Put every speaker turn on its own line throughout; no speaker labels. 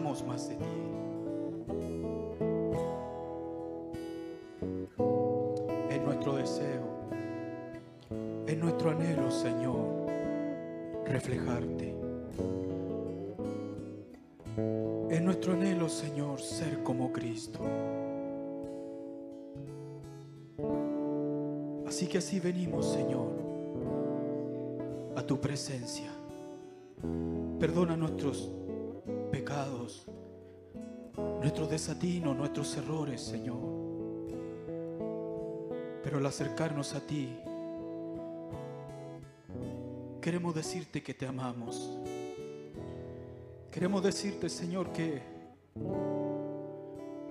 más de ti. Es nuestro deseo, es nuestro anhelo, Señor, reflejarte. Es nuestro anhelo, Señor, ser como Cristo. Así que así venimos, Señor, a tu presencia. Perdona nuestros pecados, nuestros desatinos, nuestros errores, Señor. Pero al acercarnos a ti, queremos decirte que te amamos. Queremos decirte, Señor, que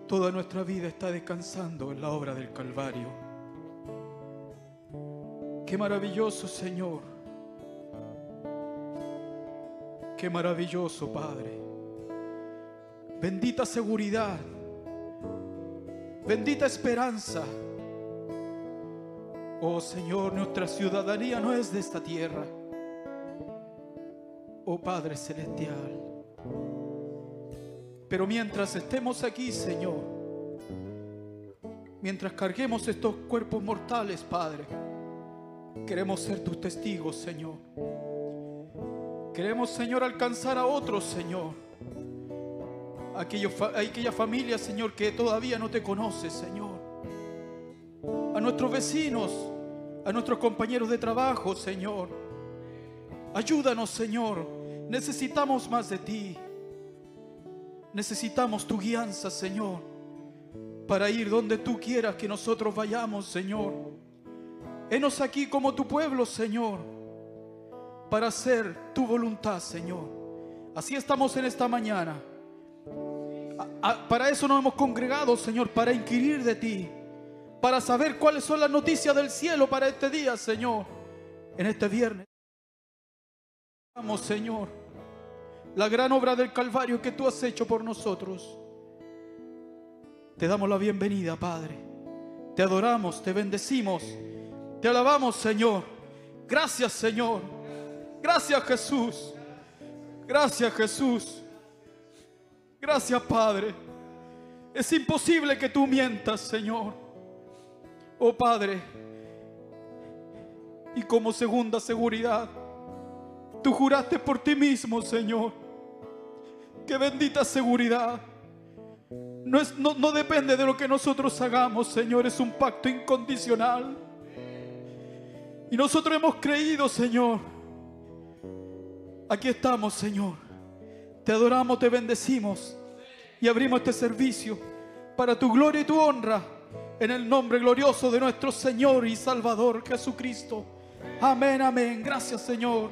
toda nuestra vida está descansando en la obra del Calvario. Qué maravilloso, Señor. Qué maravilloso, Padre. Bendita seguridad. Bendita esperanza. Oh Señor, nuestra ciudadanía no es de esta tierra. Oh Padre Celestial. Pero mientras estemos aquí, Señor, mientras carguemos estos cuerpos mortales, Padre, queremos ser tus testigos, Señor. Queremos, Señor, alcanzar a otros, Señor. Aquella familia, Señor, que todavía no te conoce, Señor. A nuestros vecinos, a nuestros compañeros de trabajo, Señor. Ayúdanos, Señor. Necesitamos más de ti. Necesitamos tu guianza, Señor, para ir donde tú quieras que nosotros vayamos, Señor. Henos aquí como tu pueblo, Señor, para hacer tu voluntad, Señor. Así estamos en esta mañana. A- a- para eso nos hemos congregado, Señor, para inquirir de ti, para saber cuáles son las noticias del cielo para este día, Señor, en este viernes. Vamos, Señor, la gran obra del Calvario que tú has hecho por nosotros. Te damos la bienvenida, Padre. Te adoramos, te bendecimos, te alabamos, Señor. Gracias, Señor. Gracias, Jesús. Gracias, Jesús. Gracias, Padre. Es imposible que tú mientas, Señor. Oh, Padre. Y como segunda seguridad, tú juraste por ti mismo, Señor. Qué bendita seguridad. No, es, no, no depende de lo que nosotros hagamos, Señor. Es un pacto incondicional. Y nosotros hemos creído, Señor. Aquí estamos, Señor. Te adoramos, te bendecimos. Y abrimos este servicio para tu gloria y tu honra. En el nombre glorioso de nuestro Señor y Salvador Jesucristo. Amén, amén. Gracias, Señor.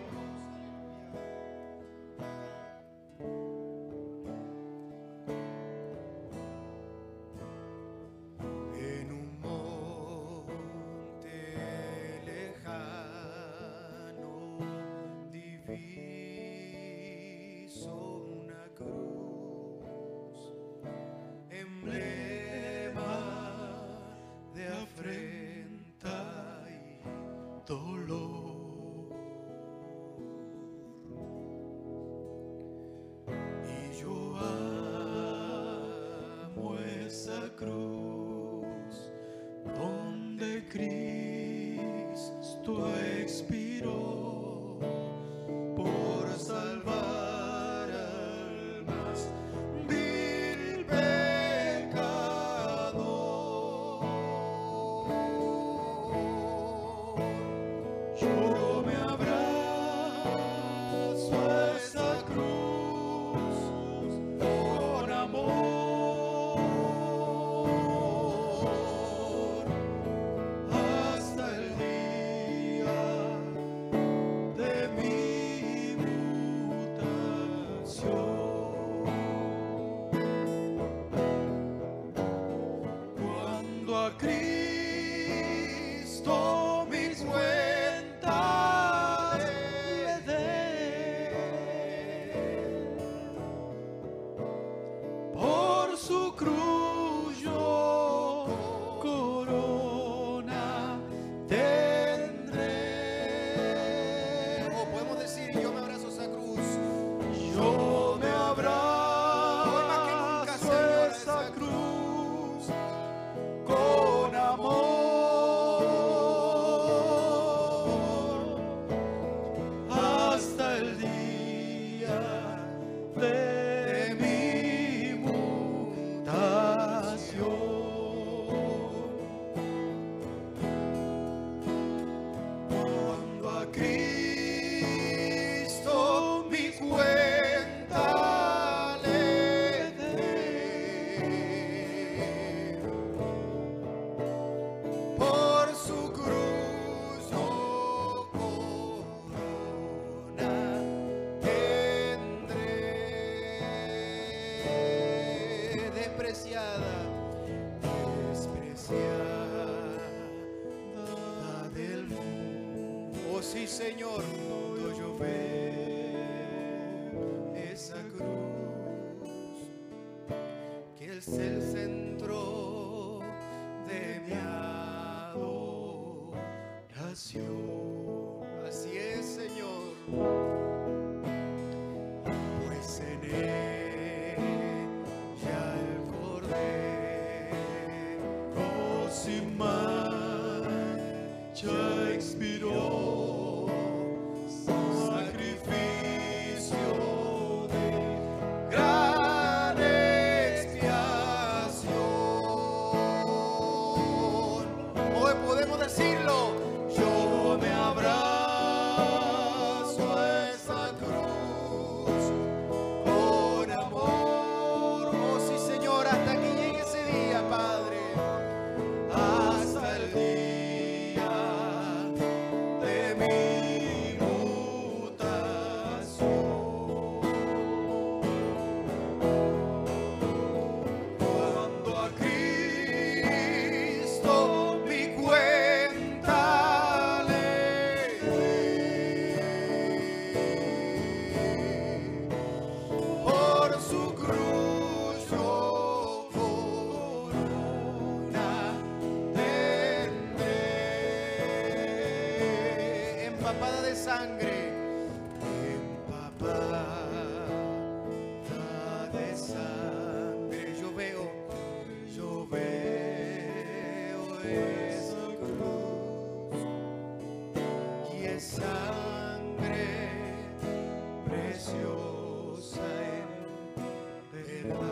sangre empapada de sangre. Yo veo, yo veo esa cruz y es sangre preciosa en verdad.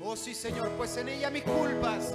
Oh sí, Señor, pues en ella mis culpas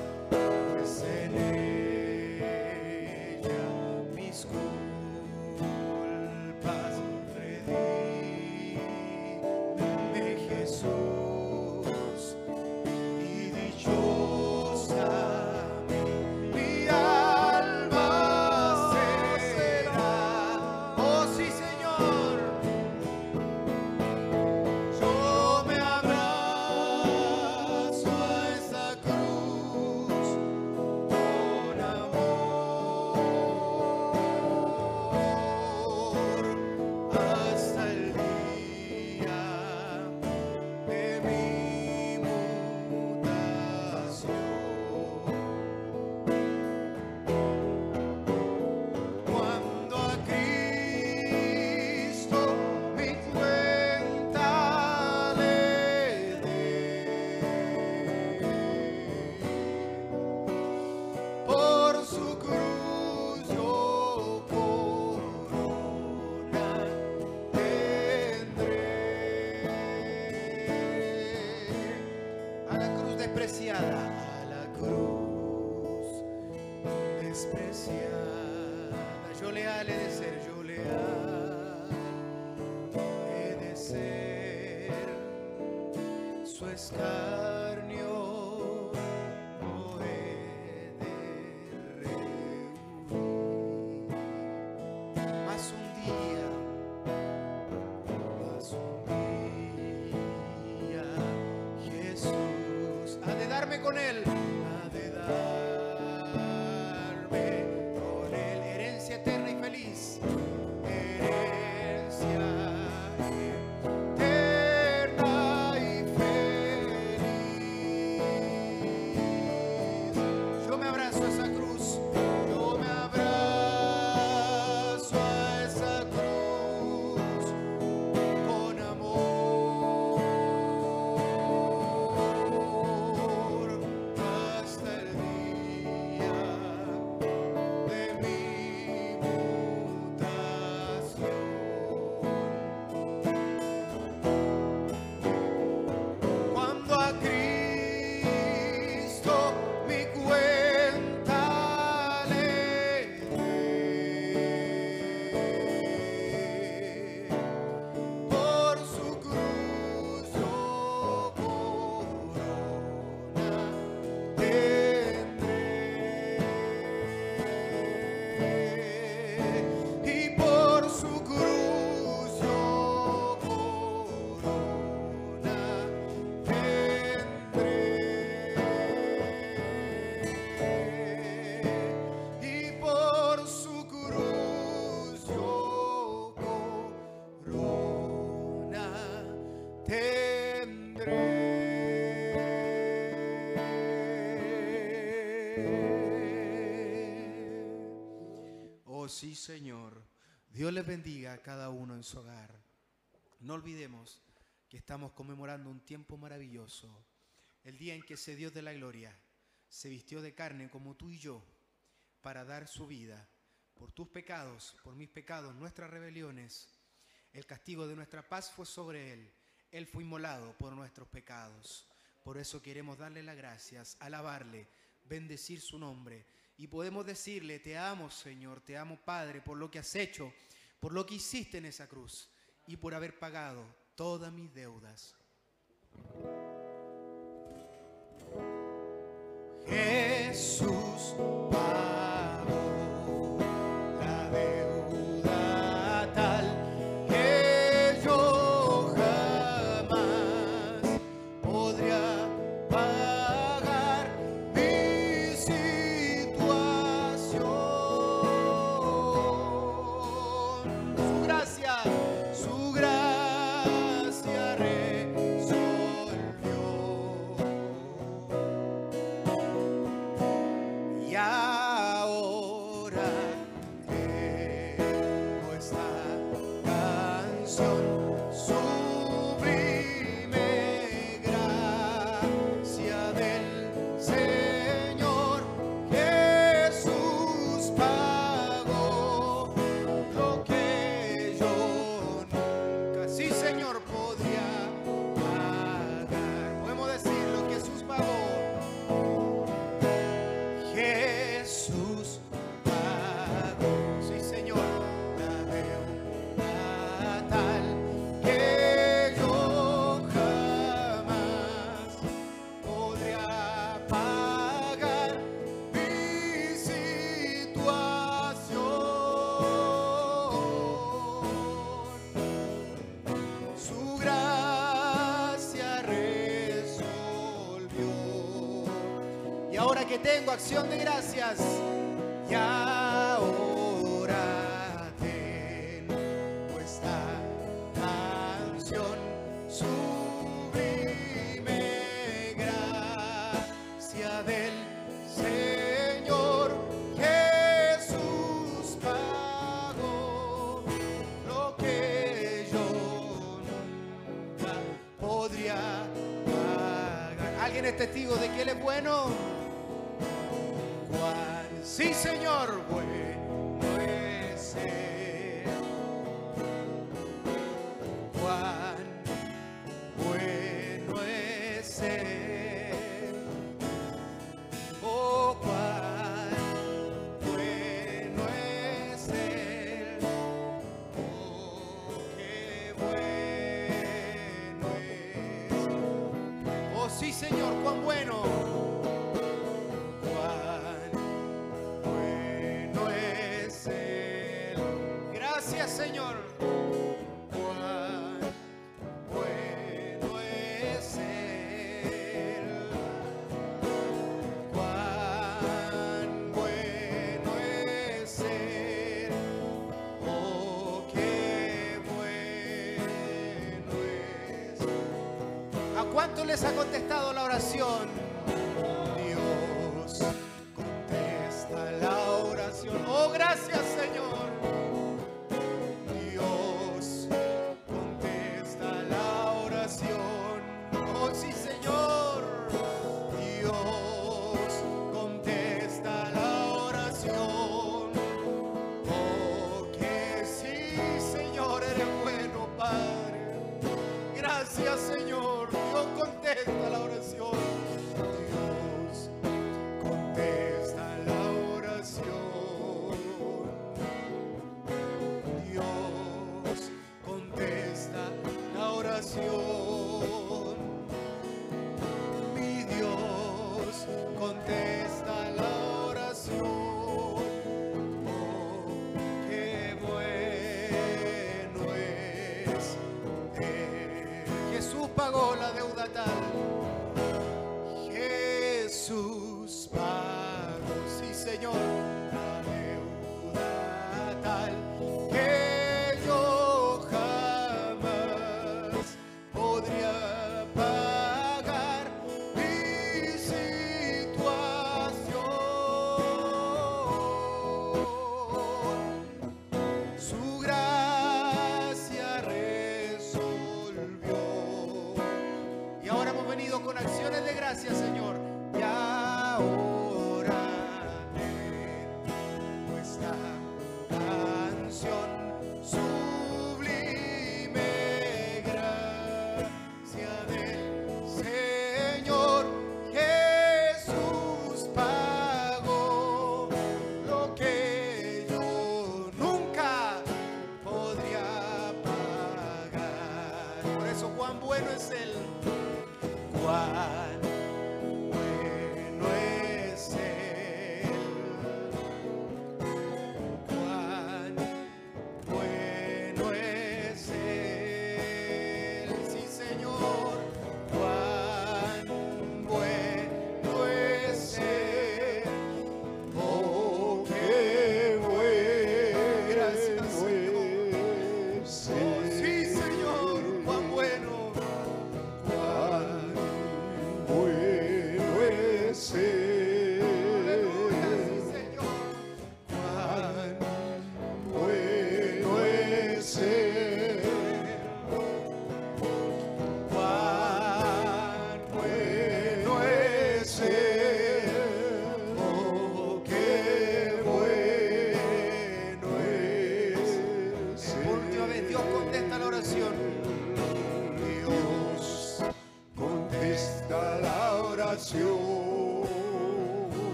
Yo le ha de ser, yo le ha de ser su escarnio. No he de. Más un día, más un día, Jesús ha de darme con él. Sí, Señor. Dios les bendiga a cada uno en su hogar. No olvidemos que estamos conmemorando un tiempo maravilloso. El día en que ese Dios de la gloria se vistió de carne como tú y yo para dar su vida por tus pecados, por mis pecados, nuestras rebeliones. El castigo de nuestra paz fue sobre él. Él fue inmolado por nuestros pecados. Por eso queremos darle las gracias, alabarle, bendecir su nombre. Y podemos decirle, te amo Señor, te amo Padre, por lo que has hecho, por lo que hiciste en esa cruz y por haber pagado todas mis deudas. Jesús tengo acción de gracias, y cuánto les ha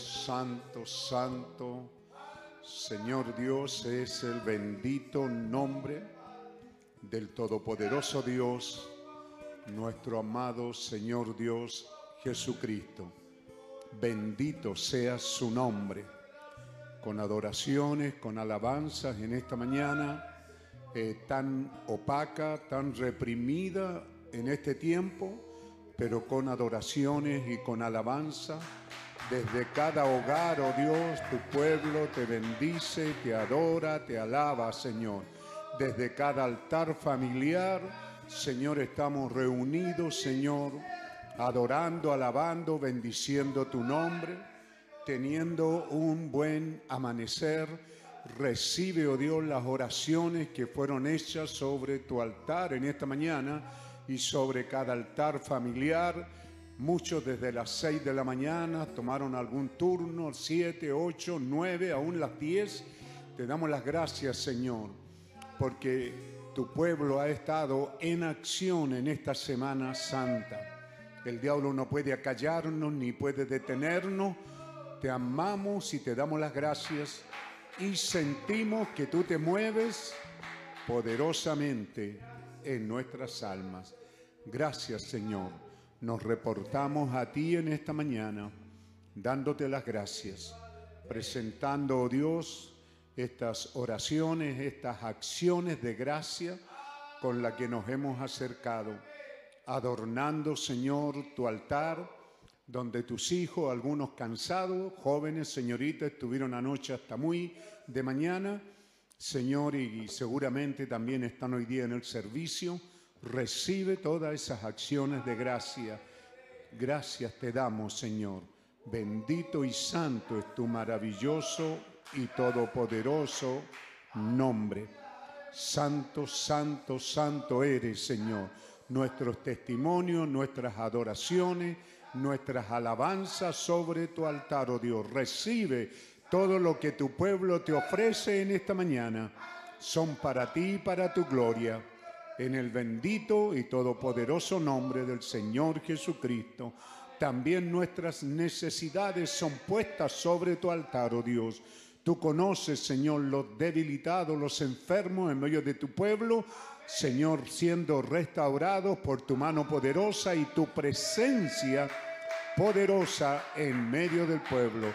santo, santo. Señor Dios es el bendito nombre del Todopoderoso Dios, nuestro amado Señor Dios Jesucristo. Bendito sea su nombre. Con adoraciones, con alabanzas en esta mañana eh, tan opaca, tan reprimida en este tiempo, pero con adoraciones y con alabanza. Desde cada hogar, oh Dios, tu pueblo te bendice, te adora, te alaba, Señor. Desde cada altar familiar, Señor, estamos reunidos, Señor, adorando, alabando, bendiciendo tu nombre, teniendo un buen amanecer. Recibe, oh Dios, las oraciones que fueron hechas sobre tu altar en esta mañana y sobre cada altar familiar. Muchos desde las 6 de la mañana tomaron algún turno, 7, 8, 9, aún las 10. Te damos las gracias, Señor, porque tu pueblo ha estado en acción en esta Semana Santa. El diablo no puede acallarnos ni puede detenernos. Te amamos y te damos las gracias y sentimos que tú te mueves poderosamente en nuestras almas. Gracias Señor. Nos reportamos a ti en esta mañana, dándote las gracias, presentando, oh Dios, estas oraciones, estas acciones de gracia con las que nos hemos acercado, adornando, Señor, tu altar, donde tus hijos, algunos cansados, jóvenes, señoritas, estuvieron anoche hasta muy de mañana, Señor, y seguramente también están hoy día en el servicio. Recibe todas esas acciones de gracia. Gracias te damos, Señor. Bendito y santo es tu maravilloso y todopoderoso nombre. Santo, santo, santo eres, Señor. Nuestros testimonios, nuestras adoraciones, nuestras alabanzas sobre tu altar, oh Dios. Recibe todo lo que tu pueblo te ofrece en esta mañana. Son para ti y para tu gloria. En el bendito y todopoderoso nombre del Señor Jesucristo. También nuestras necesidades son puestas sobre tu altar, oh Dios. Tú conoces, Señor, los debilitados, los enfermos en medio de tu pueblo. Señor, siendo restaurados por tu mano poderosa y tu presencia poderosa en medio del pueblo.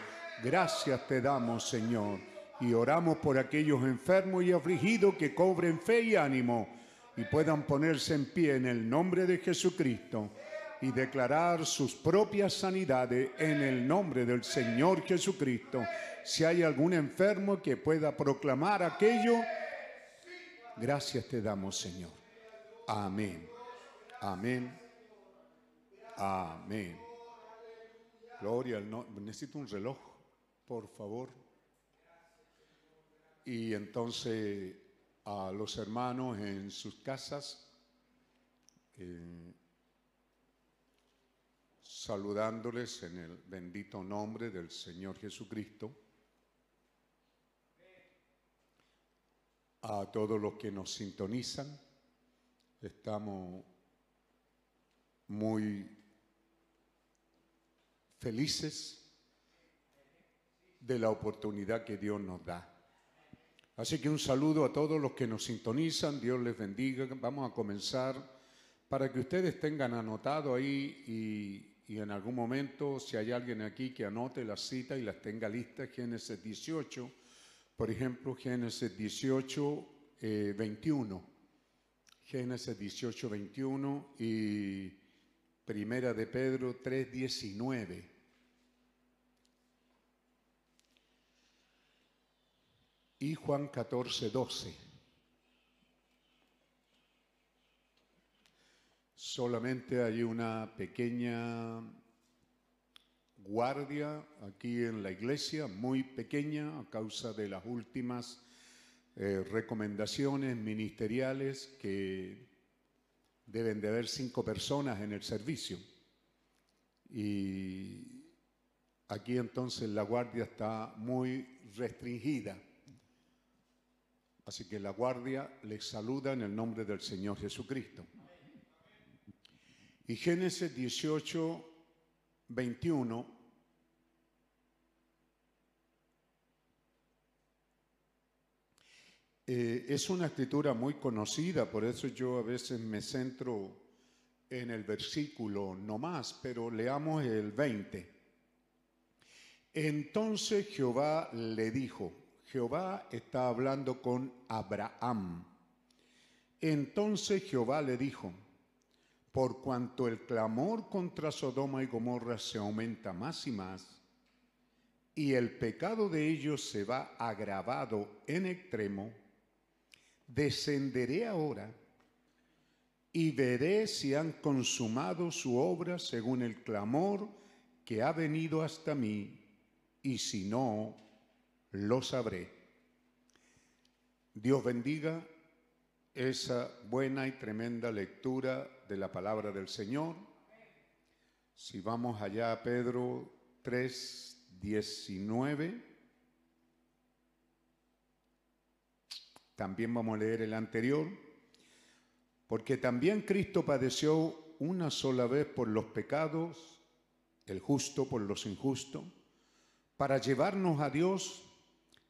Gracias te damos, Señor. Y oramos por aquellos enfermos y afligidos que cobren fe y ánimo y puedan ponerse en pie en el nombre de Jesucristo y declarar sus propias sanidades en el nombre del Señor Jesucristo. Si hay algún enfermo que pueda proclamar aquello, gracias te damos, Señor. Amén. Amén. Amén. Gloria al nombre. Necesito un reloj, por favor. Y entonces a los hermanos en sus casas, eh, saludándoles en el bendito nombre del Señor Jesucristo. A todos los que nos sintonizan, estamos muy felices de la oportunidad que Dios nos da. Así que un saludo a todos los que nos sintonizan, Dios les bendiga. Vamos a comenzar para que ustedes tengan anotado ahí y, en algún momento, si hay alguien aquí que anote la cita y las tenga listas, Génesis 18, por ejemplo, Génesis 18, 21. Génesis 18, 21 y Primera de Pedro 3, 19. Y Juan 14, 12. Solamente hay una pequeña guardia aquí en la iglesia, muy pequeña a causa de las últimas eh, recomendaciones ministeriales que deben de haber cinco personas en el servicio. Y aquí entonces la guardia está muy restringida. Así que la guardia les saluda en el nombre del Señor Jesucristo. Y Génesis 18, 21. Eh, es una escritura muy conocida, por eso yo a veces me centro en el versículo no más, pero leamos el 20. Entonces Jehová le dijo, Jehová está hablando con Abraham. Entonces Jehová le dijo, por cuanto el clamor contra Sodoma y Gomorra se aumenta más y más, y el pecado de ellos se va agravado en extremo, descenderé ahora y veré si han consumado su obra según el clamor que ha venido hasta mí, y si no, lo sabré. Dios bendiga esa buena y tremenda lectura de la palabra del Señor. Si vamos allá a Pedro 3, 19, también vamos a leer el anterior, porque también Cristo padeció una sola vez por los pecados, el justo por los injustos, para llevarnos a Dios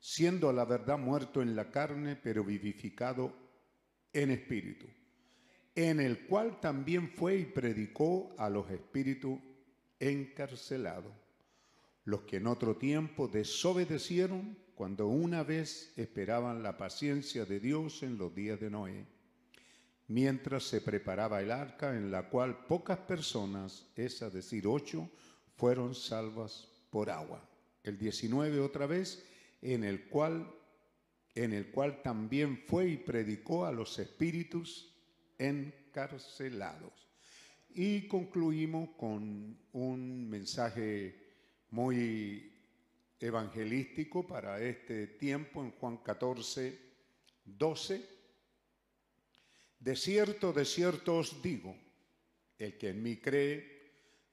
siendo la verdad muerto en la carne, pero vivificado en espíritu, en el cual también fue y predicó a los espíritus encarcelados, los que en otro tiempo desobedecieron cuando una vez esperaban la paciencia de Dios en los días de Noé, mientras se preparaba el arca en la cual pocas personas, es decir, ocho, fueron salvas por agua. El 19 otra vez, en el cual en el cual también fue y predicó a los espíritus encarcelados. Y concluimos con un mensaje muy evangelístico para este tiempo en Juan 14, 12. De cierto, de cierto os digo, el que en mí cree,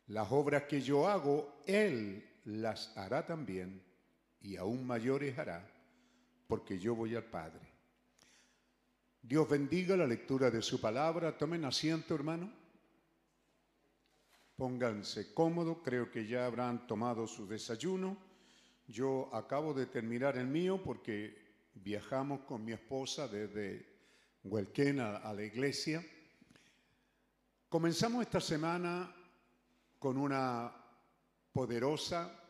las obras que yo hago, él las hará también y aún mayores hará, porque yo voy al Padre. Dios bendiga la lectura de su palabra. Tomen asiento, hermano. Pónganse cómodos, creo que ya habrán tomado su desayuno. Yo acabo de terminar el mío porque viajamos con mi esposa desde Huelquén a, la iglesia. Comenzamos esta semana con una poderosa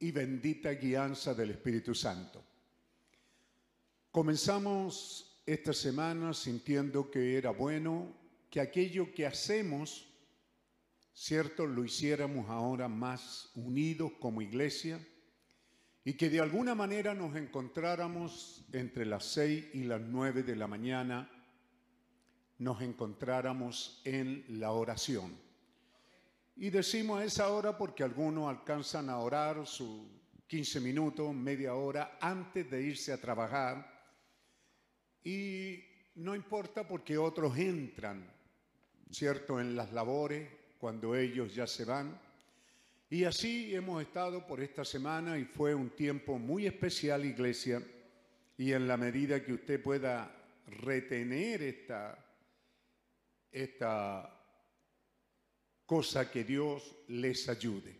y bendita guianza del Espíritu Santo. Comenzamos esta semana sintiendo que era bueno que aquello que hacemos, cierto, lo hiciéramos ahora más unidos como iglesia y que de alguna manera nos encontráramos entre las seis y las nueve de la mañana, nos encontráramos en la oración. Y decimos a esa hora porque algunos alcanzan a orar sus 15 minutos, media hora antes de irse a trabajar. Y no importa porque otros entran, ¿cierto?, en las labores cuando ellos ya se van. Y así hemos estado por esta semana y fue un tiempo muy especial, iglesia, y en la medida que usted pueda retener esta, esta cosa que Dios les ayude.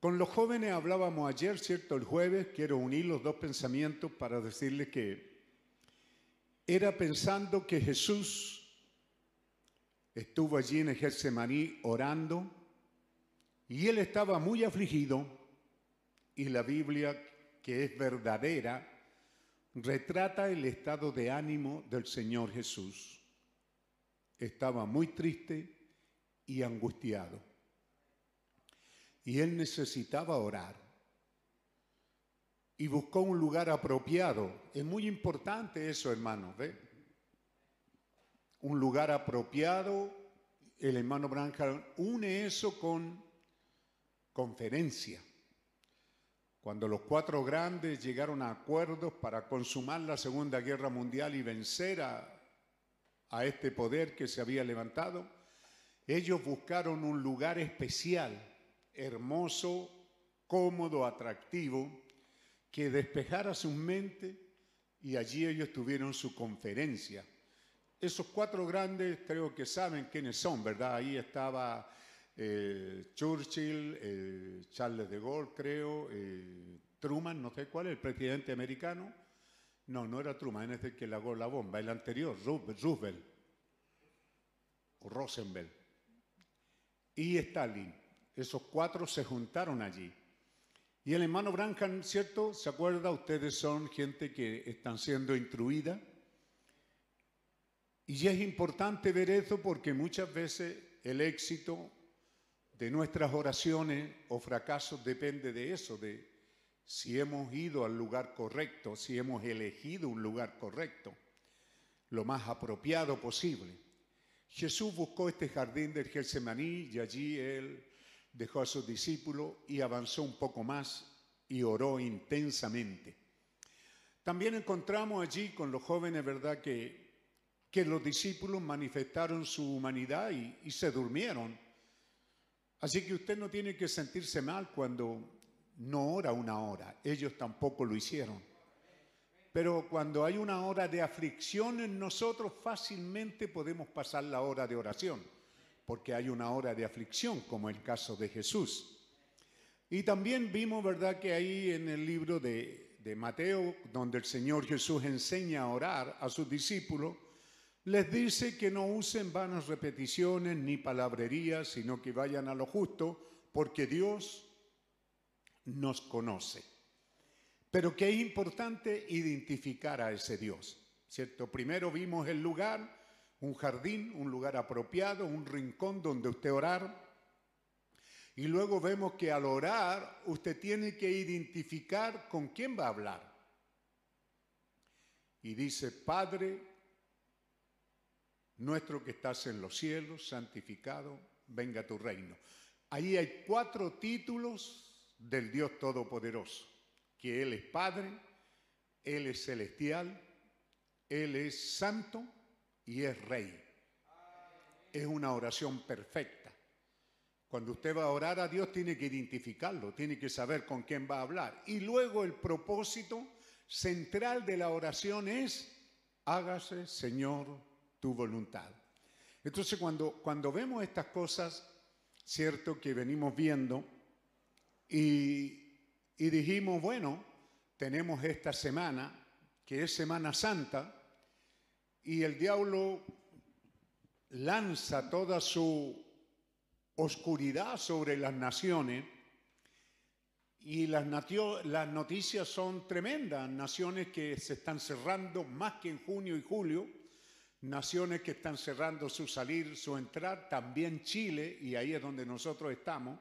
Con los jóvenes hablábamos ayer, ¿cierto? El jueves, quiero unir los dos pensamientos para decirles que era pensando que Jesús estuvo allí en Getsemaní orando y él estaba muy afligido y la Biblia, que es verdadera, retrata el estado de ánimo del Señor Jesús. Estaba muy triste y angustiado. Y él necesitaba orar. Y buscó un lugar apropiado. Es muy importante eso, hermano, ¿ve? Un lugar apropiado. El hermano Branham une eso con conferencia. Cuando los cuatro grandes llegaron a acuerdos para consumar la Segunda Guerra Mundial y vencer a, a este poder que se había levantado, ellos buscaron un lugar especial, hermoso, cómodo, atractivo, que despejara su mente y allí ellos tuvieron su conferencia. Esos cuatro grandes creo que saben quiénes son, ¿verdad? Ahí estaba eh, Churchill, eh, Charles de Gaulle, creo, eh, Truman, no sé cuál, el presidente americano. No, no era Truman, es el que lagó la bomba, el anterior, Roosevelt o Rosenberg. Y Stalin. Esos cuatro se juntaron allí. Y el hermano Branham, ¿cierto? ¿Se acuerda? Ustedes son gente que están siendo instruida. Y es importante ver eso porque muchas veces el éxito de nuestras oraciones o fracasos depende de eso, de si hemos ido al lugar correcto, si hemos elegido un lugar correcto, lo más apropiado posible. Jesús buscó este jardín del Getsemaní y allí él dejó a sus discípulos y avanzó un poco más y oró intensamente. También encontramos allí con los jóvenes, ¿verdad?, que, que los discípulos manifestaron su humanidad y, y se durmieron. Así que usted no tiene que sentirse mal cuando no ora una hora. Ellos tampoco lo hicieron. Pero cuando hay una hora de aflicción en nosotros, fácilmente podemos pasar la hora de oración, porque hay una hora de aflicción, como el caso de Jesús. Y también vimos, ¿verdad?, que ahí en el libro de, de Mateo, donde el Señor Jesús enseña a orar a sus discípulos, les dice que no usen vanas repeticiones ni palabrerías, sino que vayan a lo justo, porque Dios nos conoce. Pero que es importante identificar a ese Dios, ¿cierto? Primero vimos el lugar, un jardín, un lugar apropiado, un rincón donde usted orar. Y luego vemos que al orar usted tiene que identificar con quién va a hablar. Y dice, Padre nuestro que estás en los cielos, santificado, venga tu reino. Ahí hay cuatro títulos del Dios Todopoderoso que Él es Padre, Él es celestial, Él es santo y es rey. Es una oración perfecta. Cuando usted va a orar a Dios tiene que identificarlo, tiene que saber con quién va a hablar. Y luego el propósito central de la oración es, hágase Señor tu voluntad. Entonces cuando, cuando vemos estas cosas, cierto que venimos viendo y y dijimos, bueno, tenemos esta semana, que es Semana Santa, y el diablo lanza toda su oscuridad sobre las naciones, Y las, noticias son tremendas, naciones que se están cerrando más que en junio y julio, naciones que están cerrando su salir, su entrar, también Chile, y ahí es donde nosotros estamos,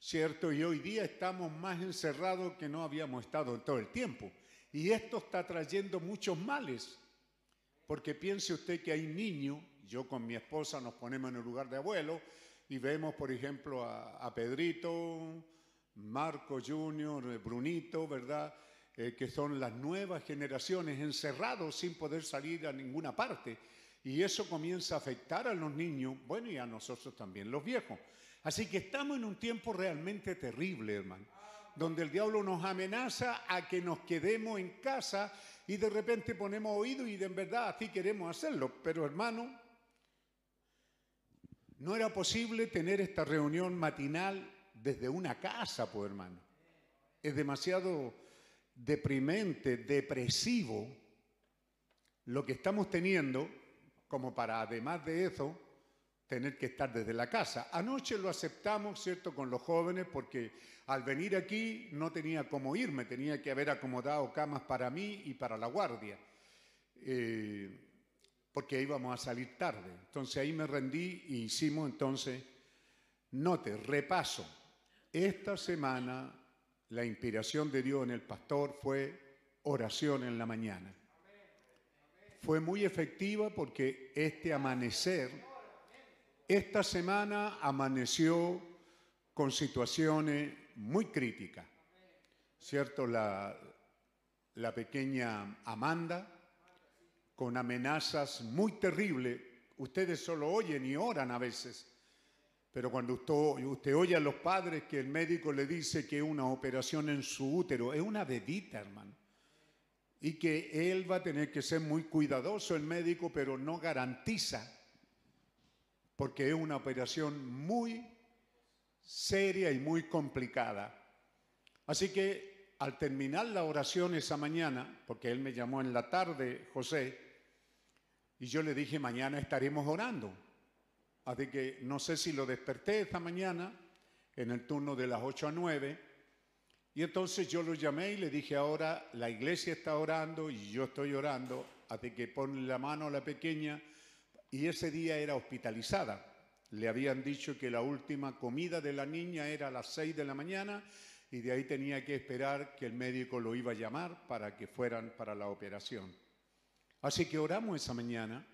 ¿cierto? Y hoy día estamos más encerrados que no habíamos estado en todo el tiempo. Y esto está trayendo muchos males, porque piense usted que hay niños, yo con mi esposa nos ponemos en el lugar de abuelo y vemos, por ejemplo, a, Pedrito, Marco Junior, Brunito, ¿verdad? Eh, que son las nuevas generaciones encerrados sin poder salir a ninguna parte. Y eso comienza a afectar a los niños, bueno, y a nosotros también, los viejos. Así que estamos en un tiempo realmente terrible, hermano, donde el diablo nos amenaza a que nos quedemos en casa y de repente ponemos oído y de verdad así queremos hacerlo. Pero hermano, no era posible tener esta reunión matinal desde una casa, pues hermano. Es demasiado deprimente, depresivo lo que estamos teniendo como para, además de eso, tener que estar desde la casa. Anoche lo aceptamos, ¿cierto?, con los jóvenes, porque al venir aquí no tenía cómo irme, tenía que haber acomodado camas para mí y para la guardia. Eh, porque íbamos a salir tarde. Entonces ahí me rendí y hicimos entonces, note, repaso. Esta semana la inspiración de Dios en el pastor fue oración en la mañana. Fue muy efectiva porque este amanecer, esta semana amaneció con situaciones muy críticas. ¿Cierto? La, pequeña Amanda, con amenazas muy terribles. Ustedes solo oyen y oran a veces, pero cuando usted, usted, oye a los padres que el médico le dice que una operación en su útero es una bebita, hermano, y que él va a tener que ser muy cuidadoso el médico, pero no garantiza, porque es una operación muy seria y muy complicada. Así que al terminar la oración esa mañana, porque él me llamó en la tarde, José, y yo le dije, mañana estaremos orando. Así que no sé si lo desperté esta mañana, en el turno de las 8 a 9. Y entonces yo lo llamé y le dije, ahora la iglesia está orando y yo estoy orando. Así que pon la mano a la pequeña. Y ese día era hospitalizada. Le habían dicho que la última comida de la niña era a las 6 de la mañana y de ahí tenía que esperar que el médico lo iba a llamar para que fueran para la operación. Así que oramos esa mañana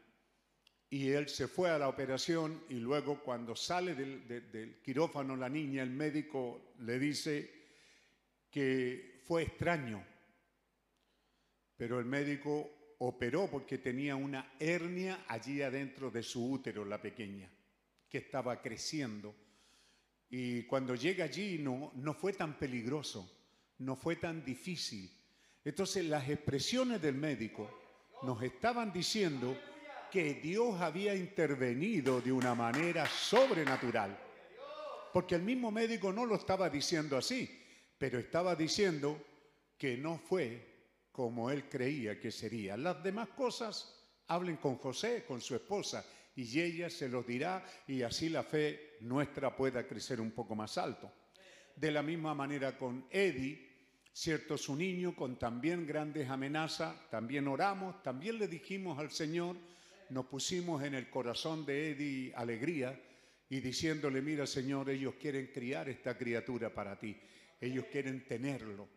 y él se fue a la operación y luego cuando sale del, quirófano la niña, el médico le dice que fue extraño, pero el médico operó porque tenía una hernia allí adentro de su útero, la pequeña, que estaba creciendo. Y cuando llega allí no, no fue tan peligroso, no fue tan difícil. Entonces las expresiones del médico nos estaban diciendo que Dios había intervenido de una manera sobrenatural. Porque el mismo médico no lo estaba diciendo así, pero estaba diciendo que no fue como él creía que sería. Las demás cosas hablen con José, con su esposa, y ella se los dirá y así la fe nuestra pueda crecer un poco más alto. De la misma manera con Eddie, cierto su niño con también grandes amenazas, también oramos, también le dijimos al Señor, nos pusimos en el corazón de Eddie alegría y diciéndole, mira Señor, ellos quieren criar esta criatura para ti, ellos quieren tenerlo.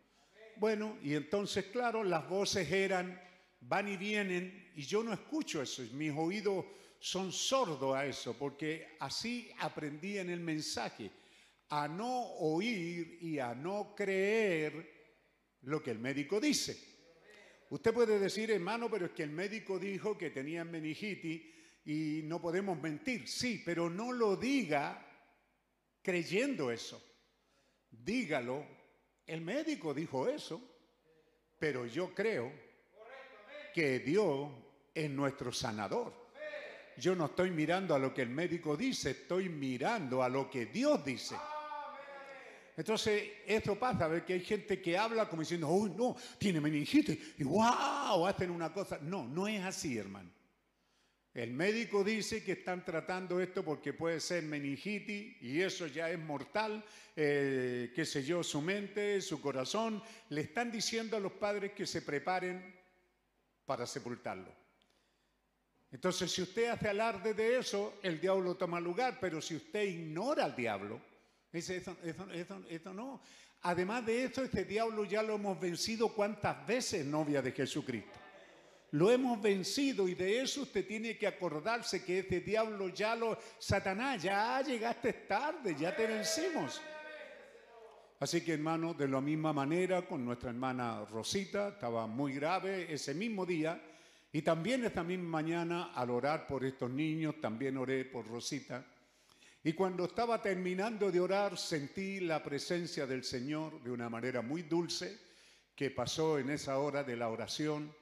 Bueno, y entonces, claro, las voces eran, van y vienen, y yo no escucho eso, mis oídos son sordos a eso, porque así aprendí en el mensaje, a no oír y a no creer lo que el médico dice. Usted puede decir, hermano, pero es que el médico dijo que tenía meningitis y no podemos mentir. Sí, pero no lo diga creyendo eso. Dígalo, el médico dijo eso, pero yo creo que Dios es nuestro sanador. Yo no estoy mirando a lo que el médico dice, estoy mirando a lo que Dios dice. Entonces, esto pasa, a ver que hay gente que habla como diciendo, uy, no, tiene meningitis, y wow, hacen una cosa. No, no es así, hermano. El médico dice que están tratando esto porque puede ser meningitis y eso ya es mortal, eh, qué sé yo, su mente, su corazón. Le están diciendo a los padres que se preparen para sepultarlo. Entonces, si usted hace alarde de eso, el diablo toma lugar, pero si usted ignora al diablo, dice, eso, eso no. Además de eso, este diablo ya lo hemos vencido cuántas veces, novia de Jesucristo. Lo hemos vencido y de eso usted tiene que acordarse que este diablo ya lo... Satanás, ya llegaste tarde, ya te vencimos. Así que hermano, de la misma manera con nuestra hermana Rosita, estaba muy grave ese mismo día y también esta misma mañana al orar por estos niños, también oré por Rosita. Y cuando estaba terminando de orar, sentí la presencia del Señor de una manera muy dulce que pasó en esa hora de la oración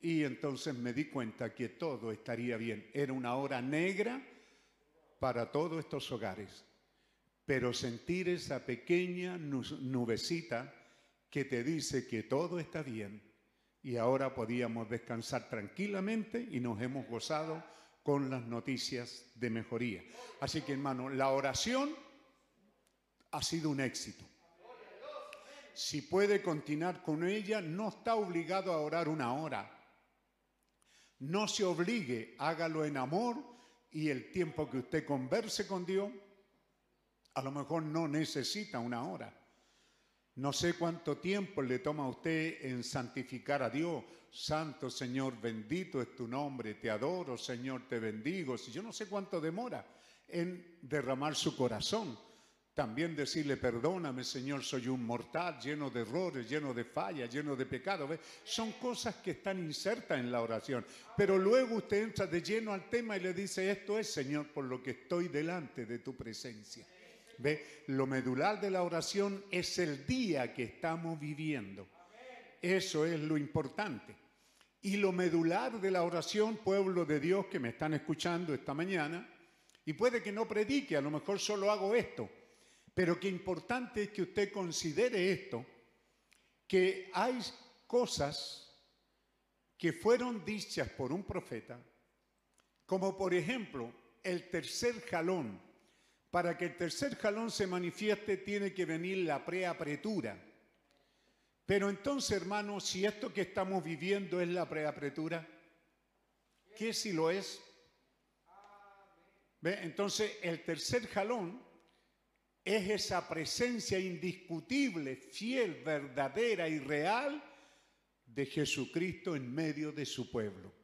y entonces me di cuenta que todo estaría bien. Era una hora negra para todos estos hogares. Pero sentir esa pequeña nubecita que te dice que todo está bien y ahora podíamos descansar tranquilamente y nos hemos gozado con las noticias de mejoría. Así que hermano, la oración ha sido un éxito. Si puede continuar con ella, no está obligado a orar una hora no se obligue, hágalo en amor y el tiempo que usted converse con Dios, a lo mejor no necesita una hora. No sé cuánto tiempo le toma a usted en santificar a Dios. Santo Señor, bendito es tu nombre, te adoro Señor, te bendigo. Si yo no sé cuánto demora en derramar su corazón. También decirle, perdóname Señor, soy un mortal lleno de errores, lleno de fallas, lleno de pecados. Son cosas que están insertas en la oración. Pero luego usted entra de lleno al tema y le dice, esto es Señor, por lo que estoy delante de tu presencia. ¿Ve? Lo medular de la oración es el día que estamos viviendo. Eso es lo importante. Y lo medular de la oración, pueblo de Dios que me están escuchando esta mañana, y puede que no predique, a lo mejor solo hago esto pero qué importante es que usted considere esto, que hay cosas que fueron dichas por un profeta, como por ejemplo el tercer jalón. Para que el tercer jalón se manifieste tiene que venir la preapretura. Pero entonces, hermanos, si esto que estamos viviendo es la preapretura, ¿qué si lo es? ¿Ve? Entonces, el tercer jalón es esa presencia indiscutible, fiel, verdadera y real de Jesucristo en medio de su pueblo.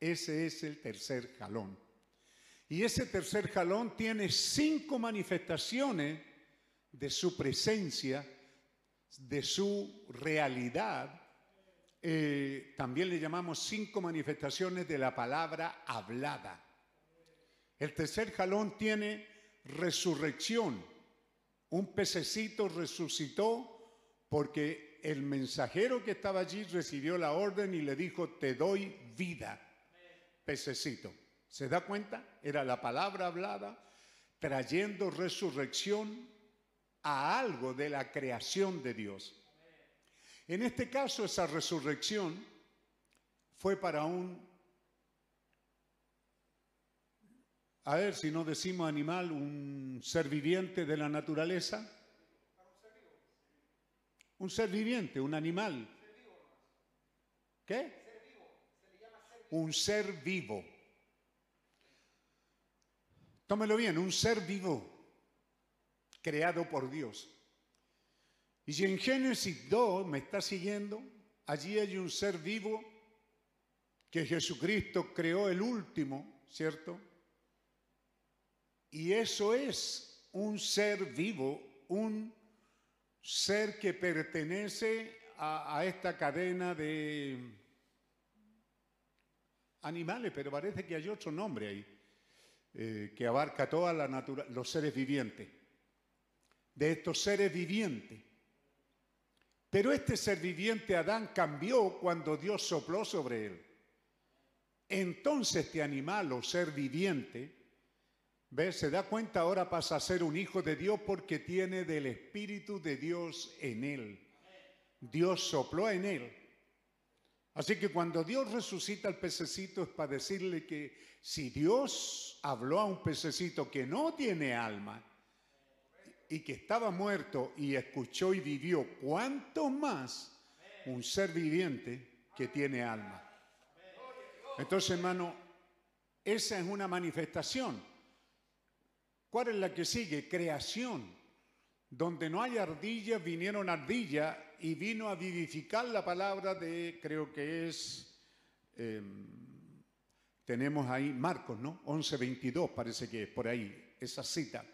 Ese es el tercer jalón. Y ese tercer jalón tiene cinco manifestaciones de su presencia, de su realidad. Eh, también le llamamos cinco manifestaciones de la palabra hablada. El tercer jalón tiene resurrección, un pececito resucitó porque el mensajero que estaba allí recibió la orden y le dijo, te doy vida, pececito. ¿Se da cuenta? Era la palabra hablada trayendo resurrección a algo de la creación de Dios. En este caso, esa resurrección fue para un a ver si no decimos animal, un ser viviente de la naturaleza. Un ser viviente, un animal. ¿Qué? Un ser vivo. Tómelo bien, un ser vivo creado por Dios. Y si en Génesis 2 me está siguiendo, allí hay un ser vivo que Jesucristo creó el último, ¿cierto? Y eso es un ser vivo, un ser que pertenece a, esta cadena de animales, pero parece que hay otro nombre ahí, eh, que abarca toda la naturaleza, los seres vivientes, de estos seres vivientes. Pero este ser viviente, Adán, cambió cuando Dios sopló sobre él. Entonces este animal o ser viviente ¿Ve? Se da cuenta, ahora pasa a ser un hijo de Dios porque tiene del Espíritu de Dios en él. Dios sopló en él. Así que cuando Dios resucita al pececito es para decirle que si Dios habló a un pececito que no tiene alma y que estaba muerto y escuchó y vivió, ¿cuánto más un ser viviente que tiene alma? Entonces, hermano, esa es una manifestación. ¿Cuál es la que sigue? Creación. Donde no hay ardillas, vinieron ardillas y vino a vivificar la palabra de, creo que es, em, tenemos ahí Marcos, ¿no? 11.22 parece que es por ahí, esa cita.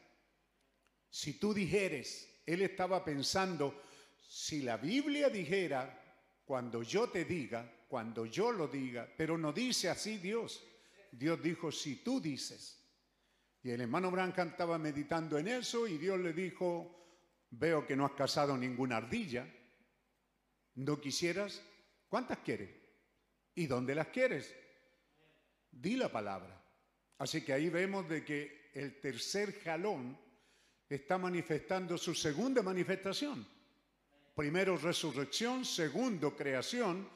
Si tú dijeres, él estaba pensando, si la Biblia dijera, cuando yo te diga, cuando yo lo diga, pero no dice así Dios. Dios dijo, si tú dices. Y el hermano Branca estaba meditando en eso y Dios le dijo, veo que no has cazado ninguna ardilla. ¿No quisieras? ¿Cuántas quieres? ¿Y dónde las quieres? Di la palabra. Así que ahí vemos de que el tercer jalón está manifestando su segunda manifestación. Primero resurrección, segundo creación,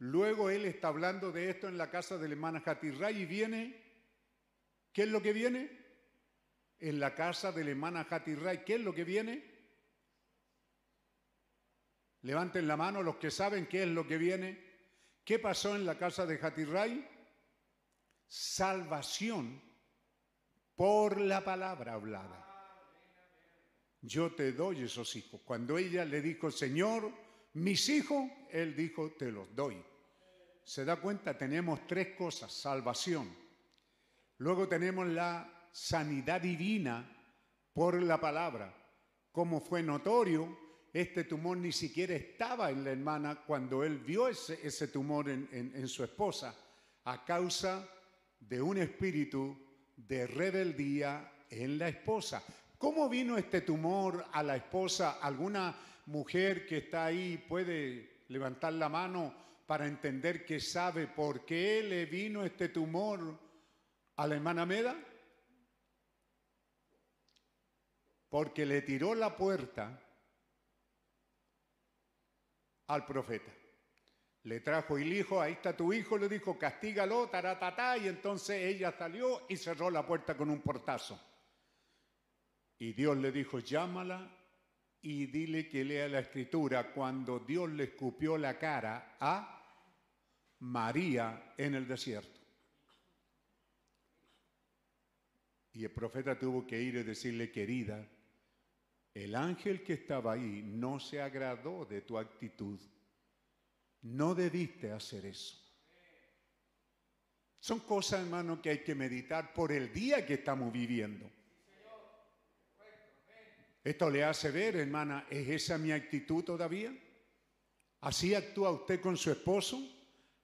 luego él está hablando de esto en la casa de la hermana y viene, ¿qué es lo que viene? En la casa de la hermana Hatirray, ¿qué es lo que viene? Levanten la mano los que saben qué es lo que viene. ¿Qué pasó en la casa de Hatirray? Salvación por la palabra hablada. Yo te doy esos hijos. Cuando ella le dijo, Señor, mis hijos, él dijo, te los doy. Se da cuenta, tenemos tres cosas. Salvación. Luego tenemos la sanidad divina por la palabra. Como fue notorio, este tumor ni siquiera estaba en la hermana cuando él vio ese, tumor en, su esposa, a causa de un espíritu de rebeldía en la esposa. ¿Cómo vino este tumor a la esposa? ¿Alguna mujer que está ahí puede levantar la mano para entender que sabe por qué le vino este tumor a la hermana Meda? Porque le tiró la puerta al profeta. Le trajo el hijo, ahí está tu hijo, le dijo, castígalo, taratata, y entonces ella salió y cerró la puerta con un portazo. Y Dios le dijo, llámala y dile que lea la escritura cuando Dios le escupió la cara a María en el desierto. Y el profeta tuvo que ir y decirle, querida, el ángel que estaba ahí no se agradó de tu actitud. No debiste hacer eso. Son cosas, hermano, que hay que meditar por el día que estamos viviendo. Esto le hace ver, hermana, ¿es esa mi actitud todavía? ¿Así actúa usted con su esposo?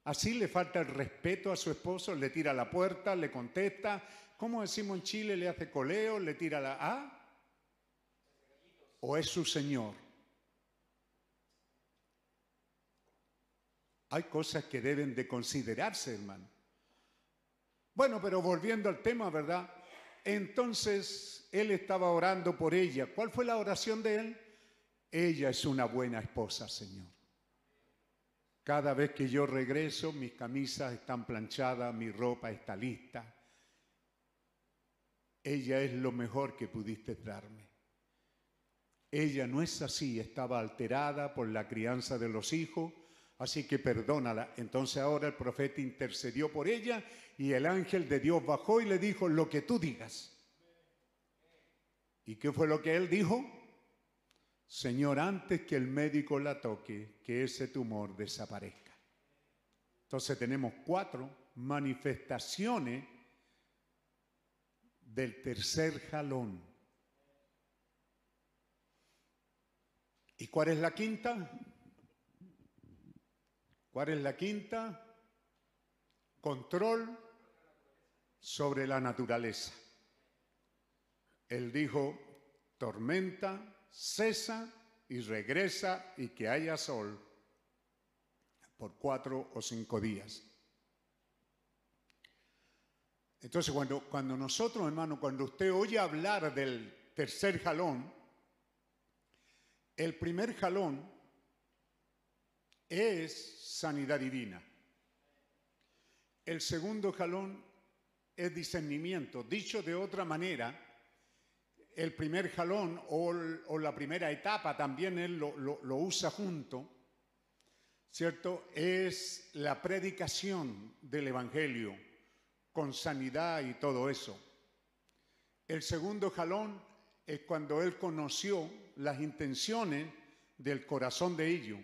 ¿Así le falta el respeto a su esposo? ¿Le tira la puerta? ¿Le contesta? ¿Cómo decimos en Chile? ¿Le hace coleo? ¿Le tira la... ¿Ah? O es su Señor. Hay cosas que deben de considerarse, hermano. Bueno, pero volviendo al tema, ¿verdad? Entonces él estaba orando por ella. ¿Cuál fue la oración de él? Ella es una buena esposa, Señor. Cada vez que yo regreso, mis camisas están planchadas, mi ropa está lista. Ella es lo mejor que pudiste darme. Ella no es así, estaba alterada por la crianza de los hijos, así que perdónala. Entonces ahora el profeta intercedió por ella y el ángel de Dios bajó y le dijo, lo que tú digas. ¿Y qué fue lo que él dijo? Señor, antes que el médico la toque, que ese tumor desaparezca. Entonces tenemos cuatro manifestaciones del tercer jalón. ¿Y cuál es la quinta? ¿Cuál es la quinta? Control sobre la naturaleza. Él dijo, tormenta, cesa y regresa y que haya sol por cuatro o cinco días. Entonces, cuando, cuando nosotros, hermano, cuando usted oye hablar del tercer jalón, el primer jalón es sanidad divina. El segundo jalón es discernimiento. Dicho de otra manera, el primer jalón o, la primera etapa también él lo, lo, lo usa junto, ¿cierto? Es la predicación del Evangelio con sanidad y todo eso. El segundo jalón es cuando él conoció las intenciones del corazón de ellos.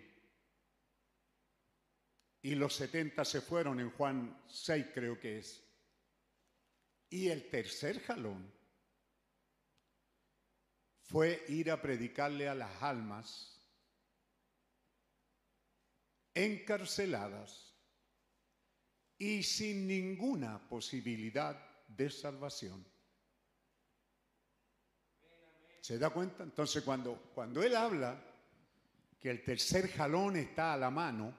Y los 70 se fueron en Juan 6 creo que es. Y el tercer jalón fue ir a predicarle a las almas encarceladas y sin ninguna posibilidad de salvación. ¿Se da cuenta? Entonces cuando, cuando él habla que el tercer jalón está a la mano,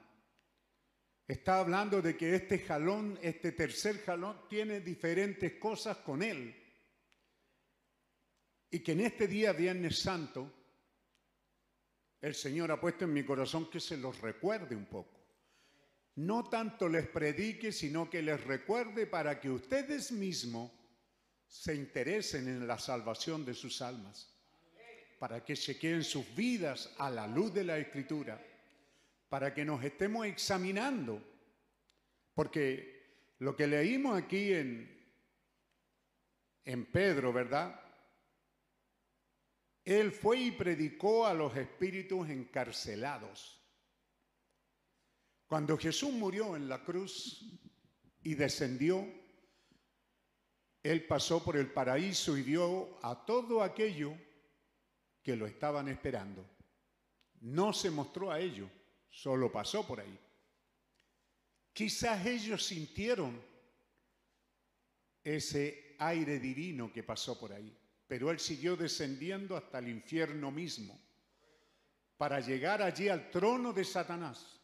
está hablando de que este jalón, este tercer jalón, tiene diferentes cosas con él. Y que en este día, Viernes Santo, el Señor ha puesto en mi corazón que se los recuerde un poco. No tanto les predique, sino que les recuerde para que ustedes mismos se interesen en la salvación de sus almas, para que se queden sus vidas a la luz de la Escritura, para que nos estemos examinando, porque lo que leímos aquí en, en Pedro, ¿verdad? Él fue y predicó a los espíritus encarcelados. Cuando Jesús murió en la cruz y descendió, Él pasó por el paraíso y vio a todo aquello que lo estaban esperando. No se mostró a ellos, solo pasó por ahí. Quizás ellos sintieron ese aire divino que pasó por ahí pero él siguió descendiendo hasta el infierno mismo para llegar allí al trono de Satanás.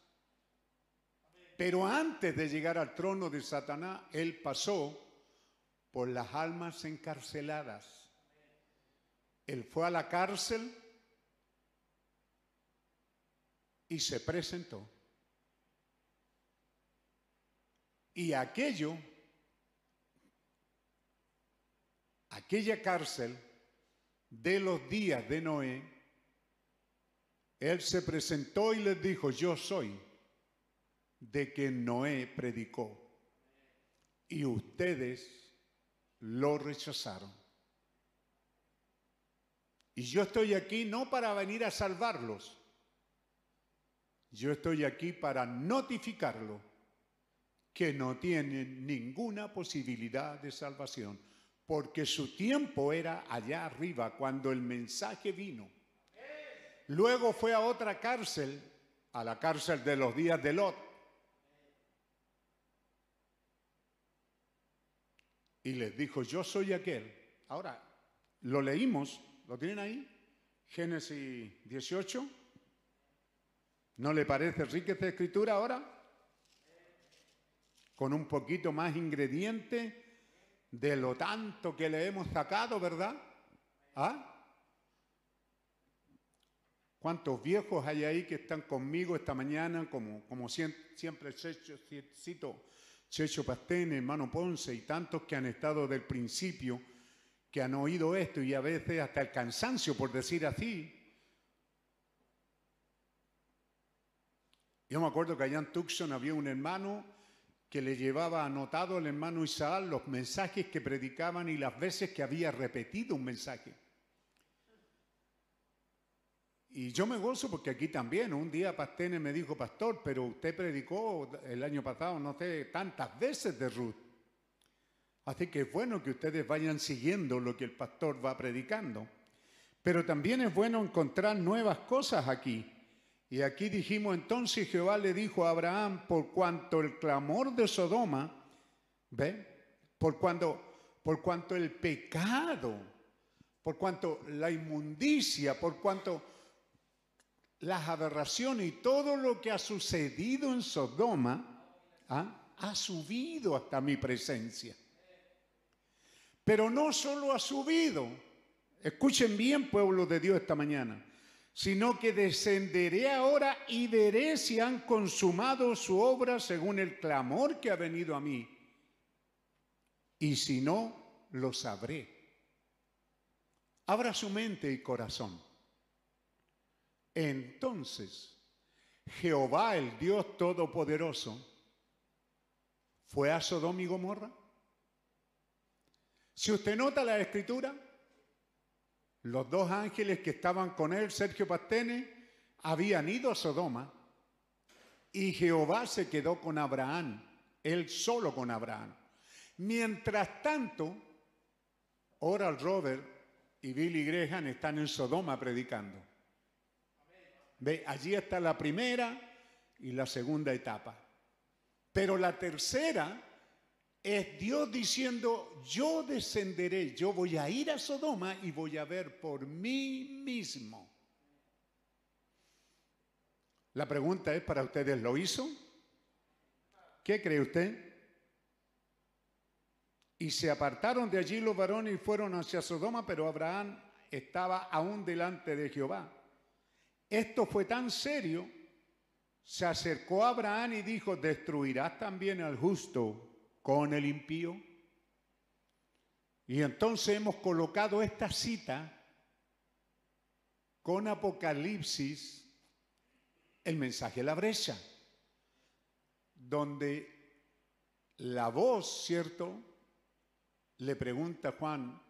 Pero antes de llegar al trono de Satanás, él pasó por las almas encarceladas. Él fue a la cárcel y se presentó. Y aquello aquella cárcel de los días de Noé, él se presentó y les dijo, yo soy de que Noé predicó. Y ustedes lo rechazaron. Y yo estoy aquí no para venir a salvarlos. Yo estoy aquí para notificarlo que no tienen ninguna posibilidad de salvación porque su tiempo era allá arriba cuando el mensaje vino. Luego fue a otra cárcel, a la cárcel de los días de Lot. Y les dijo, yo soy aquel. Ahora, lo leímos, ¿lo tienen ahí? Génesis 18. ¿No le parece rica esta escritura ahora? Con un poquito más ingrediente de lo tanto que le hemos sacado, ¿verdad? ¿Ah? ¿Cuántos viejos hay ahí que están conmigo esta mañana, como, como siempre cito Checho Pastén, hermano Ponce y tantos que han estado del principio, que han oído esto y a veces hasta el cansancio, por decir así? Yo me acuerdo que allá en Tucson había un hermano que le llevaba anotado el hermano Isaac los mensajes que predicaban y las veces que había repetido un mensaje. Y yo me gozo porque aquí también, un día Pastene me dijo, pastor, pero usted predicó el año pasado, no sé, tantas veces de Ruth. Así que es bueno que ustedes vayan siguiendo lo que el pastor va predicando. Pero también es bueno encontrar nuevas cosas aquí. Y aquí dijimos entonces Jehová le dijo a Abraham, por cuanto el clamor de Sodoma, ¿ve? Por cuanto, por cuanto el pecado, por cuanto la inmundicia, por cuanto las aberraciones y todo lo que ha sucedido en Sodoma, ha subido hasta mi presencia. Pero no solo ha subido, escuchen bien pueblo de Dios esta mañana, sino que descenderé ahora y veré si han consumado su obra según el clamor que ha venido a mí. Y si no, lo sabré. Abra su mente y corazón. Entonces, Jehová, el Dios Todopoderoso, fue a Sodoma y Gomorra. Si usted nota la escritura, los dos ángeles que estaban con él, Sergio Pastene, habían ido a Sodoma y Jehová se quedó con Abraham, él solo con Abraham. Mientras tanto, Oral Robert y Billy Graham están en Sodoma predicando. Ve, allí está la primera y la segunda etapa. Pero la tercera es Dios diciendo, yo descenderé, yo voy a ir a Sodoma y voy a ver por mí mismo. La pregunta es para ustedes, ¿lo hizo? ¿Qué cree usted? Y se apartaron de allí los varones y fueron hacia Sodoma, pero Abraham estaba aún delante de Jehová. Esto fue tan serio, se acercó a Abraham y dijo, ¿destruirás también al justo con el impío. Y entonces hemos colocado esta cita con Apocalipsis, el mensaje de la brecha, donde la voz, ¿cierto? Le pregunta a Juan,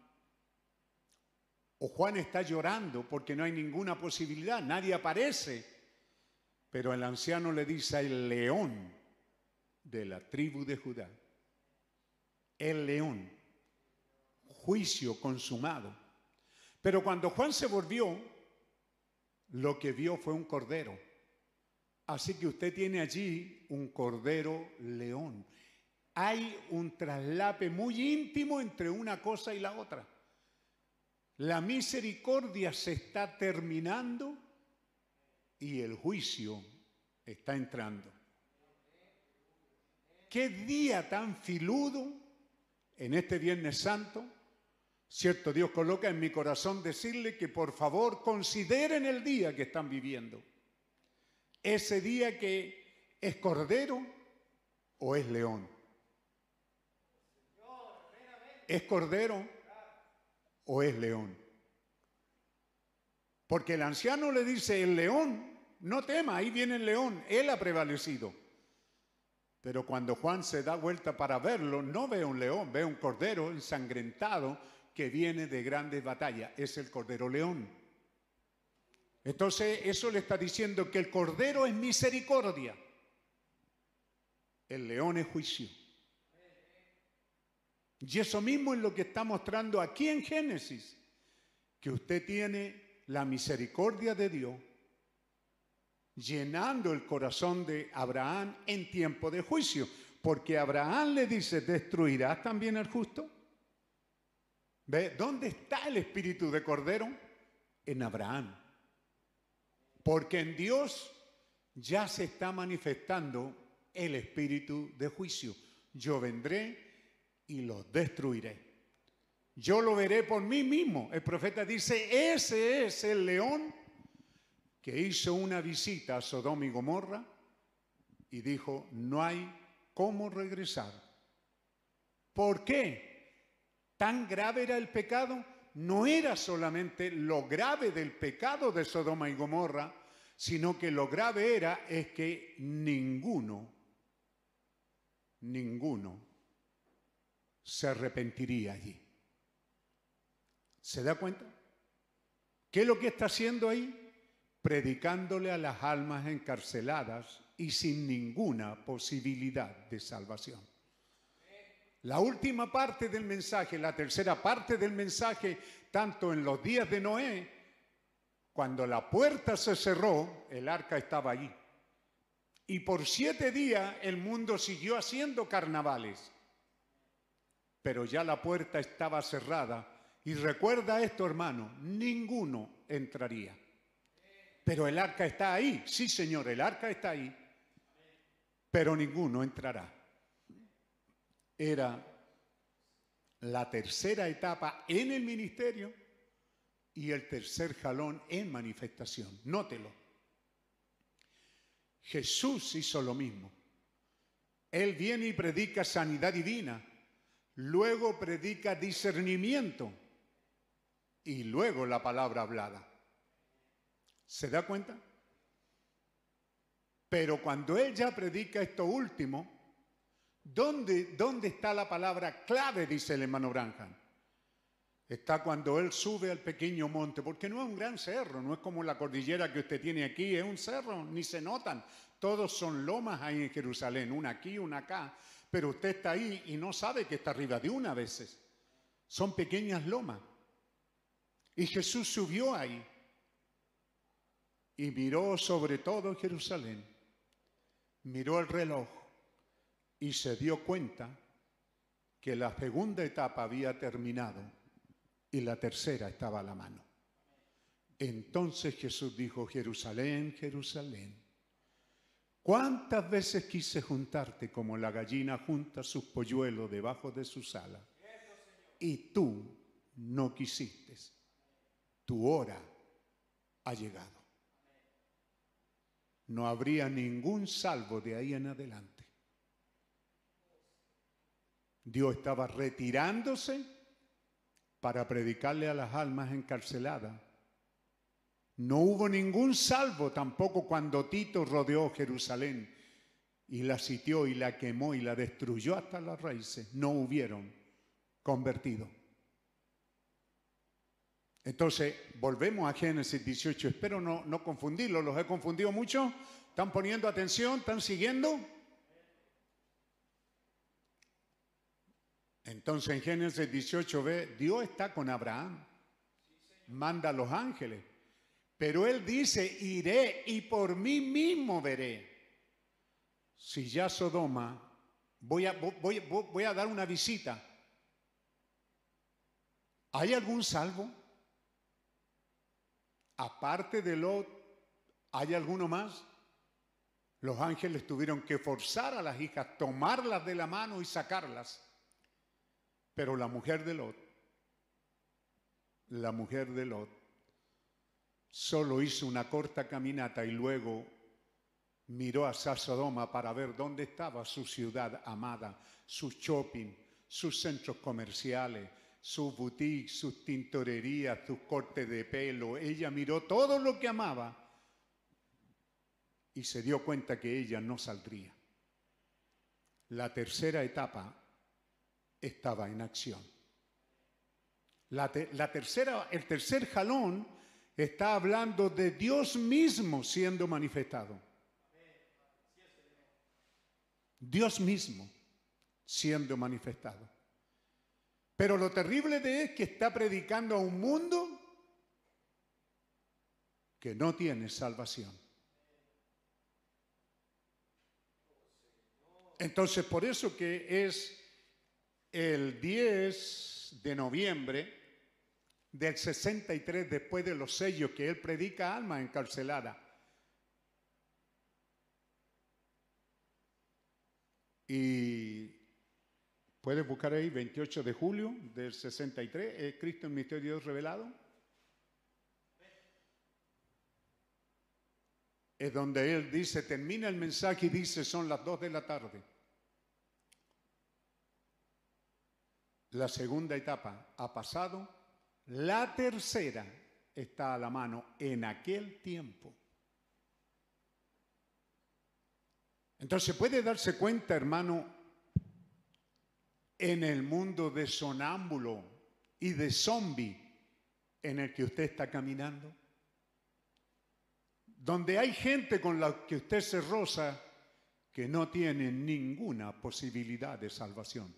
o Juan está llorando porque no hay ninguna posibilidad, nadie aparece, pero el anciano le dice el león de la tribu de Judá el león, juicio consumado. Pero cuando Juan se volvió, lo que vio fue un cordero. Así que usted tiene allí un cordero león. Hay un traslape muy íntimo entre una cosa y la otra. La misericordia se está terminando y el juicio está entrando. Qué día tan filudo en este Viernes Santo, cierto Dios coloca en mi corazón decirle que por favor consideren el día que están viviendo. Ese día que es cordero o es león. ¿Es cordero o es león? Porque el anciano le dice, el león, no tema, ahí viene el león, él ha prevalecido. Pero cuando Juan se da vuelta para verlo, no ve un león, ve un cordero ensangrentado que viene de grandes batallas. Es el cordero león. Entonces eso le está diciendo que el cordero es misericordia. El león es juicio. Y eso mismo es lo que está mostrando aquí en Génesis, que usted tiene la misericordia de Dios llenando el corazón de Abraham en tiempo de juicio. Porque Abraham le dice, ¿destruirás también al justo? ¿Ve? ¿Dónde está el espíritu de Cordero? En Abraham. Porque en Dios ya se está manifestando el espíritu de juicio. Yo vendré y los destruiré. Yo lo veré por mí mismo. El profeta dice, ese es el león que hizo una visita a Sodoma y Gomorra y dijo, no hay cómo regresar. ¿Por qué? ¿Tan grave era el pecado? No era solamente lo grave del pecado de Sodoma y Gomorra, sino que lo grave era es que ninguno, ninguno se arrepentiría allí. ¿Se da cuenta? ¿Qué es lo que está haciendo ahí? predicándole a las almas encarceladas y sin ninguna posibilidad de salvación. La última parte del mensaje, la tercera parte del mensaje, tanto en los días de Noé, cuando la puerta se cerró, el arca estaba allí. Y por siete días el mundo siguió haciendo carnavales. Pero ya la puerta estaba cerrada. Y recuerda esto, hermano, ninguno entraría. Pero el arca está ahí. Sí, Señor, el arca está ahí. Pero ninguno entrará. Era la tercera etapa en el ministerio y el tercer jalón en manifestación. Nótelo. Jesús hizo lo mismo. Él viene y predica sanidad divina, luego predica discernimiento y luego la palabra hablada. ¿Se da cuenta? Pero cuando él ya predica esto último, ¿dónde, dónde está la palabra clave? Dice el hermano Branham. Está cuando él sube al pequeño monte, porque no es un gran cerro, no es como la cordillera que usted tiene aquí, es un cerro, ni se notan. Todos son lomas ahí en Jerusalén, una aquí, una acá. Pero usted está ahí y no sabe que está arriba de una a veces. Son pequeñas lomas. Y Jesús subió ahí y miró sobre todo Jerusalén. Miró el reloj y se dio cuenta que la segunda etapa había terminado y la tercera estaba a la mano. Entonces Jesús dijo, Jerusalén, Jerusalén ¿Cuántas veces quise juntarte como la gallina junta sus polluelos debajo de sus alas? Y tú no quisiste. Tu hora ha llegado. No habría ningún salvo de ahí en adelante. Dios estaba retirándose para predicarle a las almas encarceladas no hubo ningún salvo tampoco cuando Tito rodeó Jerusalén y la sitió y la quemó y la destruyó hasta las raíces. No hubieron convertido. Entonces, volvemos a Génesis 18. Espero no, no confundirlo. ¿Los he confundido mucho? ¿Están poniendo atención? ¿Están siguiendo? Entonces en Génesis 18 ve, Dios está con Abraham. Manda a los ángeles. Pero él dice, iré y por mí mismo veré. Si ya Sodoma, voy a, dar una visita. ¿Hay algún salvo? Aparte de Lot, ¿hay alguno más? Los ángeles tuvieron que forzar a las hijas, tomarlas de la mano y sacarlas. Pero la mujer de Lot, la mujer de Lot, solo hizo una corta caminata y luego miró a Sodoma para ver dónde estaba su ciudad amada, su shopping, sus centros comerciales, su boutique, sus tintorerías, sus cortes de pelo. Ella miró todo lo que amaba y se dio cuenta que ella no saldría. La tercera etapa estaba en acción. La tercera, el tercer jalón está hablando de Dios mismo siendo manifestado. Dios mismo siendo manifestado. Pero lo terrible de es que está predicando a un mundo que no tiene salvación. Entonces, por eso que es el 10 de noviembre del 63 después de los sellos que él predica alma encarcelada. Y puedes buscar ahí 28 de julio del 63, es Cristo en Misterio Dios revelado. Es donde él dice, termina el mensaje y dice, son las 2 de la tarde. La segunda etapa ha pasado la tercera está a la mano en aquel tiempo. Entonces puede darse cuenta, hermano, en el mundo de sonámbulo y de zombie en el que usted está caminando, donde hay gente con la que usted se roza que no tiene ninguna posibilidad de salvación.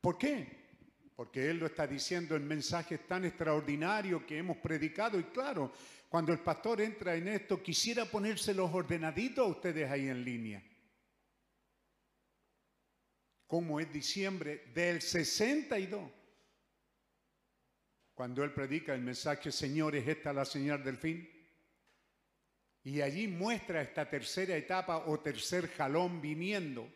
¿Por qué? Porque Él lo está diciendo en mensajes tan extraordinarios que hemos predicado. Y claro, cuando el pastor entra en esto, quisiera ponérselos ordenaditos a ustedes ahí en línea. Como es diciembre del 62, cuando Él predica el mensaje, señores, esta es la señal del fin. Y allí muestra esta tercera etapa o tercer jalón viniendo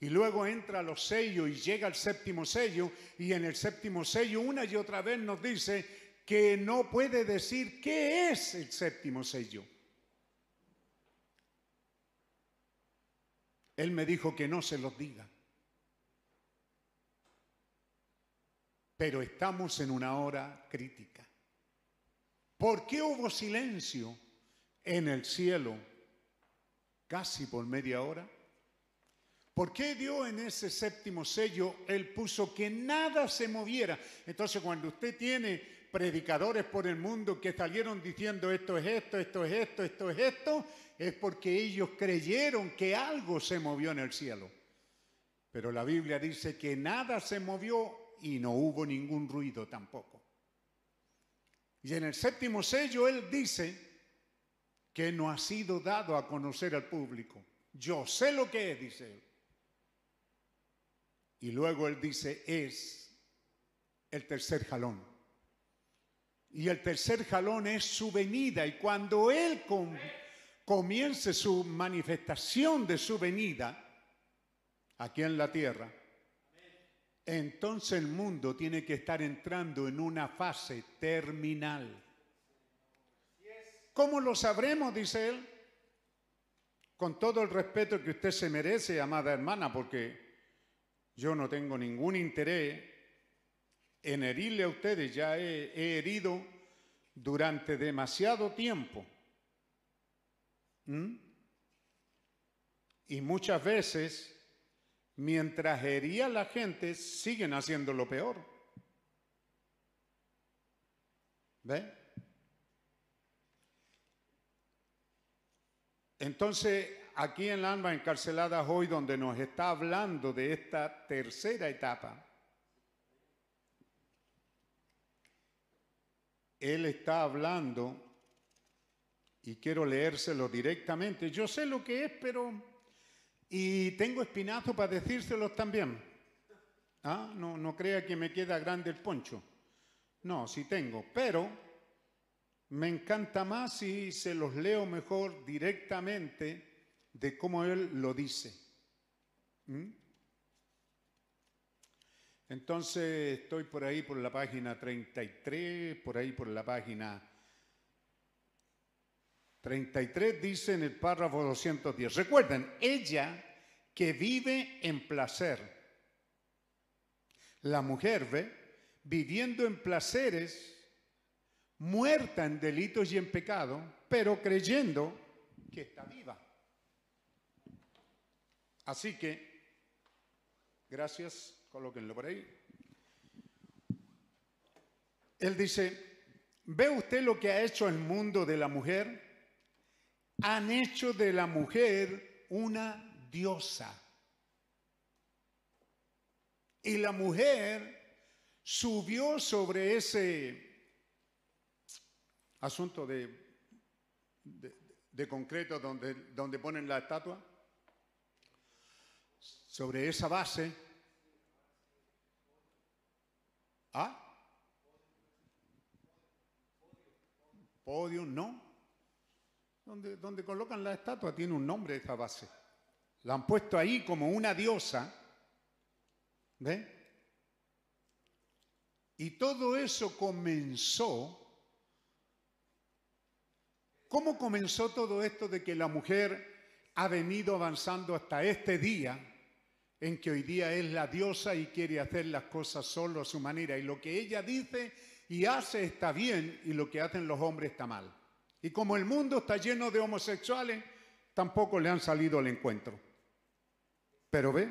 Y luego entra los sellos y llega al séptimo sello y en el séptimo sello una y otra vez nos dice que no puede decir qué es el séptimo sello. Él me dijo que no se los diga. Pero estamos en una hora crítica. ¿Por qué hubo silencio en el cielo casi por media hora? ¿Por qué Dios en ese séptimo sello, Él puso que nada se moviera? Entonces cuando usted tiene predicadores por el mundo que salieron diciendo esto es esto, esto es esto, esto es esto, es porque ellos creyeron que algo se movió en el cielo. Pero la Biblia dice que nada se movió y no hubo ningún ruido tampoco. Y en el séptimo sello Él dice que no ha sido dado a conocer al público. Yo sé lo que es, dice Él. Y luego Él dice, es el tercer jalón. Y el tercer jalón es su venida. Y cuando Él comience su manifestación de su venida aquí en la tierra, entonces el mundo tiene que estar entrando en una fase terminal. ¿Cómo lo sabremos? Dice él. Con todo el respeto que usted se merece, amada hermana, porque yo no tengo ningún interés en herirle a ustedes, ya he, herido durante demasiado tiempo. ¿Mm? Y muchas veces mientras hería a la gente, siguen haciendo lo peor. ¿Ve? Entonces, aquí en la alma encarcelada hoy, donde nos está hablando de esta tercera etapa, él está hablando, y quiero leérselo directamente, yo sé lo que es, pero y tengo espinazo para decírselos también. ¿Ah? No, no crea que me queda grande el poncho. No, sí tengo, pero me encanta más si se los leo mejor directamente de cómo él lo dice. ¿Mm? Entonces estoy por ahí por la página 33, por ahí por la página 33 dice en el párrafo 210, recuerden, ella que vive en placer. La mujer, ¿ve? Viviendo en placeres, muerta en delitos y en pecado, pero creyendo que está viva. Así que, gracias, colóquenlo por ahí. Él dice, ¿ve usted lo que ha hecho el mundo de la mujer? han hecho de la mujer una diosa. Y la mujer subió sobre ese asunto de, concreto donde ponen la estatua, sobre esa base. ¿Ah? Podio, no. Donde, colocan la estatua tiene un nombre esa base. La han puesto ahí como una diosa. ¿Ve? Y todo eso comenzó. ¿Cómo comenzó todo esto de que la mujer ha venido avanzando hasta este día en que hoy día es la diosa y quiere hacer las cosas solo a su manera? Y lo que ella dice y hace está bien y lo que hacen los hombres está mal. Y como el mundo está lleno de homosexuales, tampoco le han salido al encuentro. Pero ve,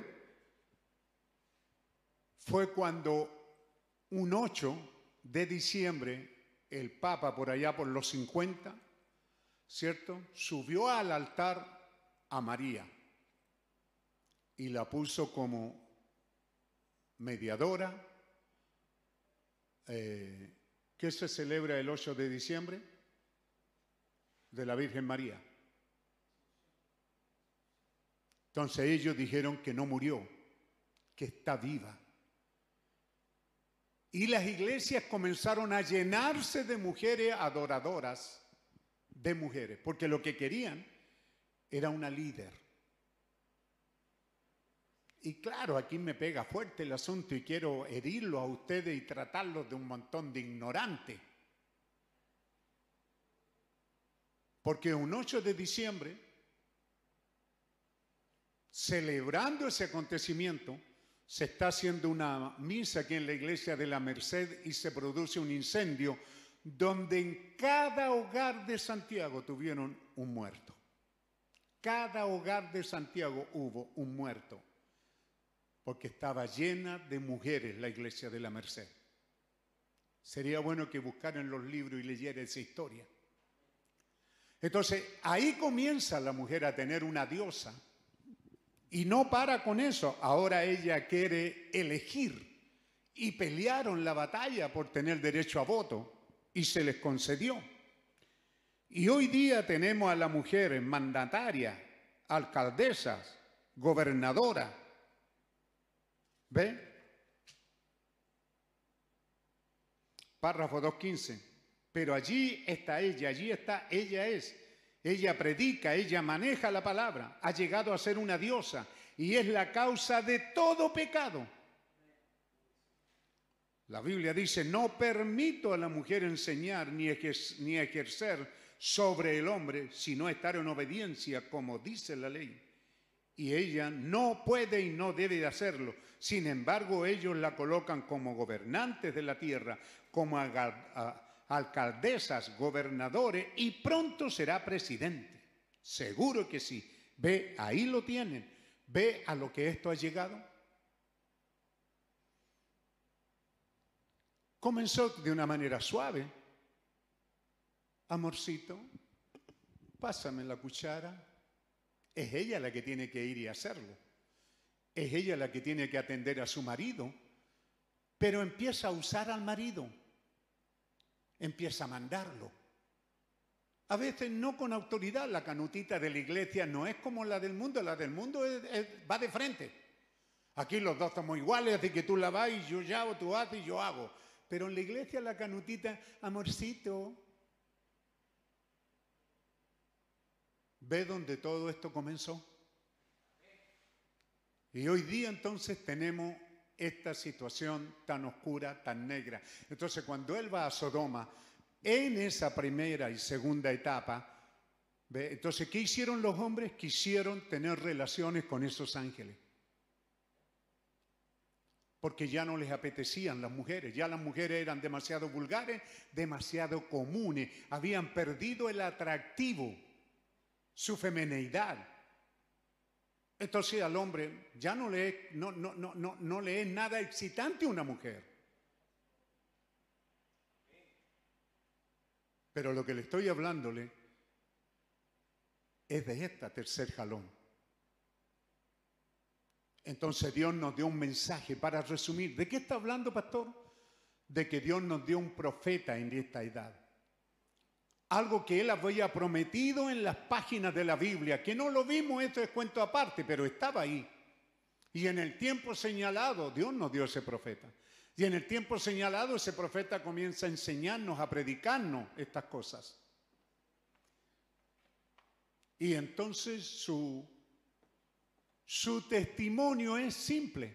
fue cuando un 8 de diciembre, el Papa por allá por los 50, ¿cierto? Subió al altar a María y la puso como mediadora. Eh, ¿Qué se celebra el 8 de diciembre? de la Virgen María. Entonces ellos dijeron que no murió, que está viva. Y las iglesias comenzaron a llenarse de mujeres adoradoras de mujeres, porque lo que querían era una líder. Y claro, aquí me pega fuerte el asunto y quiero herirlo a ustedes y tratarlos de un montón de ignorantes. Porque un 8 de diciembre, celebrando ese acontecimiento, se está haciendo una misa aquí en la iglesia de la Merced y se produce un incendio donde en cada hogar de Santiago tuvieron un muerto. Cada hogar de Santiago hubo un muerto porque estaba llena de mujeres la iglesia de la Merced. Sería bueno que buscaran los libros y leyeran esa historia. Entonces, ahí comienza la mujer a tener una diosa. Y no para con eso. Ahora ella quiere elegir. Y pelearon la batalla por tener derecho a voto. Y se les concedió. Y hoy día tenemos a la mujer mandataria, alcaldesas, gobernadora, ¿Ve? Párrafo 2.15. Pero allí está ella, allí está, ella es. Ella predica, ella maneja la palabra, ha llegado a ser una diosa y es la causa de todo pecado. La Biblia dice, no permito a la mujer enseñar ni, ejercer sobre el hombre, sino estar en obediencia, como dice la ley. Y ella no puede y no debe hacerlo, sin embargo, ellos la colocan como gobernantes de la tierra, como alcaldesas, gobernadores y pronto será presidente. Seguro que sí. Ve, ahí lo tienen. Ve a lo que esto ha llegado. Comenzó de una manera suave. Amorcito, pásame la cuchara. Es ella la que tiene que ir y hacerlo. Es ella la que tiene que atender a su marido, pero empieza a usar al marido, empieza a mandarlo. A veces no con autoridad, la canutita de la iglesia no es como la del mundo, la del mundo va de frente. Aquí los dos somos iguales, así que tú la vas y yo ya hago, tú haces y yo hago. Pero en la iglesia la canutita, amorcito, ¿ve dónde todo esto comenzó? Y hoy día entonces tenemos esta situación tan oscura, tan negra. Entonces cuando él va a Sodoma, en esa primera y segunda etapa, entonces ¿qué hicieron los hombres? Quisieron tener relaciones con esos ángeles. Porque ya no les apetecían las mujeres, ya las mujeres eran demasiado vulgares, demasiado comunes, habían perdido el atractivo, su femineidad. Entonces al hombre ya no le, no, no, no, no, le es nada excitante una mujer. Pero lo que le estoy hablándole es de esta tercer jalón. Entonces Dios nos dio un mensaje para resumir. ¿De qué está hablando, pastor? De que Dios nos dio un profeta en esta edad algo que él había prometido en las páginas de la Biblia, que no lo vimos, esto es cuento aparte, pero estaba ahí. Y en el tiempo señalado, Dios nos dio ese profeta. Y en el tiempo señalado, ese profeta comienza a enseñarnos, a predicarnos estas cosas. Y entonces su, su testimonio es simple.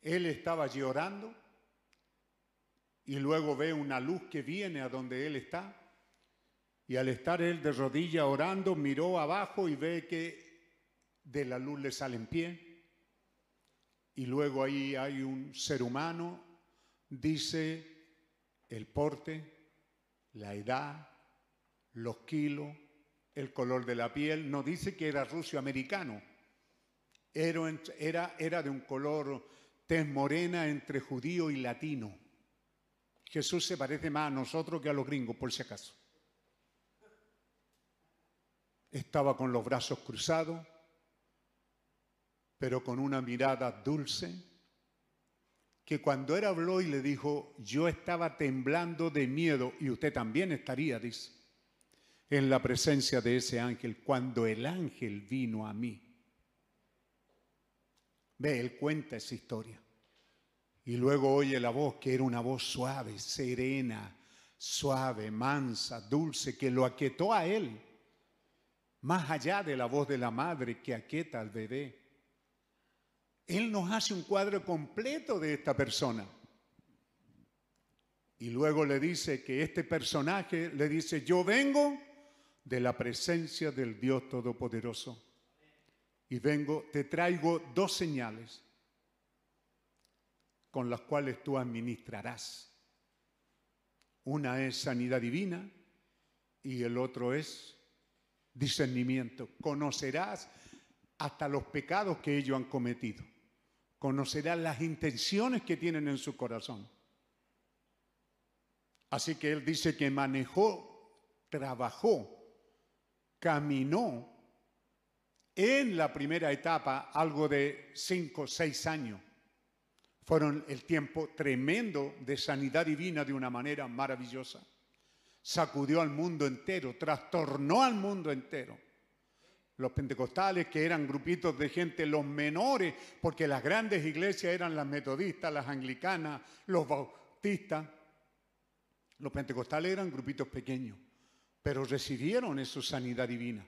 Él estaba llorando y luego ve una luz que viene a donde él está. Y al estar él de rodilla orando, miró abajo y ve que de la luz le sale en pie. Y luego ahí hay un ser humano, dice el porte, la edad, los kilos, el color de la piel. No dice que era ruso-americano. Era de un color tez morena entre judío y latino. Jesús se parece más a nosotros que a los gringos, por si acaso. Estaba con los brazos cruzados, pero con una mirada dulce, que cuando él habló y le dijo, yo estaba temblando de miedo, y usted también estaría, dice, en la presencia de ese ángel, cuando el ángel vino a mí. Ve, él cuenta esa historia. Y luego oye la voz, que era una voz suave, serena, suave, mansa, dulce, que lo aquietó a él, más allá de la voz de la madre que aquieta al bebé. Él nos hace un cuadro completo de esta persona. Y luego le dice que este personaje le dice, yo vengo de la presencia del Dios Todopoderoso. Y vengo, te traigo dos señales con las cuales tú administrarás. Una es sanidad divina y el otro es discernimiento. Conocerás hasta los pecados que ellos han cometido. Conocerás las intenciones que tienen en su corazón. Así que él dice que manejó, trabajó, caminó en la primera etapa algo de cinco o seis años. Fueron el tiempo tremendo de sanidad divina de una manera maravillosa. Sacudió al mundo entero, trastornó al mundo entero. Los pentecostales, que eran grupitos de gente, los menores, porque las grandes iglesias eran las metodistas, las anglicanas, los bautistas. Los pentecostales eran grupitos pequeños, pero recibieron esa sanidad divina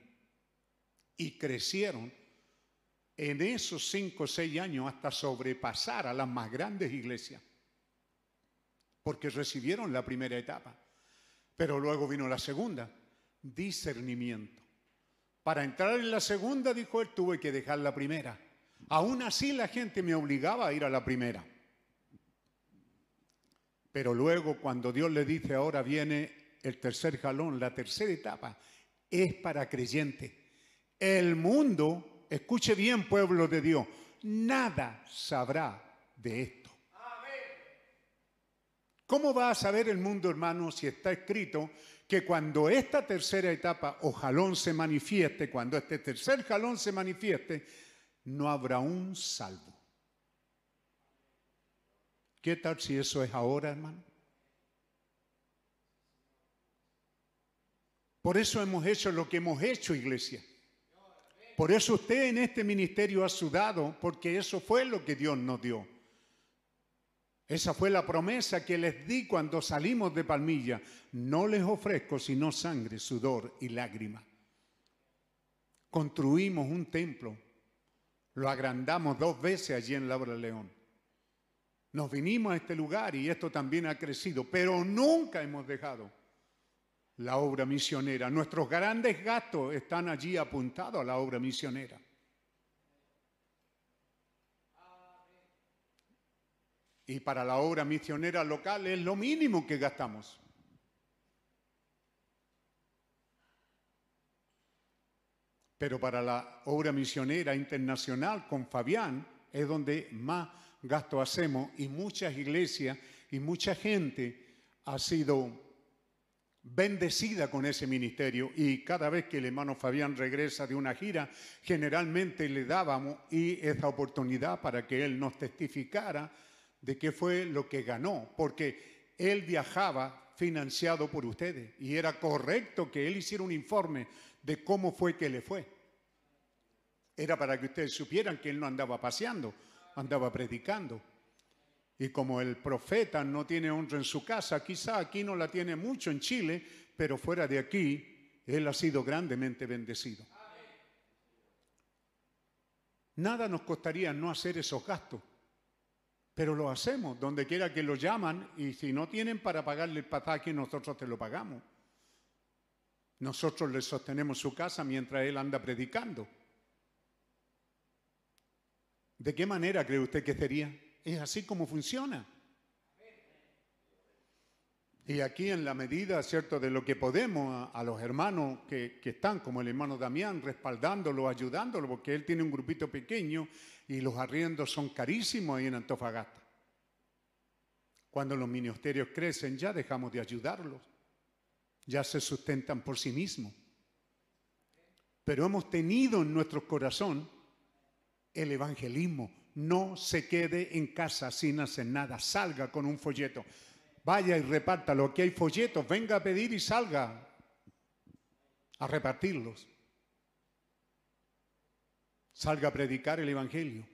y crecieron en esos cinco o seis años hasta sobrepasar a las más grandes iglesias, porque recibieron la primera etapa. Pero luego vino la segunda, discernimiento. Para entrar en la segunda, dijo él, tuve que dejar la primera. Aún así la gente me obligaba a ir a la primera. Pero luego cuando Dios le dice, ahora viene el tercer jalón, la tercera etapa, es para creyente. El mundo, escuche bien pueblo de Dios, nada sabrá de esto. ¿Cómo va a saber el mundo, hermano, si está escrito que cuando esta tercera etapa o jalón se manifieste, cuando este tercer jalón se manifieste, no habrá un salvo? ¿Qué tal si eso es ahora, hermano? Por eso hemos hecho lo que hemos hecho, iglesia. Por eso usted en este ministerio ha sudado, porque eso fue lo que Dios nos dio. Esa fue la promesa que les di cuando salimos de Palmilla. No les ofrezco sino sangre, sudor y lágrima. Construimos un templo. Lo agrandamos dos veces allí en Laura León. Nos vinimos a este lugar y esto también ha crecido, pero nunca hemos dejado la obra misionera. Nuestros grandes gastos están allí apuntados a la obra misionera. Y para la obra misionera local es lo mínimo que gastamos. Pero para la obra misionera internacional con Fabián es donde más gasto hacemos y muchas iglesias y mucha gente ha sido bendecida con ese ministerio y cada vez que el hermano Fabián regresa de una gira, generalmente le dábamos y esa oportunidad para que él nos testificara de qué fue lo que ganó, porque él viajaba financiado por ustedes y era correcto que él hiciera un informe de cómo fue que le fue. Era para que ustedes supieran que él no andaba paseando, andaba predicando. Y como el profeta no tiene honra en su casa, quizá aquí no la tiene mucho en Chile, pero fuera de aquí, él ha sido grandemente bendecido. Nada nos costaría no hacer esos gastos, pero lo hacemos donde quiera que lo llaman y si no tienen para pagarle el pasaje, nosotros te lo pagamos. Nosotros le sostenemos su casa mientras él anda predicando. ¿De qué manera cree usted que sería? Es así como funciona. Y aquí en la medida, ¿cierto?, de lo que podemos a, los hermanos que, que, están, como el hermano Damián, respaldándolo, ayudándolo, porque él tiene un grupito pequeño y los arriendos son carísimos ahí en Antofagasta. Cuando los ministerios crecen ya dejamos de ayudarlos, ya se sustentan por sí mismos. Pero hemos tenido en nuestro corazón el evangelismo, no se quede en casa sin hacer nada, salga con un folleto. Vaya y repártalo, aquí hay folletos, venga a pedir y salga a repartirlos. Salga a predicar el Evangelio.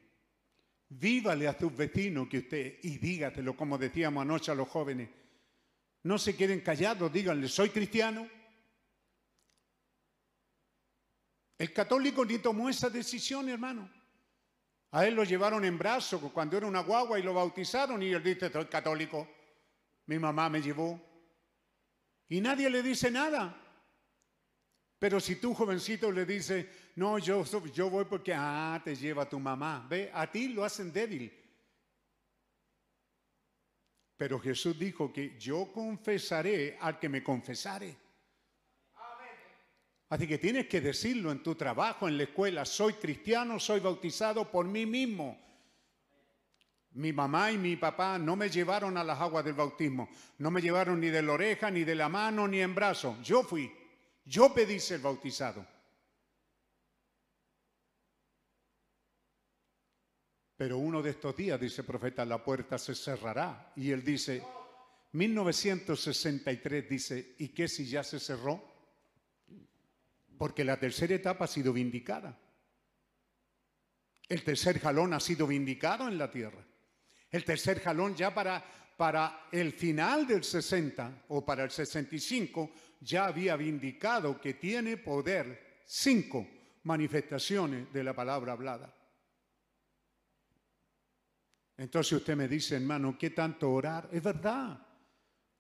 Vívale a tus vecinos que usted, y dígatelo como decíamos anoche a los jóvenes, no se queden callados, díganle, soy cristiano. El católico ni tomó esa decisión, hermano. A él lo llevaron en brazos cuando era una guagua y lo bautizaron y él dice, soy católico. Mi mamá me llevó. Y nadie le dice nada. Pero si tú, jovencito, le dices, no, yo, yo voy porque, ah, te lleva tu mamá. Ve, a ti lo hacen débil. Pero Jesús dijo que yo confesaré al que me confesare. Así que tienes que decirlo en tu trabajo, en la escuela, soy cristiano, soy bautizado por mí mismo. Mi mamá y mi papá no me llevaron a las aguas del bautismo, no me llevaron ni de la oreja, ni de la mano, ni en brazo. Yo fui, yo pedí ser bautizado. Pero uno de estos días, dice el profeta, la puerta se cerrará. Y él dice, 1963 dice, ¿y qué si ya se cerró? Porque la tercera etapa ha sido vindicada. El tercer jalón ha sido vindicado en la tierra. El tercer jalón ya para, para el final del 60 o para el 65 ya había vindicado que tiene poder cinco manifestaciones de la palabra hablada. Entonces usted me dice, hermano, ¿qué tanto orar? Es verdad.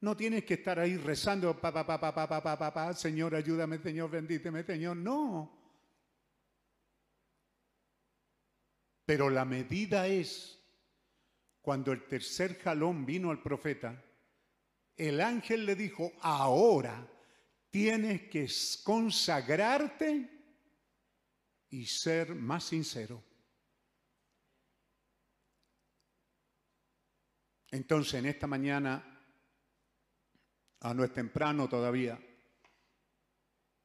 No tienes que estar ahí rezando, pa, pa, pa, pa, pa, pa, pa, pa, Señor, ayúdame, Señor, bendíteme, Señor. No. Pero la medida es, cuando el tercer jalón vino al profeta, el ángel le dijo, ahora tienes que consagrarte y ser más sincero. Entonces, en esta mañana Ah, no es temprano todavía.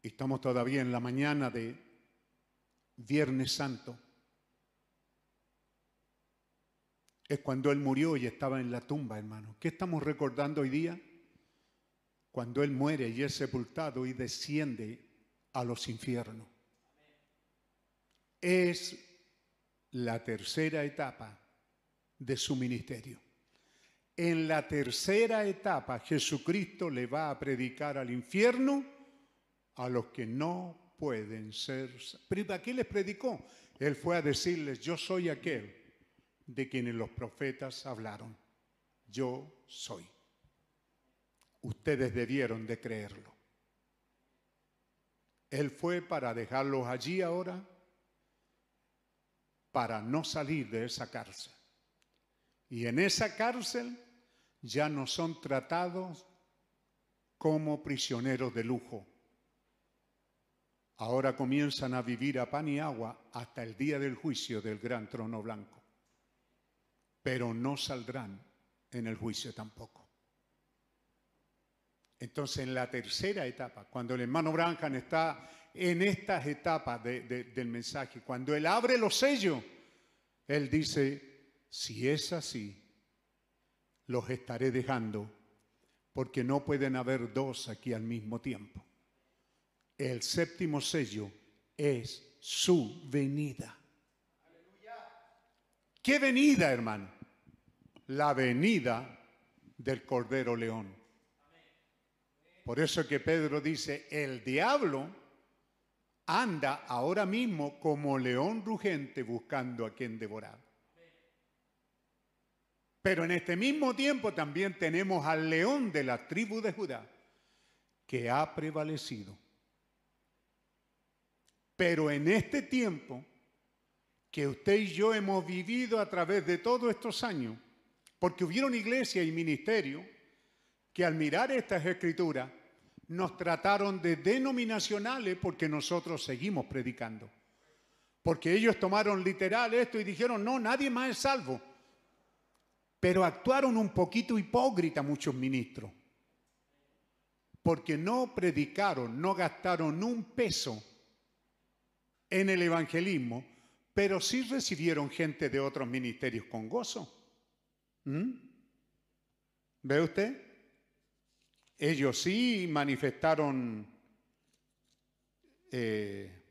Estamos todavía en la mañana de Viernes Santo. Es cuando Él murió y estaba en la tumba, hermano. ¿Qué estamos recordando hoy día? Cuando Él muere y es sepultado y desciende a los infiernos. Es la tercera etapa de su ministerio. En la tercera etapa, Jesucristo le va a predicar al infierno a los que no pueden ser. ¿Pero para qué les predicó? Él fue a decirles, yo soy aquel de quienes los profetas hablaron. Yo soy. Ustedes debieron de creerlo. Él fue para dejarlos allí ahora, para no salir de esa cárcel. Y en esa cárcel ya no son tratados como prisioneros de lujo. Ahora comienzan a vivir a pan y agua hasta el día del juicio del gran trono blanco. Pero no saldrán en el juicio tampoco. Entonces, en la tercera etapa, cuando el hermano Branham está en estas etapas del mensaje, cuando él abre los sellos, él dice, si es así, los estaré dejando, porque no pueden haber dos aquí al mismo tiempo. El séptimo sello es su venida. ¿Qué venida, hermano? La venida del Cordero León. Por eso que Pedro dice, el diablo anda ahora mismo como león rugente buscando a quien devorar. Pero en este mismo tiempo también tenemos al león de la tribu de Judá que ha prevalecido. Pero en este tiempo que usted y yo hemos vivido a través de todos estos años, porque hubieron iglesia y ministerio que al mirar estas escrituras nos trataron de denominacionales porque nosotros seguimos predicando. Porque ellos tomaron literal esto y dijeron, no, nadie más es salvo. Pero actuaron un poquito hipócrita muchos ministros, porque no predicaron, no gastaron un peso en el evangelismo, pero sí recibieron gente de otros ministerios con gozo. ¿Mm? ¿Ve usted? Ellos sí manifestaron eh,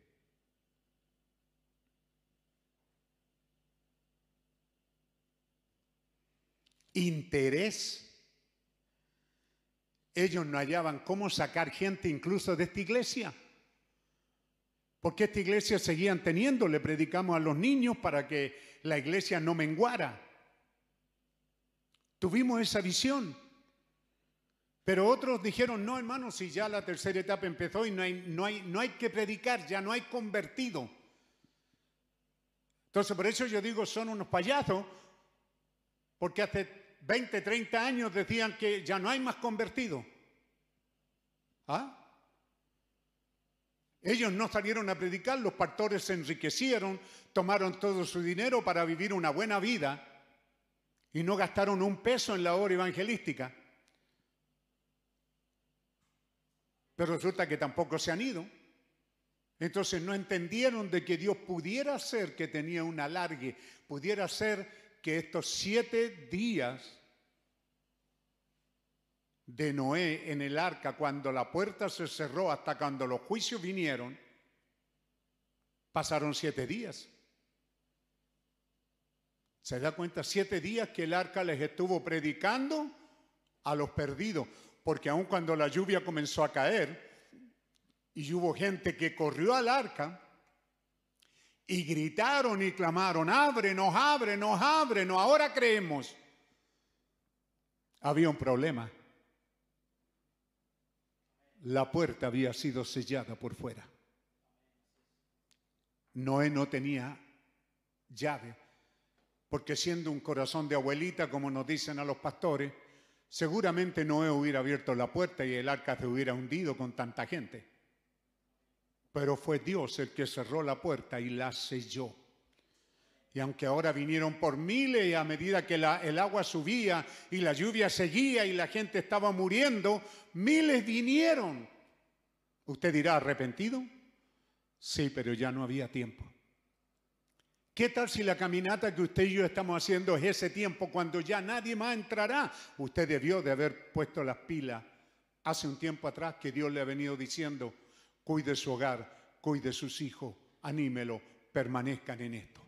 interés. Ellos no hallaban cómo sacar gente incluso de esta iglesia. Porque esta iglesia seguían teniendo, le predicamos a los niños para que la iglesia no menguara. Tuvimos esa visión. Pero otros dijeron, no hermano, si ya la tercera etapa empezó y no hay, no hay, no hay que predicar, ya no hay convertido. Entonces por eso yo digo, son unos payasos, porque hace 20, 30 años decían que ya no hay más convertidos. ¿Ah? Ellos no salieron a predicar, los pastores se enriquecieron, tomaron todo su dinero para vivir una buena vida y no gastaron un peso en la obra evangelística. Pero resulta que tampoco se han ido. Entonces no entendieron de que Dios pudiera ser que tenía un alargue, pudiera ser que estos siete días de Noé en el arca, cuando la puerta se cerró hasta cuando los juicios vinieron, pasaron siete días. ¿Se da cuenta? Siete días que el arca les estuvo predicando a los perdidos, porque aun cuando la lluvia comenzó a caer y hubo gente que corrió al arca y gritaron y clamaron, ábrenos, ábrenos, ábrenos, ahora creemos. Había un problema la puerta había sido sellada por fuera. Noé no tenía llave, porque siendo un corazón de abuelita, como nos dicen a los pastores, seguramente Noé hubiera abierto la puerta y el arca se hubiera hundido con tanta gente. Pero fue Dios el que cerró la puerta y la selló. Y aunque ahora vinieron por miles y a medida que el agua subía y la lluvia seguía y la gente estaba muriendo, miles vinieron. Usted dirá, ¿arrepentido? Sí, pero ya no había tiempo. ¿Qué tal si la caminata que usted y yo estamos haciendo es ese tiempo cuando ya nadie más entrará? Usted debió de haber puesto las pilas hace un tiempo atrás que Dios le ha venido diciendo, cuide su hogar, cuide sus hijos, anímelo, permanezcan en esto.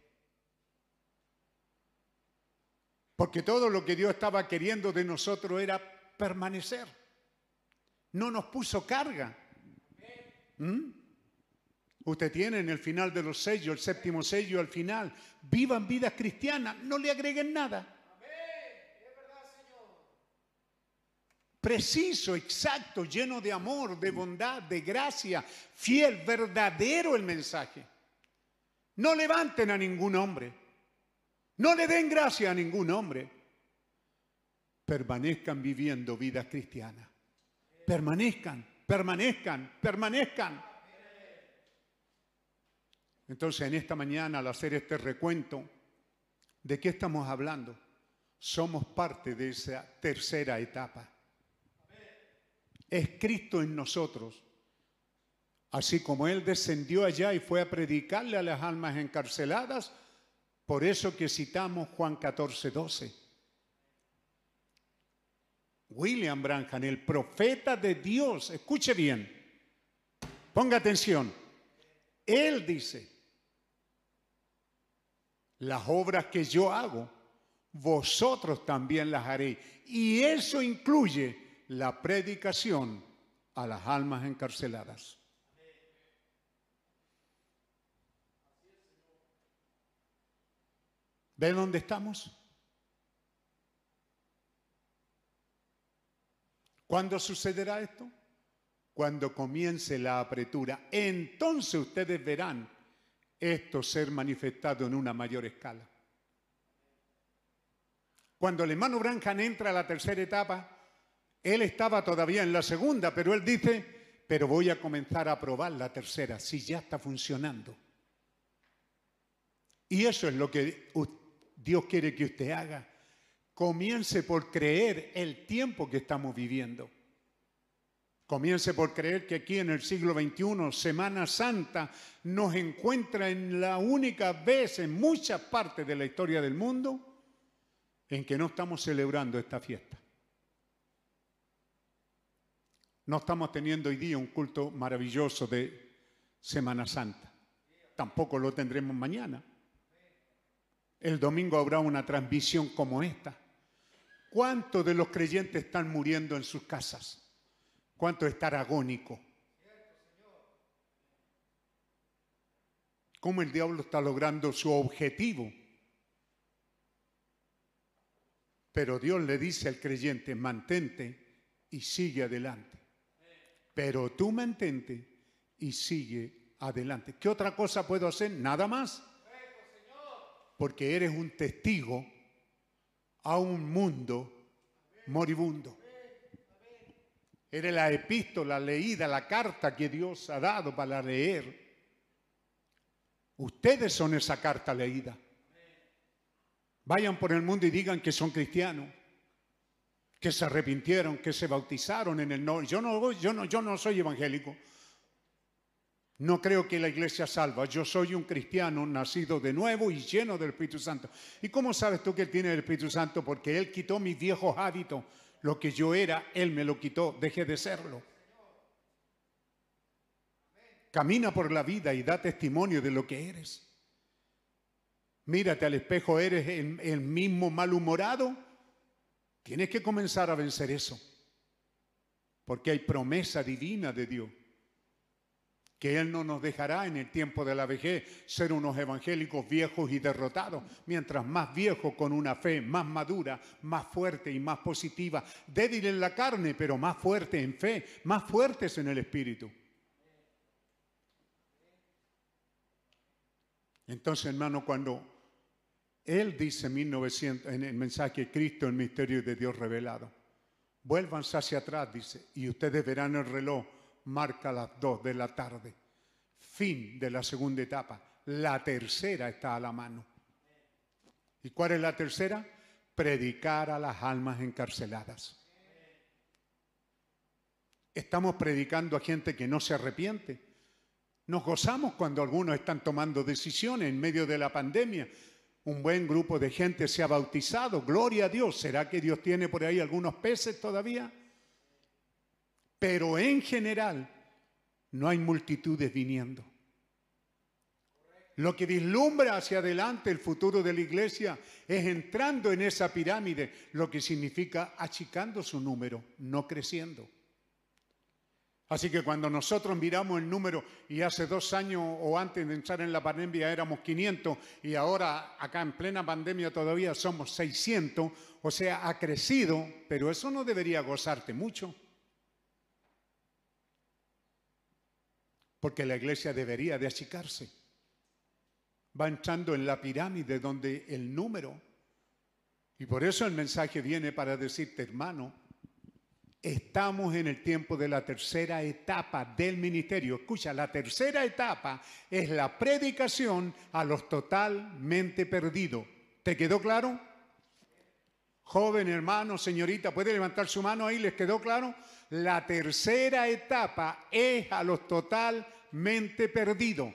Porque todo lo que Dios estaba queriendo de nosotros era permanecer. No nos puso carga. ¿Mm? Usted tiene en el final de los sellos, el séptimo sello al final. Vivan vidas cristianas, no le agreguen nada. Preciso, exacto, lleno de amor, de bondad, de gracia, fiel, verdadero el mensaje. No levanten a ningún hombre. No le den gracia a ningún hombre. Permanezcan viviendo vidas cristianas. Permanezcan, permanezcan, permanezcan. Entonces, en esta mañana, al hacer este recuento, ¿de qué estamos hablando? Somos parte de esa tercera etapa. Es Cristo en nosotros. Así como Él descendió allá y fue a predicarle a las almas encarceladas, por eso que citamos Juan 14, 12. William Branham, el profeta de Dios, escuche bien, ponga atención. Él dice, las obras que yo hago, vosotros también las haréis. Y eso incluye la predicación a las almas encarceladas. ¿Ve dónde estamos? ¿Cuándo sucederá esto? Cuando comience la apretura. Entonces ustedes verán esto ser manifestado en una mayor escala. Cuando el hermano Branham entra a la tercera etapa, él estaba todavía en la segunda, pero él dice, pero voy a comenzar a probar la tercera, si ya está funcionando. Y eso es lo que Dios quiere que usted haga. Comience por creer el tiempo que estamos viviendo. Comience por creer que aquí en el siglo XXI, Semana Santa, nos encuentra en la única vez en muchas partes de la historia del mundo en que no estamos celebrando esta fiesta. No estamos teniendo hoy día un culto maravilloso de Semana Santa. Tampoco lo tendremos mañana. El domingo habrá una transmisión como esta. ¿Cuántos de los creyentes están muriendo en sus casas? ¿Cuánto estar agónico? cómo el diablo está logrando su objetivo. Pero Dios le dice al creyente, mantente y sigue adelante. Pero tú mantente y sigue adelante. ¿Qué otra cosa puedo hacer? Nada más. Porque eres un testigo a un mundo moribundo. Eres la epístola leída, la carta que Dios ha dado para leer. Ustedes son esa carta leída. Vayan por el mundo y digan que son cristianos, que se arrepintieron, que se bautizaron en el nombre. Yo no, yo no, yo no soy evangélico. No creo que la iglesia salva. Yo soy un cristiano nacido de nuevo y lleno del Espíritu Santo. ¿Y cómo sabes tú que Él tiene el Espíritu Santo? Porque Él quitó mis viejos hábitos. Lo que yo era, Él me lo quitó. Dejé de serlo. Camina por la vida y da testimonio de lo que eres. Mírate al espejo, ¿eres el, el mismo malhumorado? Tienes que comenzar a vencer eso. Porque hay promesa divina de Dios que Él no nos dejará en el tiempo de la vejez ser unos evangélicos viejos y derrotados, mientras más viejos con una fe más madura, más fuerte y más positiva, débil en la carne, pero más fuerte en fe, más fuertes en el espíritu. Entonces, hermano, cuando Él dice 1900, en el mensaje Cristo, el misterio de Dios revelado, vuélvanse hacia atrás, dice, y ustedes verán el reloj marca las dos de la tarde. Fin de la segunda etapa. La tercera está a la mano. ¿Y cuál es la tercera? Predicar a las almas encarceladas. Estamos predicando a gente que no se arrepiente. Nos gozamos cuando algunos están tomando decisiones en medio de la pandemia. Un buen grupo de gente se ha bautizado. Gloria a Dios. ¿Será que Dios tiene por ahí algunos peces todavía? Pero en general no hay multitudes viniendo. Lo que vislumbra hacia adelante el futuro de la iglesia es entrando en esa pirámide, lo que significa achicando su número, no creciendo. Así que cuando nosotros miramos el número y hace dos años o antes de entrar en la pandemia éramos 500 y ahora acá en plena pandemia todavía somos 600, o sea, ha crecido, pero eso no debería gozarte mucho. porque la iglesia debería de achicarse. Va entrando en la pirámide donde el número, y por eso el mensaje viene para decirte, hermano, estamos en el tiempo de la tercera etapa del ministerio. Escucha, la tercera etapa es la predicación a los totalmente perdidos. ¿Te quedó claro? Joven, hermano, señorita, ¿puede levantar su mano ahí? ¿Les quedó claro? La tercera etapa es a los totalmente perdidos.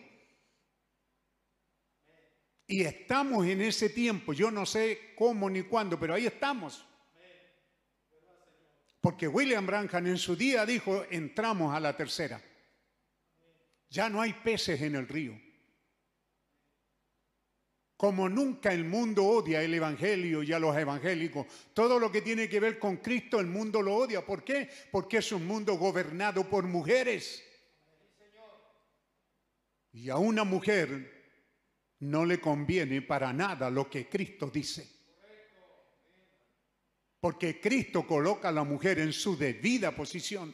Y estamos en ese tiempo, yo no sé cómo ni cuándo, pero ahí estamos. Porque William Branham en su día dijo, entramos a la tercera. Ya no hay peces en el río. Como nunca el mundo odia el Evangelio y a los evangélicos. Todo lo que tiene que ver con Cristo el mundo lo odia. ¿Por qué? Porque es un mundo gobernado por mujeres. Y a una mujer no le conviene para nada lo que Cristo dice. Porque Cristo coloca a la mujer en su debida posición.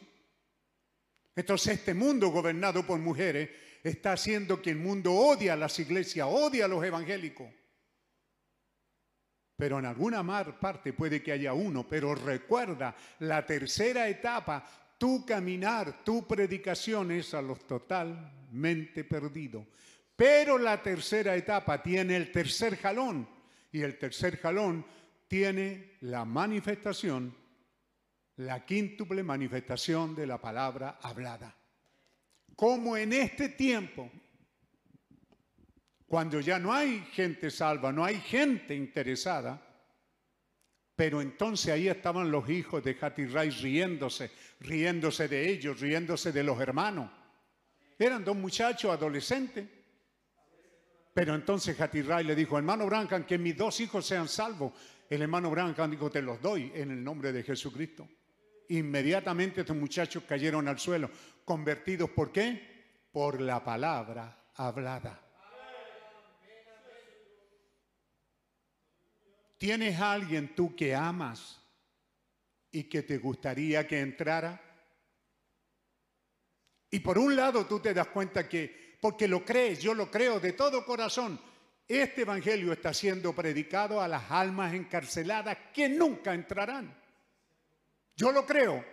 Entonces este mundo gobernado por mujeres está haciendo que el mundo odie a las iglesias, odia a los evangélicos. Pero en alguna parte puede que haya uno, pero recuerda, la tercera etapa, tu caminar, tu predicación es a los totalmente perdidos. Pero la tercera etapa tiene el tercer jalón y el tercer jalón tiene la manifestación, la quíntuple manifestación de la palabra hablada como en este tiempo, cuando ya no hay gente salva, no hay gente interesada, pero entonces ahí estaban los hijos de Hatirai riéndose, riéndose de ellos, riéndose de los hermanos. Eran dos muchachos adolescentes. Pero entonces Hatirai le dijo, hermano Branham, que mis dos hijos sean salvos. El hermano Branham dijo, te los doy en el nombre de Jesucristo. Inmediatamente estos muchachos cayeron al suelo, convertidos por qué? Por la palabra hablada. ¿Tienes a alguien tú que amas y que te gustaría que entrara? Y por un lado tú te das cuenta que, porque lo crees, yo lo creo de todo corazón, este Evangelio está siendo predicado a las almas encarceladas que nunca entrarán. Yo lo creo,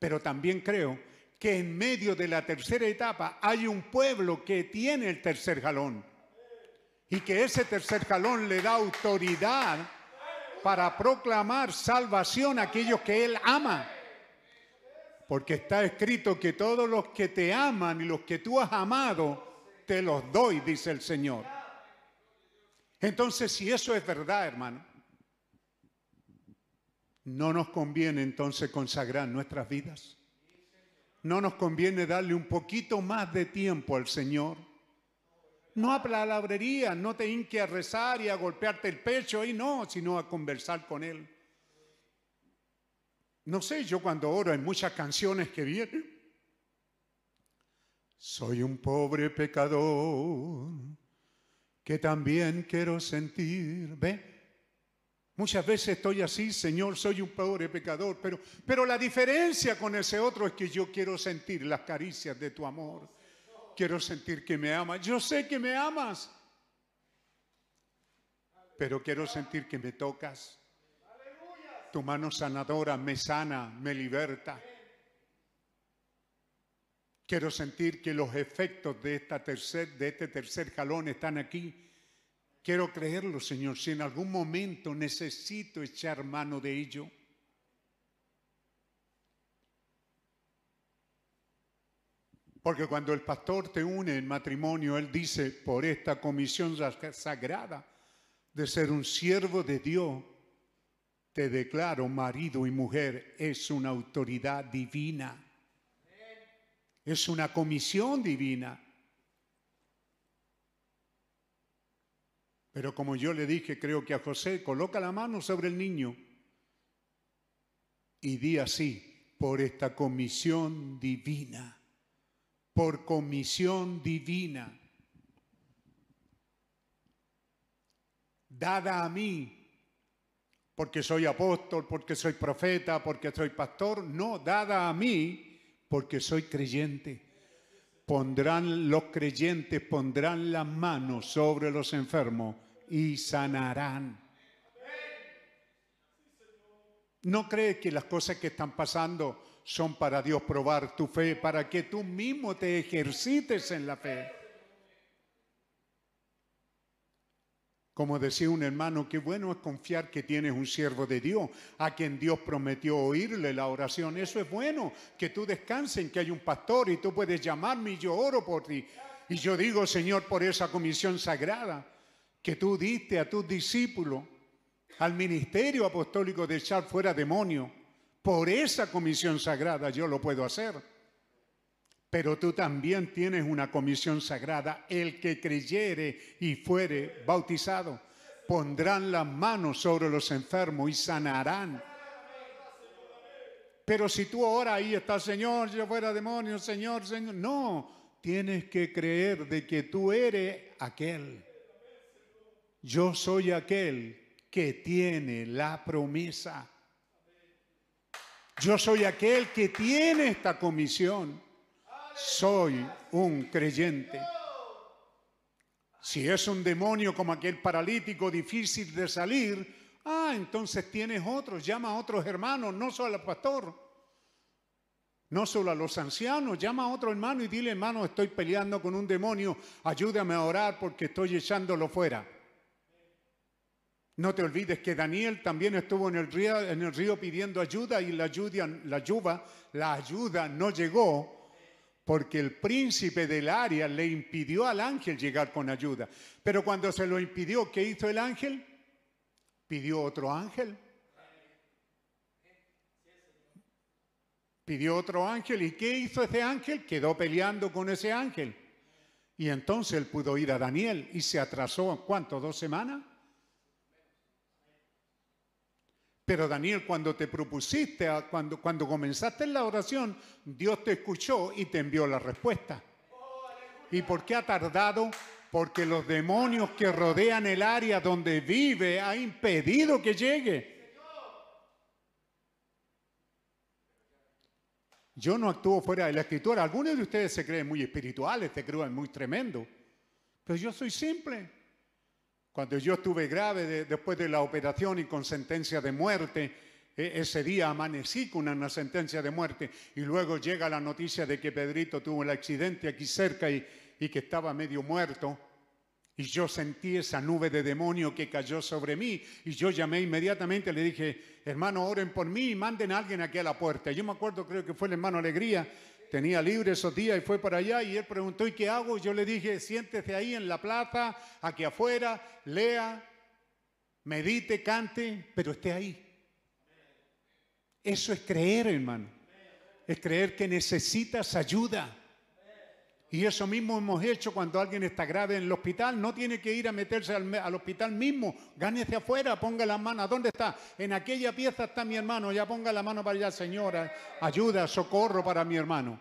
pero también creo que en medio de la tercera etapa hay un pueblo que tiene el tercer jalón y que ese tercer jalón le da autoridad para proclamar salvación a aquellos que Él ama. Porque está escrito que todos los que te aman y los que tú has amado, te los doy, dice el Señor. Entonces, si eso es verdad, hermano, ¿no nos conviene entonces consagrar nuestras vidas? ¿No nos conviene darle un poquito más de tiempo al Señor? No a palabrería, no te hinque a rezar y a golpearte el pecho y no, sino a conversar con Él. No sé, yo cuando oro hay muchas canciones que vienen. Soy un pobre pecador que también quiero sentir. ¿Ve? Muchas veces estoy así, Señor, soy un pobre pecador, pero, pero la diferencia con ese otro es que yo quiero sentir las caricias de tu amor. Quiero sentir que me amas. Yo sé que me amas, pero quiero sentir que me tocas tu mano sanadora me sana, me liberta. Quiero sentir que los efectos de, esta de este tercer jalón están aquí. Quiero creerlo, Señor, si en algún momento necesito echar mano de ello. Porque cuando el pastor te une en matrimonio, él dice, por esta comisión sagrada de ser un siervo de Dios, te declaro marido y mujer, es una autoridad divina. Es una comisión divina. Pero como yo le dije, creo que a José, coloca la mano sobre el niño y di así, por esta comisión divina, por comisión divina, dada a mí porque soy apóstol, porque soy profeta, porque soy pastor, no, dada a mí, porque soy creyente. Pondrán los creyentes, pondrán las manos sobre los enfermos y sanarán. ¿No crees que las cosas que están pasando son para Dios probar tu fe, para que tú mismo te ejercites en la fe? Como decía un hermano, qué bueno es confiar que tienes un siervo de Dios, a quien Dios prometió oírle la oración. Eso es bueno, que tú descanses que hay un pastor y tú puedes llamarme y yo oro por ti. Y yo digo, Señor, por esa comisión sagrada que tú diste a tus discípulos, al ministerio apostólico de echar fuera demonios, por esa comisión sagrada yo lo puedo hacer. Pero tú también tienes una comisión sagrada. El que creyere y fuere bautizado, pondrán las manos sobre los enfermos y sanarán. Pero si tú ahora ahí estás, Señor, yo fuera demonio, Señor, Señor. No, tienes que creer de que tú eres aquel. Yo soy aquel que tiene la promesa. Yo soy aquel que tiene esta comisión soy un creyente. Si es un demonio como aquel paralítico difícil de salir, ah, entonces tienes otros, llama a otros hermanos, no solo al pastor, no solo a los ancianos, llama a otro hermano y dile, hermano, estoy peleando con un demonio, ayúdame a orar porque estoy echándolo fuera. No te olvides que Daniel también estuvo en el río, en el río pidiendo ayuda y la la ayuda, la ayuda no llegó porque el príncipe del área le impidió al ángel llegar con ayuda. Pero cuando se lo impidió, ¿qué hizo el ángel? Pidió otro ángel. Pidió otro ángel. ¿Y qué hizo ese ángel? Quedó peleando con ese ángel. Y entonces él pudo ir a Daniel y se atrasó, ¿cuánto? ¿Dos semanas? Pero Daniel, cuando te propusiste, cuando, cuando comenzaste la oración, Dios te escuchó y te envió la respuesta. ¿Y por qué ha tardado? porque los demonios que rodean el área donde vive ha impedido que llegue. Yo no actúo fuera de la escritura. Algunos de ustedes se creen muy espirituales, se creen muy tremendo. Pero yo soy simple. Cuando yo estuve grave después de la operación y con sentencia de muerte, e, ese día amanecí con una sentencia de muerte y luego llega la noticia de que Pedrito tuvo el accidente aquí cerca y, y que estaba medio muerto. Y yo sentí esa nube de demonio que cayó sobre mí. Y yo llamé inmediatamente, le dije, hermano, oren por mí y manden a alguien aquí a la puerta. Yo me acuerdo, creo que fue el hermano Alegría, tenía libre esos días y fue para allá y él preguntó, ¿y qué hago? Yo le dije, siéntese ahí en la plaza, aquí afuera, lea, medite, cante, pero esté ahí. Eso es creer, hermano. Es creer que necesitas ayuda. Y eso mismo hemos hecho cuando alguien está grave en el hospital. No tiene que ir a meterse al, hospital mismo. Gánese afuera, ponga la mano. ¿Dónde está? En aquella pieza está mi hermano. Ya ponga la mano para allá, señora. Ayuda, socorro para mi hermano.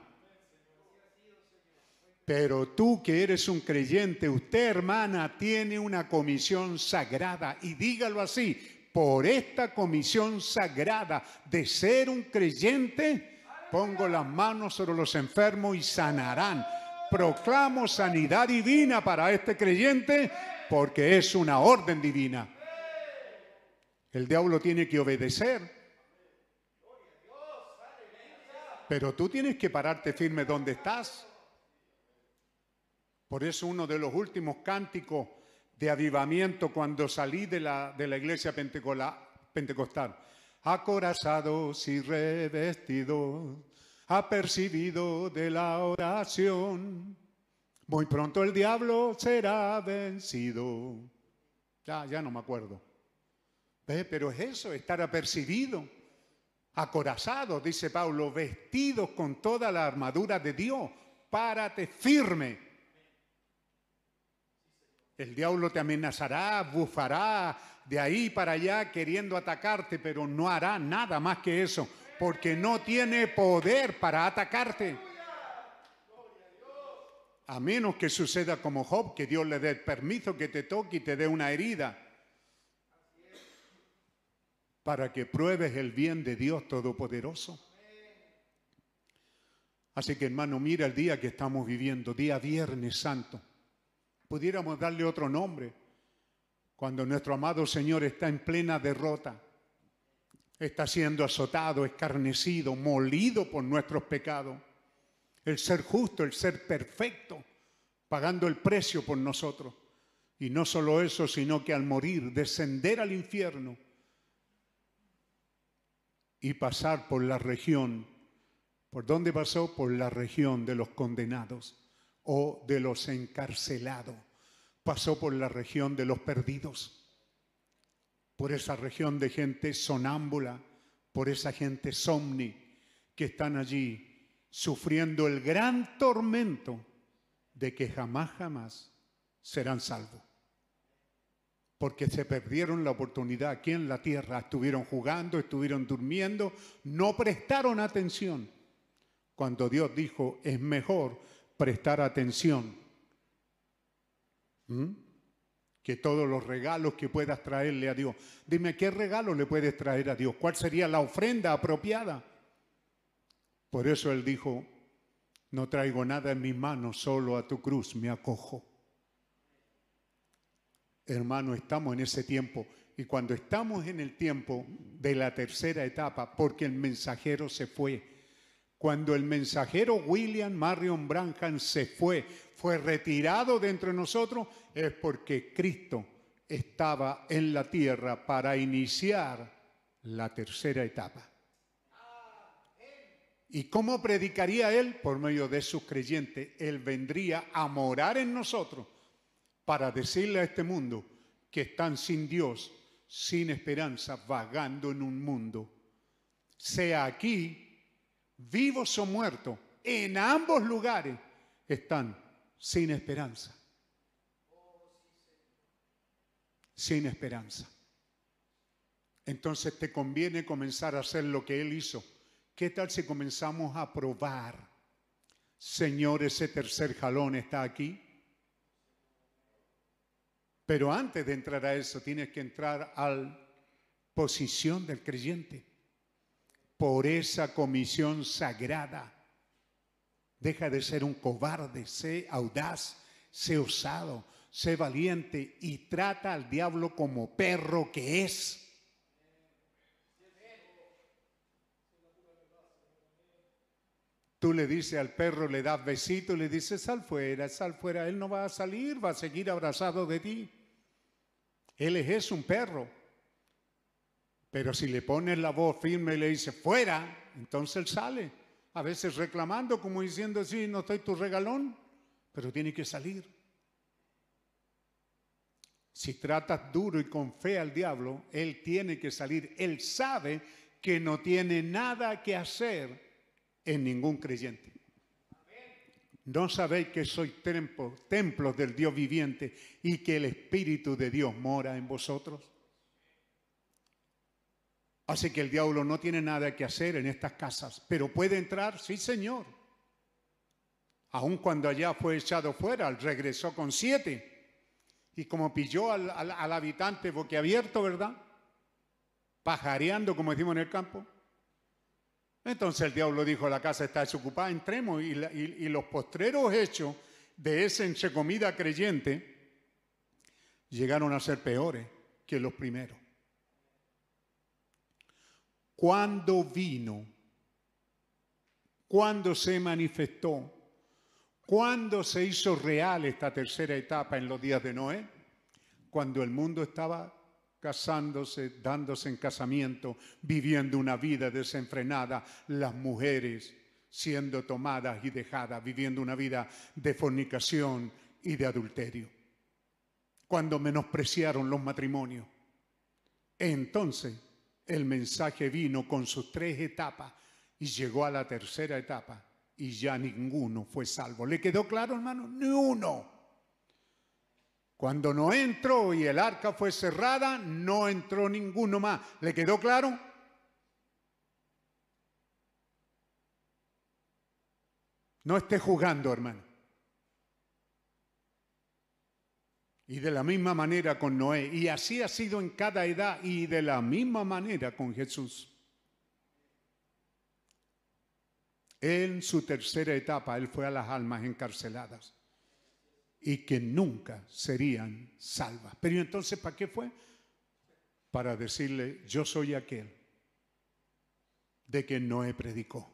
Pero tú que eres un creyente, usted hermana, tiene una comisión sagrada. Y dígalo así, por esta comisión sagrada de ser un creyente, pongo las manos sobre los enfermos y sanarán proclamo sanidad divina para este creyente porque es una orden divina. El diablo tiene que obedecer. Pero tú tienes que pararte firme donde estás. Por eso uno de los últimos cánticos de avivamiento cuando salí de la, de la iglesia pentecostal, acorazados y revestidos apercibido de la oración. Muy pronto el diablo será vencido. Ya, ya no me acuerdo. ¿Ve? Pero es eso, estar apercibido, acorazado, dice Pablo, vestidos con toda la armadura de Dios. Párate firme. El diablo te amenazará, bufará de ahí para allá queriendo atacarte, pero no hará nada más que eso porque no tiene poder para atacarte. A menos que suceda como Job, que Dios le dé permiso que te toque y te dé una herida. Para que pruebes el bien de Dios Todopoderoso. Así que hermano, mira el día que estamos viviendo, día Viernes Santo. Pudiéramos darle otro nombre cuando nuestro amado Señor está en plena derrota está siendo azotado, escarnecido, molido por nuestros pecados. El ser justo, el ser perfecto, pagando el precio por nosotros. Y no solo eso, sino que al morir, descender al infierno y pasar por la región. ¿Por dónde pasó? Por la región de los condenados o de los encarcelados. Pasó por la región de los perdidos por esa región de gente sonámbula, por esa gente somni que están allí sufriendo el gran tormento de que jamás, jamás serán salvos. Porque se perdieron la oportunidad aquí en la tierra, estuvieron jugando, estuvieron durmiendo, no prestaron atención. Cuando Dios dijo, es mejor prestar atención. ¿Mm? Que todos los regalos que puedas traerle a Dios. Dime, ¿qué regalo le puedes traer a Dios? ¿Cuál sería la ofrenda apropiada? Por eso Él dijo, no traigo nada en mis manos, solo a tu cruz me acojo. Hermano, estamos en ese tiempo. Y cuando estamos en el tiempo de la tercera etapa, porque el mensajero se fue, cuando el mensajero William Marion Branham se fue, fue retirado de entre nosotros, es porque Cristo estaba en la tierra para iniciar la tercera etapa. ¿Y cómo predicaría Él? Por medio de sus creyentes. Él vendría a morar en nosotros para decirle a este mundo que están sin Dios, sin esperanza, vagando en un mundo. Sea aquí vivos o muertos, en ambos lugares están sin esperanza. Sin esperanza. Entonces te conviene comenzar a hacer lo que Él hizo. ¿Qué tal si comenzamos a probar? Señor, ese tercer jalón está aquí. Pero antes de entrar a eso, tienes que entrar a la posición del creyente. Por esa comisión sagrada. Deja de ser un cobarde, sé audaz, sé osado, sé valiente y trata al diablo como perro que es. Tú le dices al perro, le das besito y le dices, sal fuera, sal fuera. Él no va a salir, va a seguir abrazado de ti. Él es un perro. Pero si le pones la voz firme y le dices, fuera, entonces él sale. A veces reclamando, como diciendo, sí, no estoy tu regalón, pero tiene que salir. Si tratas duro y con fe al diablo, él tiene que salir. Él sabe que no tiene nada que hacer en ningún creyente. ¿No sabéis que sois templo, templos del Dios viviente y que el Espíritu de Dios mora en vosotros? Así que el diablo no tiene nada que hacer en estas casas, pero puede entrar, sí Señor. Aun cuando allá fue echado fuera, regresó con siete. Y como pilló al, habitante boquiabierto, ¿verdad? Pajareando, como decimos en el campo. Entonces el diablo dijo, la casa está desocupada, entremos. Y, y los postreros hechos de ese entre comida creyente llegaron a ser peores que los primeros. Cuando vino, cuando se manifestó, cuando se hizo real esta tercera etapa en los días de Noé, cuando el mundo estaba casándose, dándose en casamiento, viviendo una vida desenfrenada, las mujeres siendo tomadas y dejadas, viviendo una vida de fornicación y de adulterio. Cuando menospreciaron los matrimonios. Entonces el mensaje vino con sus tres etapas y llegó a la tercera etapa y ya ninguno fue salvo. ¿Le quedó claro, hermano? Ni uno. Cuando no entró y el arca fue cerrada, no entró ninguno más. ¿Le quedó claro? No esté jugando, hermano. Y de la misma manera con Noé. Y así ha sido en cada edad y de la misma manera con Jesús. En su tercera etapa, Él fue a las almas encarceladas y que nunca serían salvas. Pero entonces, ¿para qué fue? Para decirle, yo soy aquel de quien Noé predicó.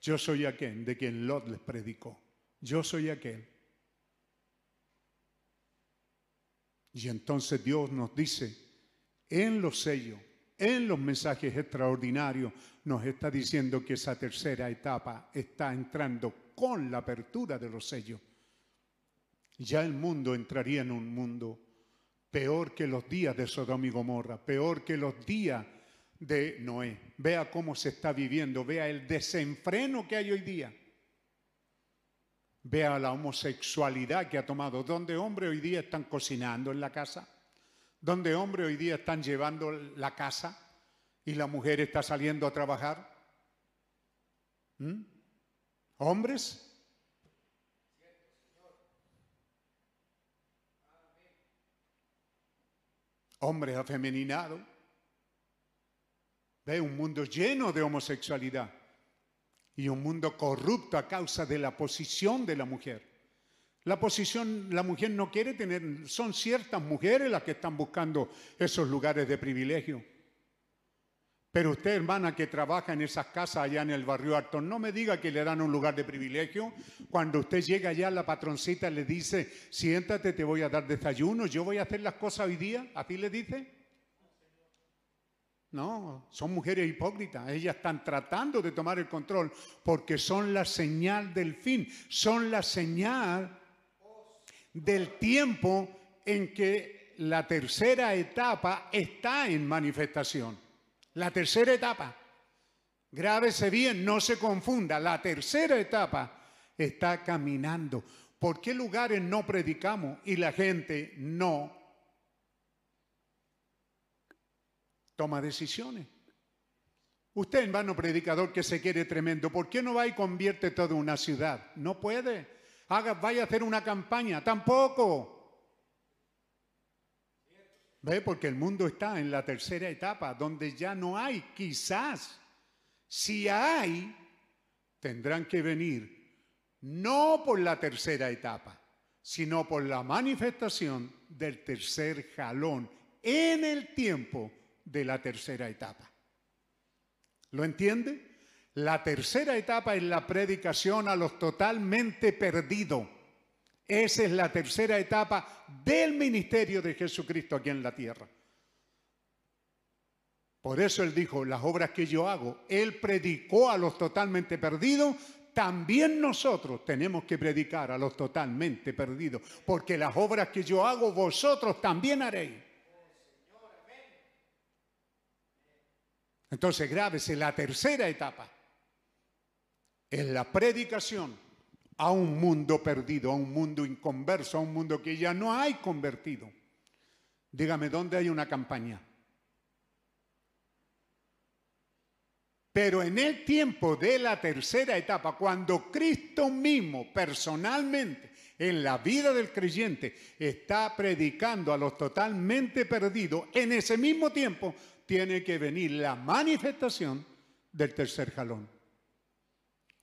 Yo soy aquel de quien Lot les predicó. Yo soy aquel. Y entonces Dios nos dice, en los sellos, en los mensajes extraordinarios, nos está diciendo que esa tercera etapa está entrando con la apertura de los sellos. Ya el mundo entraría en un mundo peor que los días de Sodoma y Gomorra, peor que los días de Noé. Vea cómo se está viviendo, vea el desenfreno que hay hoy día. Vea la homosexualidad que ha tomado, donde hombres hoy día están cocinando en la casa, donde hombres hoy día están llevando la casa y la mujer está saliendo a trabajar. ¿Mm? ¿Hombres? Hombres afeminados. Ve un mundo lleno de homosexualidad y un mundo corrupto a causa de la posición de la mujer. La posición, la mujer no quiere tener, son ciertas mujeres las que están buscando esos lugares de privilegio. Pero usted, hermana, que trabaja en esas casas allá en el barrio Alto, no me diga que le dan un lugar de privilegio. Cuando usted llega allá, la patroncita le dice, siéntate, te voy a dar desayuno, yo voy a hacer las cosas hoy día. ¿A ti le dice? No, son mujeres hipócritas. Ellas están tratando de tomar el control porque son la señal del fin, son la señal del tiempo en que la tercera etapa está en manifestación. La tercera etapa. Grábese bien, no se confunda. La tercera etapa está caminando. ¿Por qué lugares no predicamos y la gente no toma decisiones? Usted, hermano predicador, que se quiere tremendo, ¿por qué no va y convierte toda una ciudad? No puede. Haga, vaya a hacer una campaña. Tampoco. ¿Ve? Porque el mundo está en la tercera etapa, donde ya no hay, quizás. Si hay, tendrán que venir no por la tercera etapa, sino por la manifestación del tercer jalón en el tiempo de la tercera etapa. ¿Lo entiende? La tercera etapa es la predicación a los totalmente perdidos. Esa es la tercera etapa del ministerio de Jesucristo aquí en la tierra. Por eso él dijo, las obras que yo hago, él predicó a los totalmente perdidos, también nosotros tenemos que predicar a los totalmente perdidos, porque las obras que yo hago, vosotros también haréis. Entonces, grábese, la tercera etapa es la predicación a un mundo perdido, a un mundo inconverso, a un mundo que ya no hay convertido. Dígame, ¿dónde hay una campaña? Pero en el tiempo de la tercera etapa, cuando Cristo mismo personalmente en la vida del creyente está predicando a los totalmente perdidos, en ese mismo tiempo tiene que venir la manifestación del tercer jalón.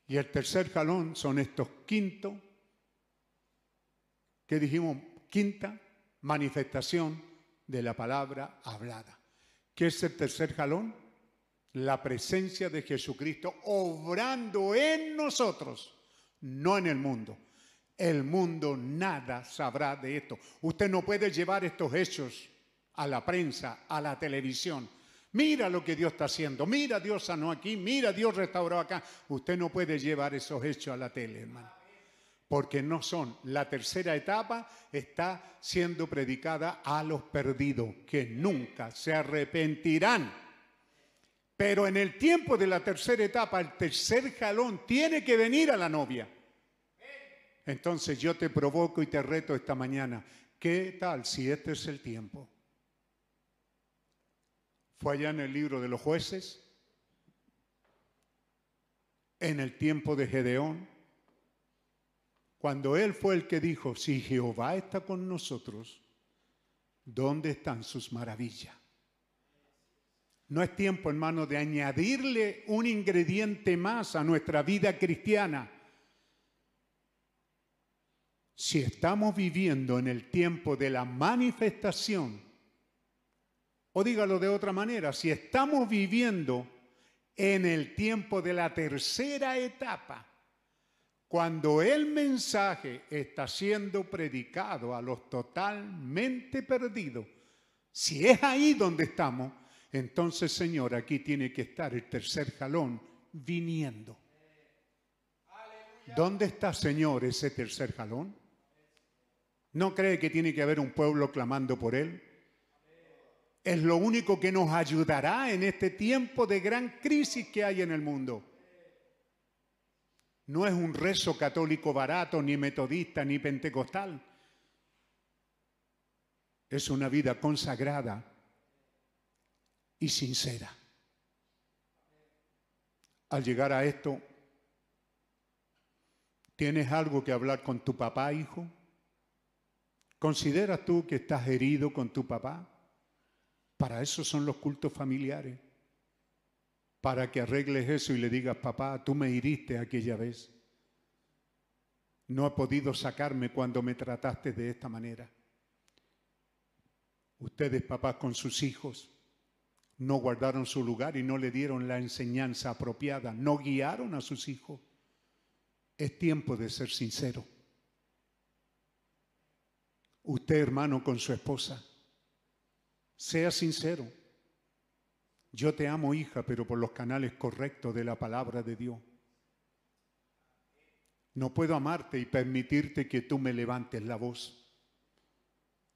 Y el tercer jalón son estos quintos, que dijimos, quinta manifestación de la palabra hablada. ¿Qué es el tercer jalón? La presencia de Jesucristo obrando en nosotros, no en el mundo. El mundo nada sabrá de esto. Usted no puede llevar estos hechos a la prensa, a la televisión. Mira lo que Dios está haciendo. Mira, Dios sanó aquí. Mira, Dios restauró acá. Usted no puede llevar esos hechos a la tele, hermano. Porque no son. La tercera etapa está siendo predicada a los perdidos, que nunca se arrepentirán. Pero en el tiempo de la tercera etapa, el tercer jalón tiene que venir a la novia. Entonces yo te provoco y te reto esta mañana. ¿Qué tal si este es el tiempo? Fue allá en el libro de los jueces, en el tiempo de Gedeón, cuando él fue el que dijo, si Jehová está con nosotros, ¿dónde están sus maravillas? No es tiempo, hermano, de añadirle un ingrediente más a nuestra vida cristiana. Si estamos viviendo en el tiempo de la manifestación o dígalo de otra manera, si estamos viviendo en el tiempo de la tercera etapa, cuando el mensaje está siendo predicado a los totalmente perdidos, si es ahí donde estamos, entonces Señor, aquí tiene que estar el tercer jalón viniendo. ¿Dónde está, Señor, ese tercer jalón? ¿No cree que tiene que haber un pueblo clamando por él? Es lo único que nos ayudará en este tiempo de gran crisis que hay en el mundo. No es un rezo católico barato, ni metodista, ni pentecostal. Es una vida consagrada y sincera. Al llegar a esto, ¿tienes algo que hablar con tu papá, hijo? ¿Consideras tú que estás herido con tu papá? Para eso son los cultos familiares. Para que arregles eso y le digas, papá, tú me hiriste aquella vez. No ha podido sacarme cuando me trataste de esta manera. Ustedes, papás, con sus hijos, no guardaron su lugar y no le dieron la enseñanza apropiada, no guiaron a sus hijos. Es tiempo de ser sincero. Usted, hermano, con su esposa, sea sincero. Yo te amo, hija, pero por los canales correctos de la palabra de Dios. No puedo amarte y permitirte que tú me levantes la voz.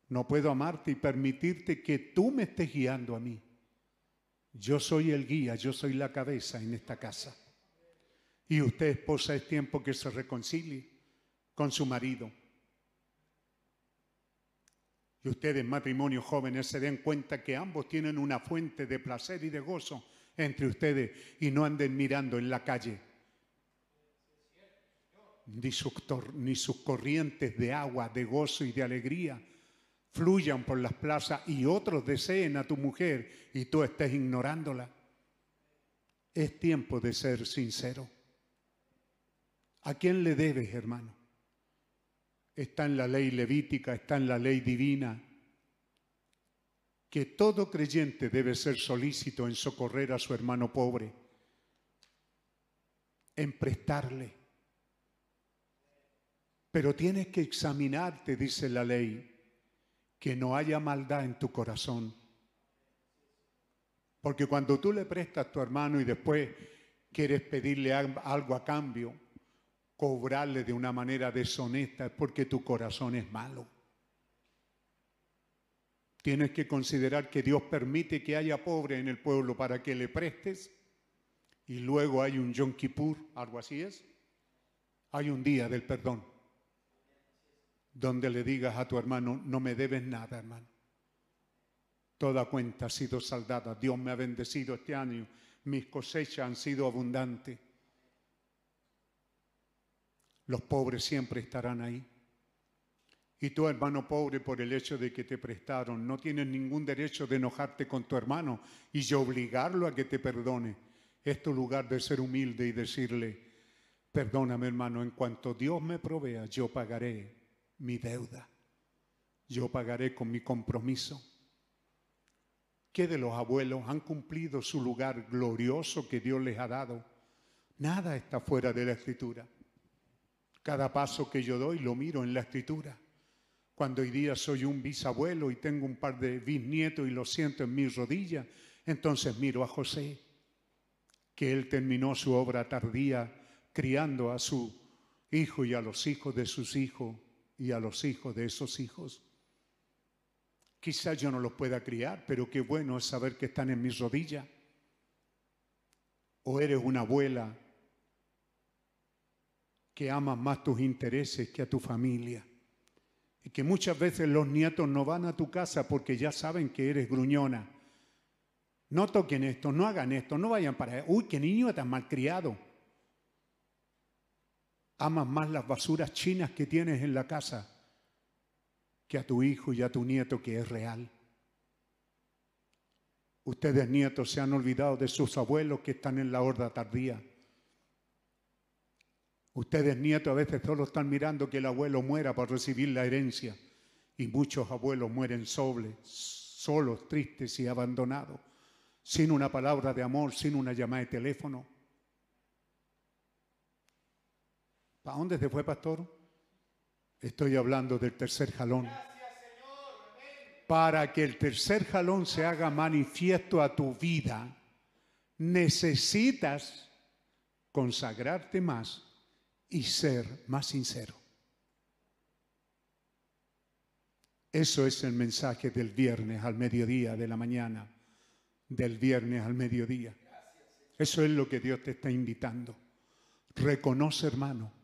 No puedo amarte y permitirte que tú me estés guiando a mí. Yo soy el guía, yo soy la cabeza en esta casa. Y usted, esposa, es tiempo que se reconcilie con su marido y ustedes, matrimonios jóvenes, se den cuenta que ambos tienen una fuente de placer y de gozo entre ustedes y no anden mirando en la calle. Ni sus, corrientes de agua, de gozo y de alegría fluyan por las plazas y otros deseen a tu mujer y tú estés ignorándola. Es tiempo de ser sincero. ¿A quién le debes, hermano? Está en la ley levítica, está en la ley divina, que todo creyente debe ser solícito en socorrer a su hermano pobre, en prestarle. Pero tienes que examinarte, dice la ley, que no haya maldad en tu corazón. Porque cuando tú le prestas a tu hermano y después quieres pedirle algo a cambio, cobrarle de una manera deshonesta, es porque tu corazón es malo. Tienes que considerar que Dios permite que haya pobre en el pueblo para que le prestes y luego hay un Yom Kippur, algo así es. Hay un día del perdón donde le digas a tu hermano, no me debes nada, hermano. Toda cuenta ha sido saldada. Dios me ha bendecido este año. Mis cosechas han sido abundantes. Los pobres siempre estarán ahí. Y tu hermano pobre, por el hecho de que te prestaron, no tienes ningún derecho de enojarte con tu hermano y obligarlo a que te perdone. Es tu lugar de ser humilde y decirle, perdóname hermano, en cuanto Dios me provea, yo pagaré mi deuda. Yo pagaré con mi compromiso. ¿Qué de los abuelos han cumplido su lugar glorioso que Dios les ha dado? Nada está fuera de la escritura. Cada paso que yo doy lo miro en la escritura. Cuando hoy día soy un bisabuelo y tengo un par de bisnietos y lo siento en mis rodillas, entonces miro a José, que él terminó su obra tardía criando a su hijo y a los hijos de sus hijos y a los hijos de esos hijos. Quizás yo no los pueda criar, pero qué bueno es saber que están en mis rodillas. O eres una abuela que ama más tus intereses que a tu familia. Y que muchas veces los nietos no van a tu casa porque ya saben que eres gruñona. No toquen esto, no hagan esto, no vayan para allá. Uy, qué niño tan malcriado amas más las basuras chinas que tienes en la casa que a tu hijo y a tu nieto que es real. Ustedes nietos se han olvidado de sus abuelos que están en la horda tardía. Ustedes nietos a veces solo están mirando que el abuelo muera para recibir la herencia y muchos abuelos mueren solos, solos, tristes y abandonados, sin una palabra de amor, sin una llamada de teléfono. ¿A dónde se fue, pastor? Estoy hablando del tercer jalón. Para que el tercer jalón se haga manifiesto a tu vida, necesitas consagrarte más y ser más sincero. Eso es el mensaje del viernes al mediodía de la mañana, del viernes al mediodía. Eso es lo que Dios te está invitando. Reconoce, hermano,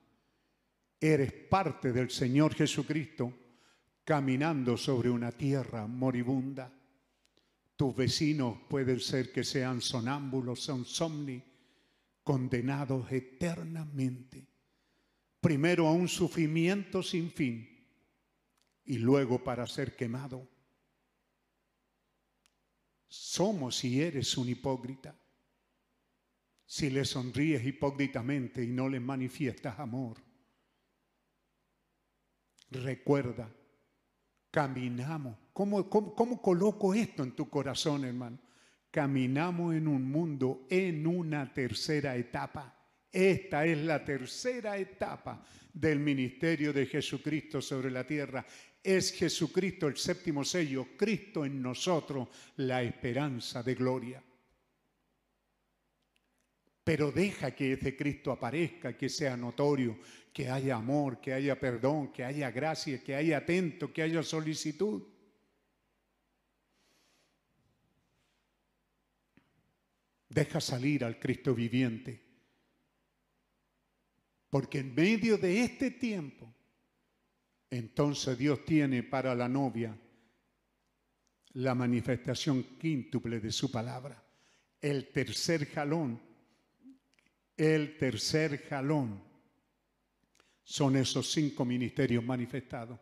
Eres parte del Señor Jesucristo caminando sobre una tierra moribunda. Tus vecinos pueden ser que sean sonámbulos, son somni, condenados eternamente. Primero a un sufrimiento sin fin y luego para ser quemado. Somos y eres un hipócrita. Si le sonríes hipócritamente y no le manifiestas amor, Recuerda, caminamos. ¿Cómo, cómo, coloco esto en tu corazón, hermano? Caminamos en un mundo en una tercera etapa. Esta es la tercera etapa del ministerio de Jesucristo sobre la tierra. Es Jesucristo el séptimo sello, Cristo en nosotros, la esperanza de gloria. Pero deja que ese Cristo aparezca, que sea notorio, que haya amor, que haya perdón, que haya gracia, que haya atento, que haya solicitud. Deja salir al Cristo viviente. Porque en medio de este tiempo, entonces Dios tiene para la novia la manifestación quíntuple de su palabra. El tercer jalón, el tercer jalón son esos cinco ministerios manifestados.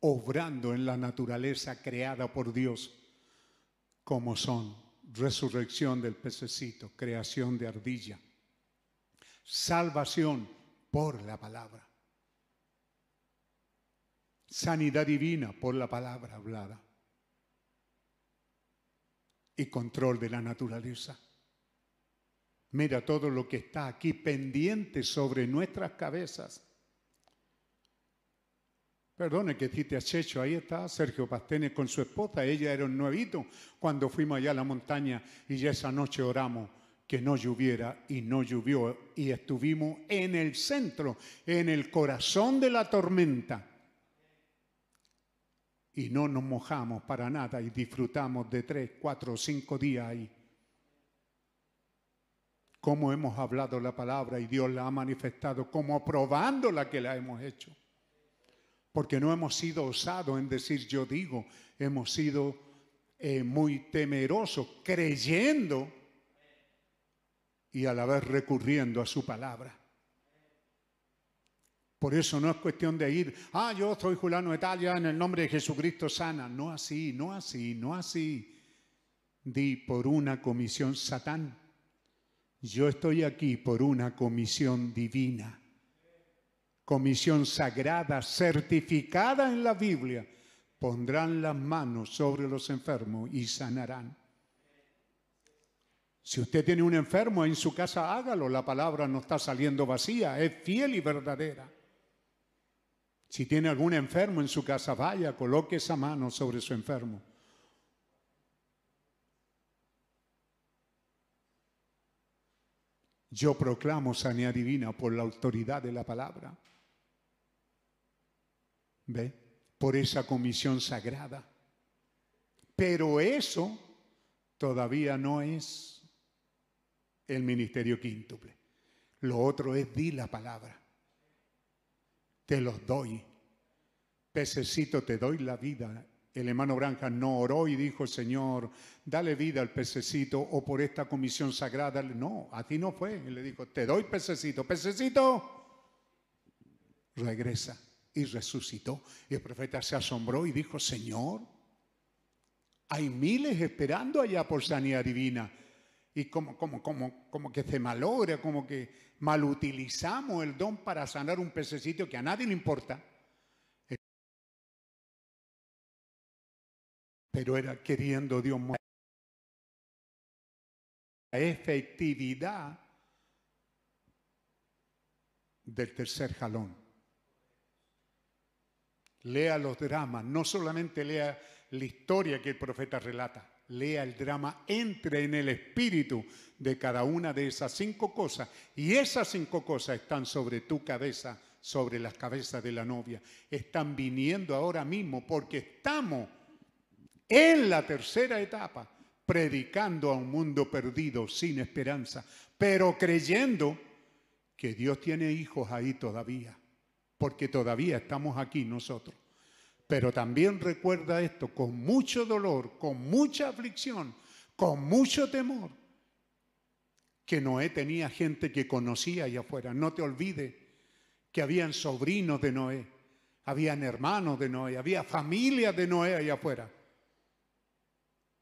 obrando en la naturaleza creada por Dios, como son resurrección del pececito, creación de ardilla, salvación por la palabra, sanidad divina por la palabra hablada y control de la naturaleza. Mira todo lo que está aquí pendiente sobre nuestras cabezas. Perdone que cite a Checho, ahí está Sergio Pastene con su esposa, ella era un nuevito cuando fuimos allá a la montaña y ya esa noche oramos que no lloviera y no llovió y estuvimos en el centro, en el corazón de la tormenta y no nos mojamos para nada y disfrutamos de tres, cuatro, cinco días ahí. Cómo hemos hablado la palabra y Dios la ha manifestado, como probando la que la hemos hecho. Porque no hemos sido osados en decir yo digo, hemos sido eh, muy temerosos, creyendo y a la vez recurriendo a su palabra. Por eso no es cuestión de ir, ah, yo soy Julano de Italia, en el nombre de Jesucristo sana. No así, no así, no así. Di por una comisión satán. Yo estoy aquí por una comisión divina, comisión sagrada, certificada en la Biblia. Pondrán las manos sobre los enfermos y sanarán. Si usted tiene un enfermo en su casa, hágalo. La palabra no está saliendo vacía, es fiel y verdadera. Si tiene algún enfermo en su casa, vaya, coloque esa mano sobre su enfermo. Yo proclamo sanidad divina por la autoridad de la palabra. ¿Ve? Por esa comisión sagrada. Pero eso todavía no es el ministerio quíntuple. Lo otro es di la palabra te los doy. Pececito, te doy la vida. El hermano Branja no oró y dijo, Señor, dale vida al pececito o por esta comisión sagrada. No, a ti no fue. Y le dijo, te doy pececito. Pececito, regresa. Y resucitó. Y el profeta se asombró y dijo, Señor, hay miles esperando allá por sanidad divina. Y como, como, como, como que se malogra, como que malutilizamos el don para sanar un pececito que a nadie le importa. Pero era queriendo Dios la efectividad del tercer jalón. Lea los dramas, no solamente lea la historia que el profeta relata, lea el drama, entre en el espíritu de cada una de esas cinco cosas. Y esas cinco cosas están sobre tu cabeza, sobre las cabezas de la novia. Están viniendo ahora mismo porque estamos en la tercera etapa, predicando a un mundo perdido, sin esperanza, pero creyendo que Dios tiene hijos ahí todavía, porque todavía estamos aquí nosotros. Pero también recuerda esto con mucho dolor, con mucha aflicción, con mucho temor, que Noé tenía gente que conocía allá afuera. No te olvides que habían sobrinos de Noé, habían hermanos de Noé, había familia de Noé allá afuera.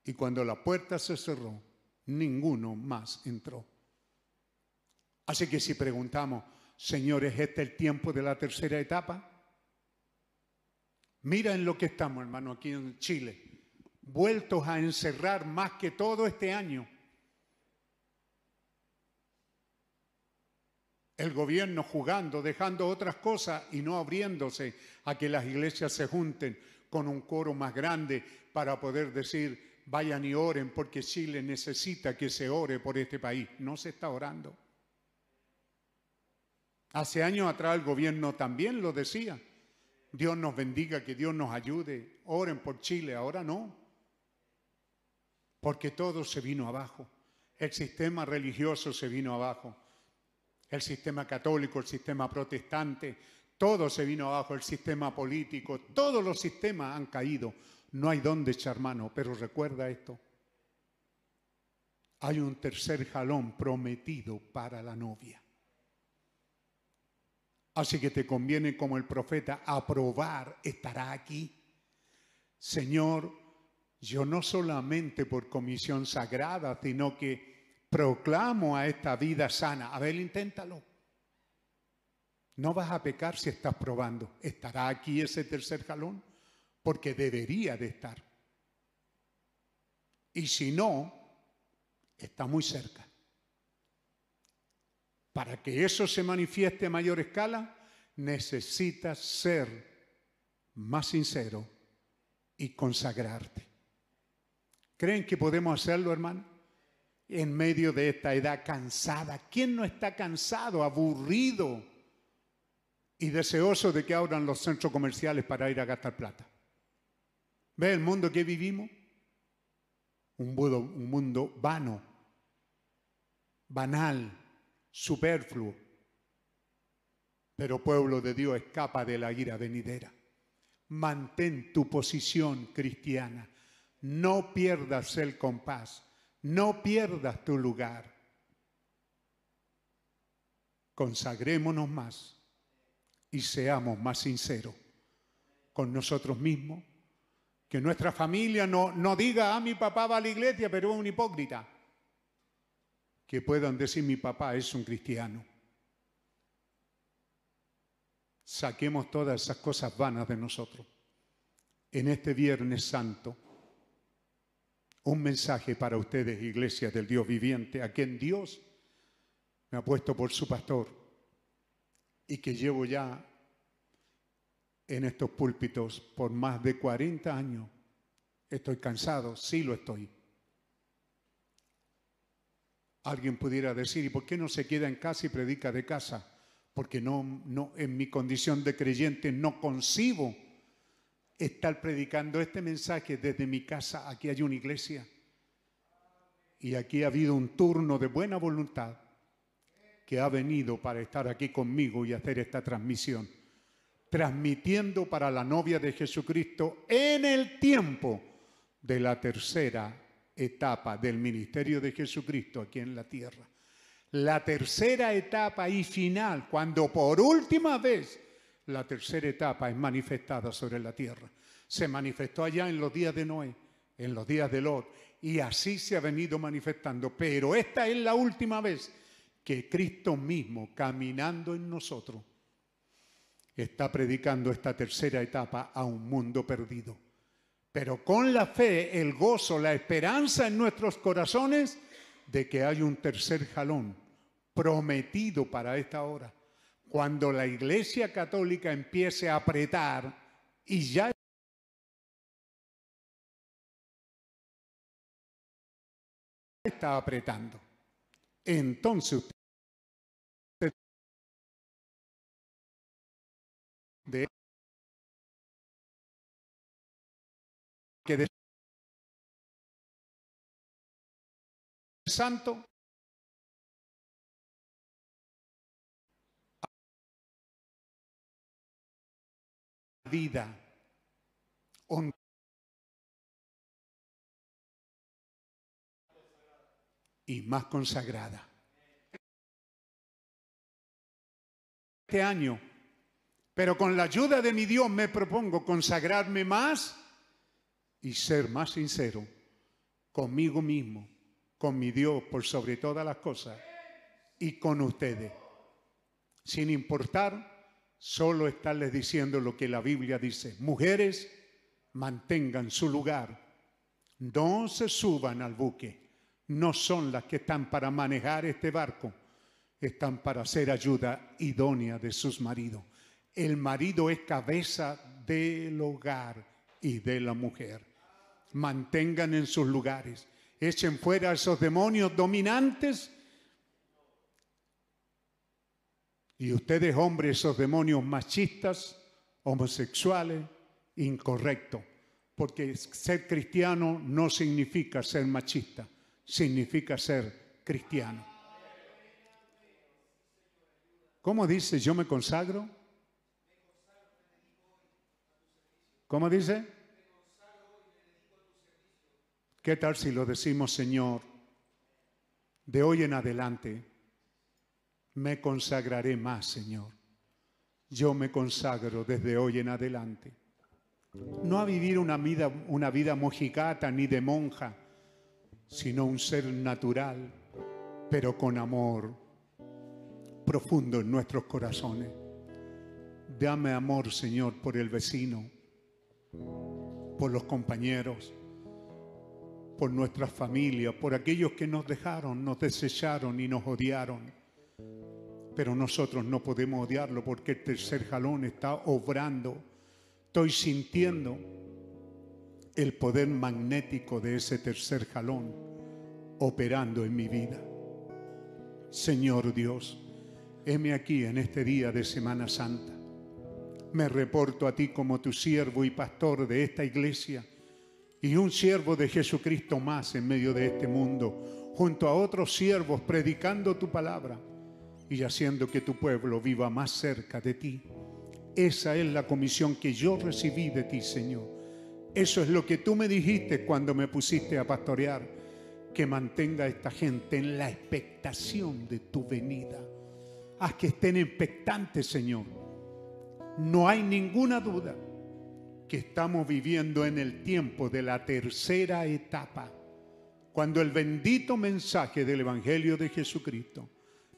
Y cuando la puerta se cerró, ninguno más entró. Así que si preguntamos, Señor, ¿es este el tiempo de la tercera etapa? Mira en lo que estamos, hermano, aquí en Chile, vueltos a encerrar más que todo este año. El gobierno jugando, dejando otras cosas y no abriéndose a que las iglesias se junten con un coro más grande para poder decir, vayan y oren porque Chile necesita que se ore por este país. No se está orando. Hace años atrás el gobierno también lo decía. Dios nos bendiga, que Dios nos ayude. Oren por Chile, ahora no. Porque todo se vino abajo. El sistema religioso se vino abajo. El sistema católico, el sistema protestante, todo se vino abajo. El sistema político, todos los sistemas han caído. No hay dónde echar mano, pero recuerda esto. Hay un tercer jalón prometido para la novia. Así que te conviene como el profeta aprobar, estará aquí. Señor, yo no solamente por comisión sagrada, sino que proclamo a esta vida sana. A ver, inténtalo. No vas a pecar si estás probando. ¿Estará aquí ese tercer jalón? Porque debería de estar. Y si no, está muy cerca. Para que eso se manifieste a mayor escala, necesitas ser más sincero y consagrarte. ¿Creen que podemos hacerlo, hermano? En medio de esta edad cansada. ¿Quién no está cansado, aburrido? y deseoso de que abran los centros comerciales para ir a gastar plata. ¿Ve el mundo que vivimos? Un mundo, un mundo vano, banal, superfluo. Pero pueblo de Dios escapa de la ira venidera. Mantén tu posición cristiana. No pierdas el compás. No pierdas tu lugar. Consagrémonos más y seamos más sinceros con nosotros mismos. Que nuestra familia no, no diga, ah, mi papá va a la iglesia, pero es un hipócrita. Que puedan decir, mi papá es un cristiano. Saquemos todas esas cosas vanas de nosotros. En este Viernes Santo, un mensaje para ustedes, Iglesia del Dios viviente, a quien Dios me ha puesto por su pastor y que llevo ya en estos púlpitos por más de 40 años. Estoy cansado, sí lo estoy. Alguien pudiera decir, ¿y por qué no se queda en casa y predica de casa? Porque no, no, en mi condición de creyente no concibo estar predicando este mensaje desde mi casa. Aquí hay una iglesia. Y aquí ha habido un turno de buena voluntad que ha venido para estar aquí conmigo y hacer esta transmisión, transmitiendo para la novia de Jesucristo en el tiempo de la tercera etapa del ministerio de Jesucristo aquí en la tierra. La tercera etapa y final, cuando por última vez la tercera etapa es manifestada sobre la tierra. Se manifestó allá en los días de Noé, en los días de Lot, y así se ha venido manifestando. Pero esta es la última vez que Cristo mismo, caminando en nosotros, está predicando esta tercera etapa a un mundo perdido. Pero con la fe, el gozo, la esperanza en nuestros corazones de que hay un tercer jalón prometido para esta hora. Cuando la Iglesia Católica empiece a apretar y ya está apretando. Entonces de que de santo vida y más consagrada. Este año pero con la ayuda de mi Dios me propongo consagrarme más y ser más sincero conmigo mismo, con mi Dios por sobre todas las cosas y con ustedes. Sin importar solo estarles diciendo lo que la Biblia dice. Mujeres, mantengan su lugar. No se suban al buque. No son las que están para manejar este barco. Están para hacer ayuda idónea de sus maridos. El marido es cabeza del hogar y de la mujer. Mantengan en sus lugares. Echen fuera esos demonios dominantes. Y ustedes, hombres, esos demonios machistas, homosexuales, incorrectos. Porque ser cristiano no significa ser machista, significa ser cristiano. ¿Cómo dice yo me consagro? ¿Cómo dice? ¿Qué tal si lo decimos, Señor? De hoy en adelante me consagraré más, Señor. yo me consagro desde hoy en adelante. No a vivir una vida, una vida mojigata ni de monja, sino un ser natural, pero con amor profundo en nuestros corazones. Dame amor, Señor, por el vecino, por los compañeros, por nuestras familias, por aquellos que nos dejaron, nos desecharon y nos odiaron. Pero nosotros no podemos odiarlo porque el tercer jalón está obrando. Estoy sintiendo el poder magnético de ese tercer jalón operando en mi vida. Señor Dios, heme aquí en este día de Semana Santa. Me reporto a ti como tu siervo y pastor de esta iglesia y un siervo de Jesucristo más en medio de este mundo, junto a otros siervos predicando tu palabra y haciendo que tu pueblo viva más cerca de ti. Esa es la comisión que yo recibí de ti, Señor. Eso es lo que tú me dijiste cuando me pusiste a pastorear, que mantenga a esta gente en la expectación de tu venida. Haz que estén expectantes, Señor. No hay ninguna duda estamos viviendo en el tiempo de la tercera etapa, cuando el bendito mensaje del Evangelio de Jesucristo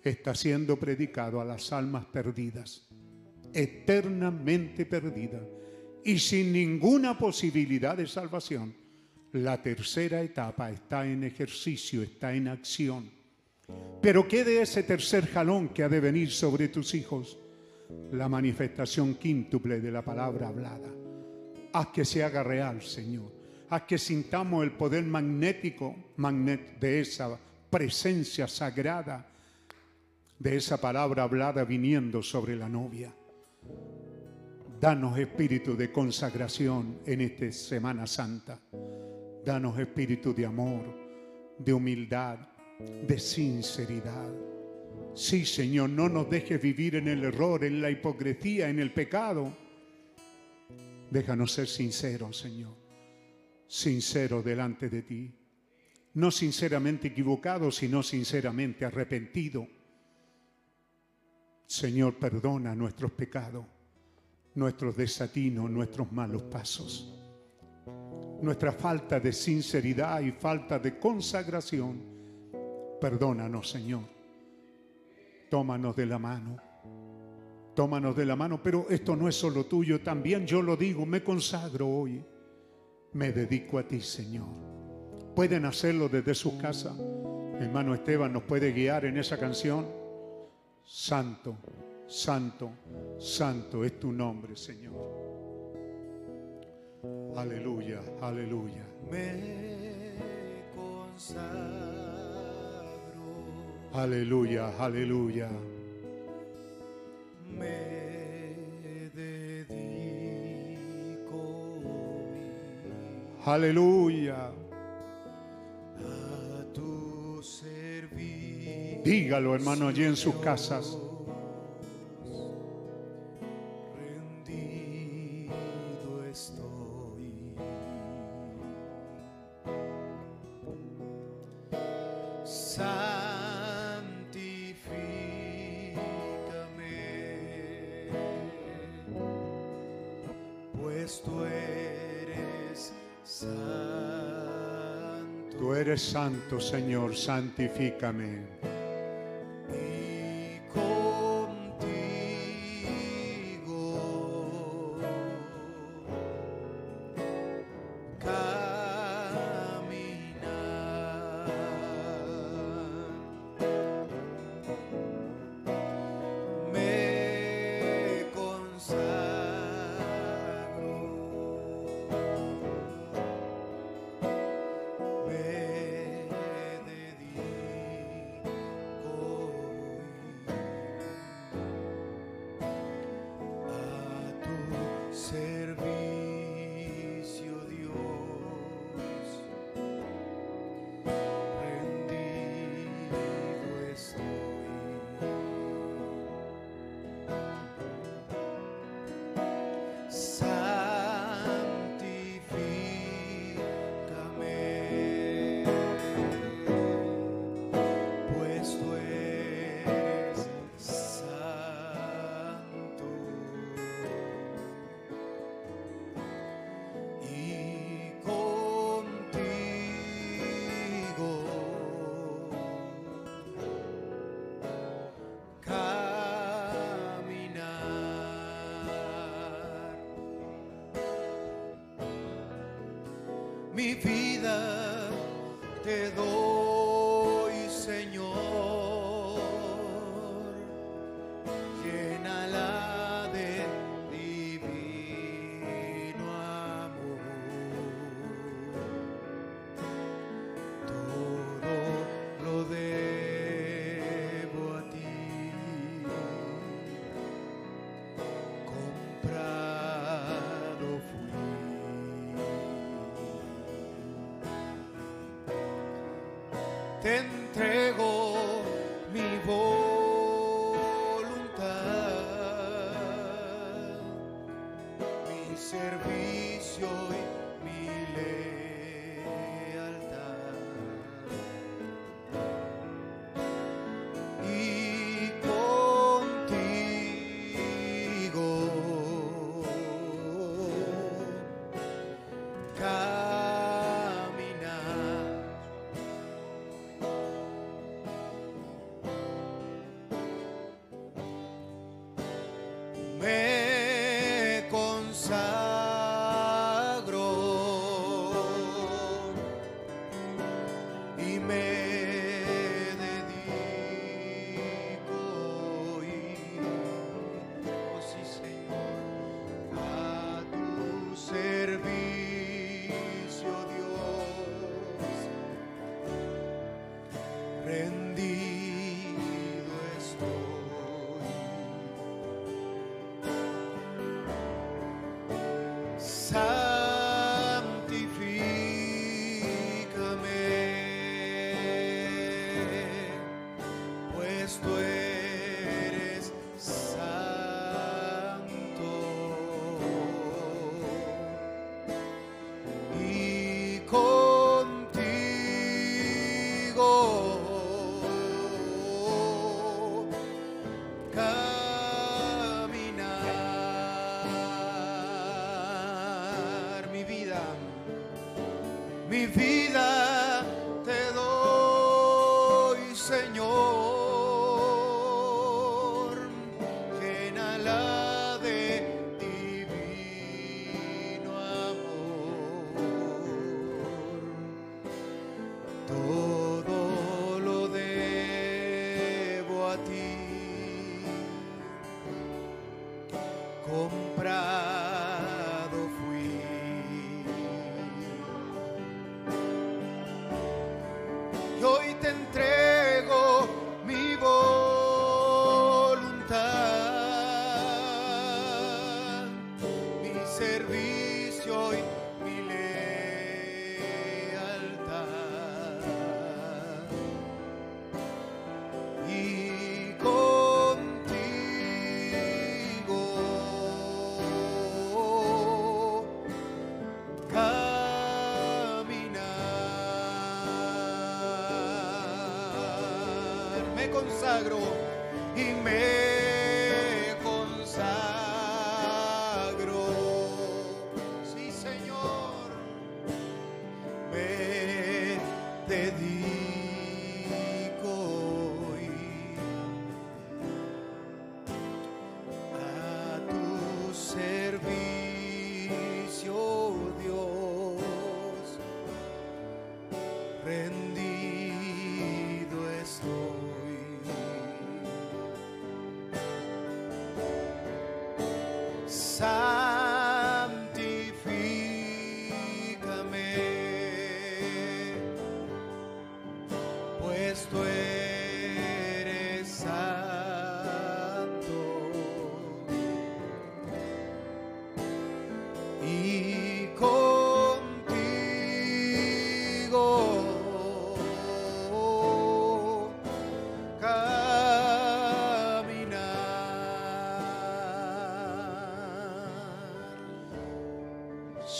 está siendo predicado a las almas perdidas, eternamente perdidas y sin ninguna posibilidad de salvación. La tercera etapa está en ejercicio, está en acción. Pero ¿qué de ese tercer jalón que ha de venir sobre tus hijos? La manifestación quíntuple de la palabra hablada. Haz que se haga real, Señor. Haz que sintamos el poder magnético de esa presencia sagrada, de esa palabra hablada viniendo sobre la novia. Danos espíritu de consagración en esta Semana Santa. Danos espíritu de amor, de humildad, de sinceridad. Sí, Señor, no nos dejes vivir en el error, en la hipocresía, en el pecado. Déjanos ser sinceros, Señor. Sinceros delante de ti. No sinceramente equivocado, sino sinceramente arrepentido. Señor, perdona nuestros pecados, nuestros desatinos, nuestros malos pasos, nuestra falta de sinceridad y falta de consagración. Perdónanos, Señor. Tómanos de la mano. Tómanos de la mano, pero esto no es solo tuyo, también yo lo digo, me consagro hoy. Me dedico a ti, Señor. Pueden hacerlo desde su casa. Hermano Esteban nos puede guiar en esa canción. Santo, santo, santo es tu nombre, Señor. Aleluya, aleluya.
Me consagro.
Aleluya, aleluya.
Me dedico
Aleluya.
a tu servicio.
Dígalo, hermano, allí en sus casas.
Santo,
Señor, santifícame.
mi vida te doy.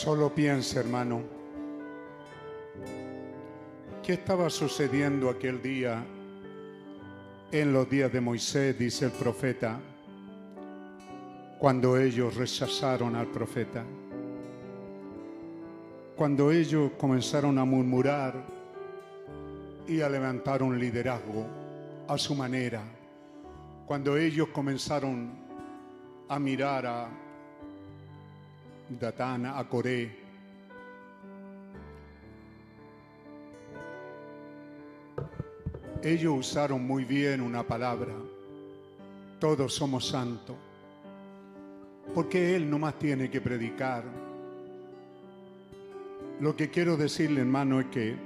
Solo piense, hermano, ¿qué estaba sucediendo aquel día en los días de Moisés, dice el profeta, cuando ellos rechazaron al profeta? Cuando ellos comenzaron a murmurar y a levantar un liderazgo a su manera, cuando ellos comenzaron a mirar a Datana, a Coré. Ellos usaron muy bien una palabra, todos somos santos, porque Él no más tiene que predicar. Lo que quiero decirle, hermano, es que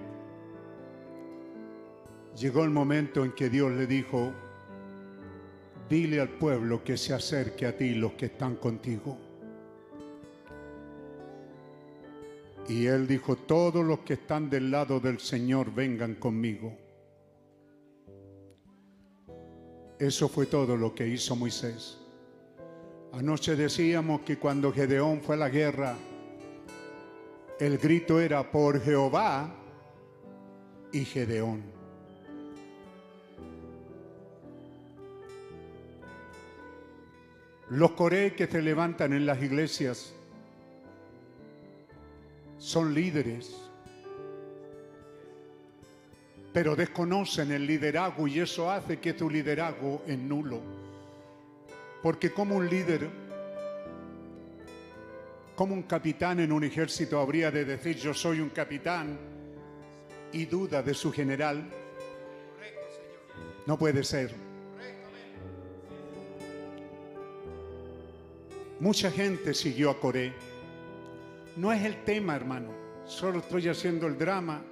llegó el momento en que Dios le dijo, dile al pueblo que se acerque a ti los que están contigo. Y él dijo, todos los que están del lado del Señor vengan conmigo. Eso fue todo lo que hizo Moisés. Anoche decíamos que cuando Gedeón fue a la guerra, el grito era por Jehová y Gedeón. Los coré que se levantan en las iglesias son líderes, pero desconocen el liderazgo y eso hace que tu liderazgo es nulo. Porque como un líder, como un capitán en un ejército habría de decir yo soy un capitán y duda de su general, no puede ser. Mucha gente siguió a Coré. No es el tema, hermano. Solo estoy haciendo el drama.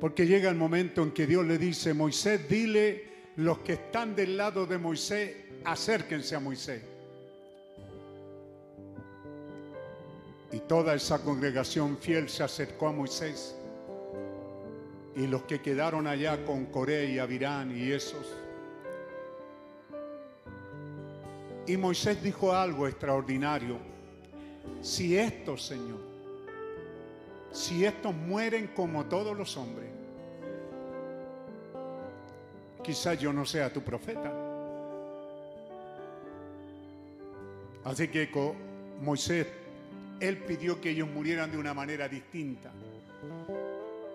Porque llega el momento en que Dios le dice, Moisés, dile los que están del lado de Moisés, acérquense a Moisés. Y toda esa congregación fiel se acercó a Moisés. Y los que quedaron allá con Coré y Avirán y esos. Y Moisés dijo algo extraordinario. Si estos, Señor, si estos mueren como todos los hombres, quizás yo no sea tu profeta. Así que Moisés, él pidió que ellos murieran de una manera distinta.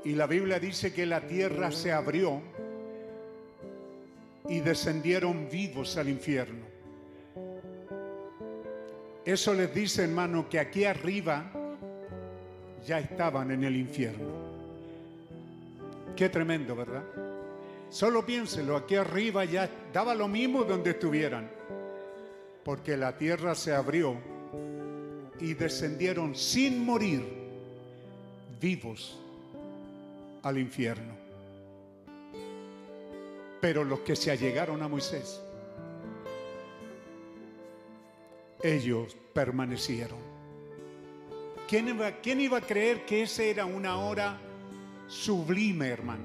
Y la Biblia dice que la tierra se abrió y descendieron vivos al infierno. Eso les dice, hermano, que aquí arriba ya estaban en el infierno. Qué tremendo, ¿verdad? Solo piénselo, aquí arriba ya daba lo mismo donde estuvieran, porque la tierra se abrió y descendieron sin morir, vivos, al infierno. Pero los que se allegaron a Moisés, ellos permanecieron. ¿Quién iba, ¿Quién iba, a creer que esa era una hora sublime, hermano?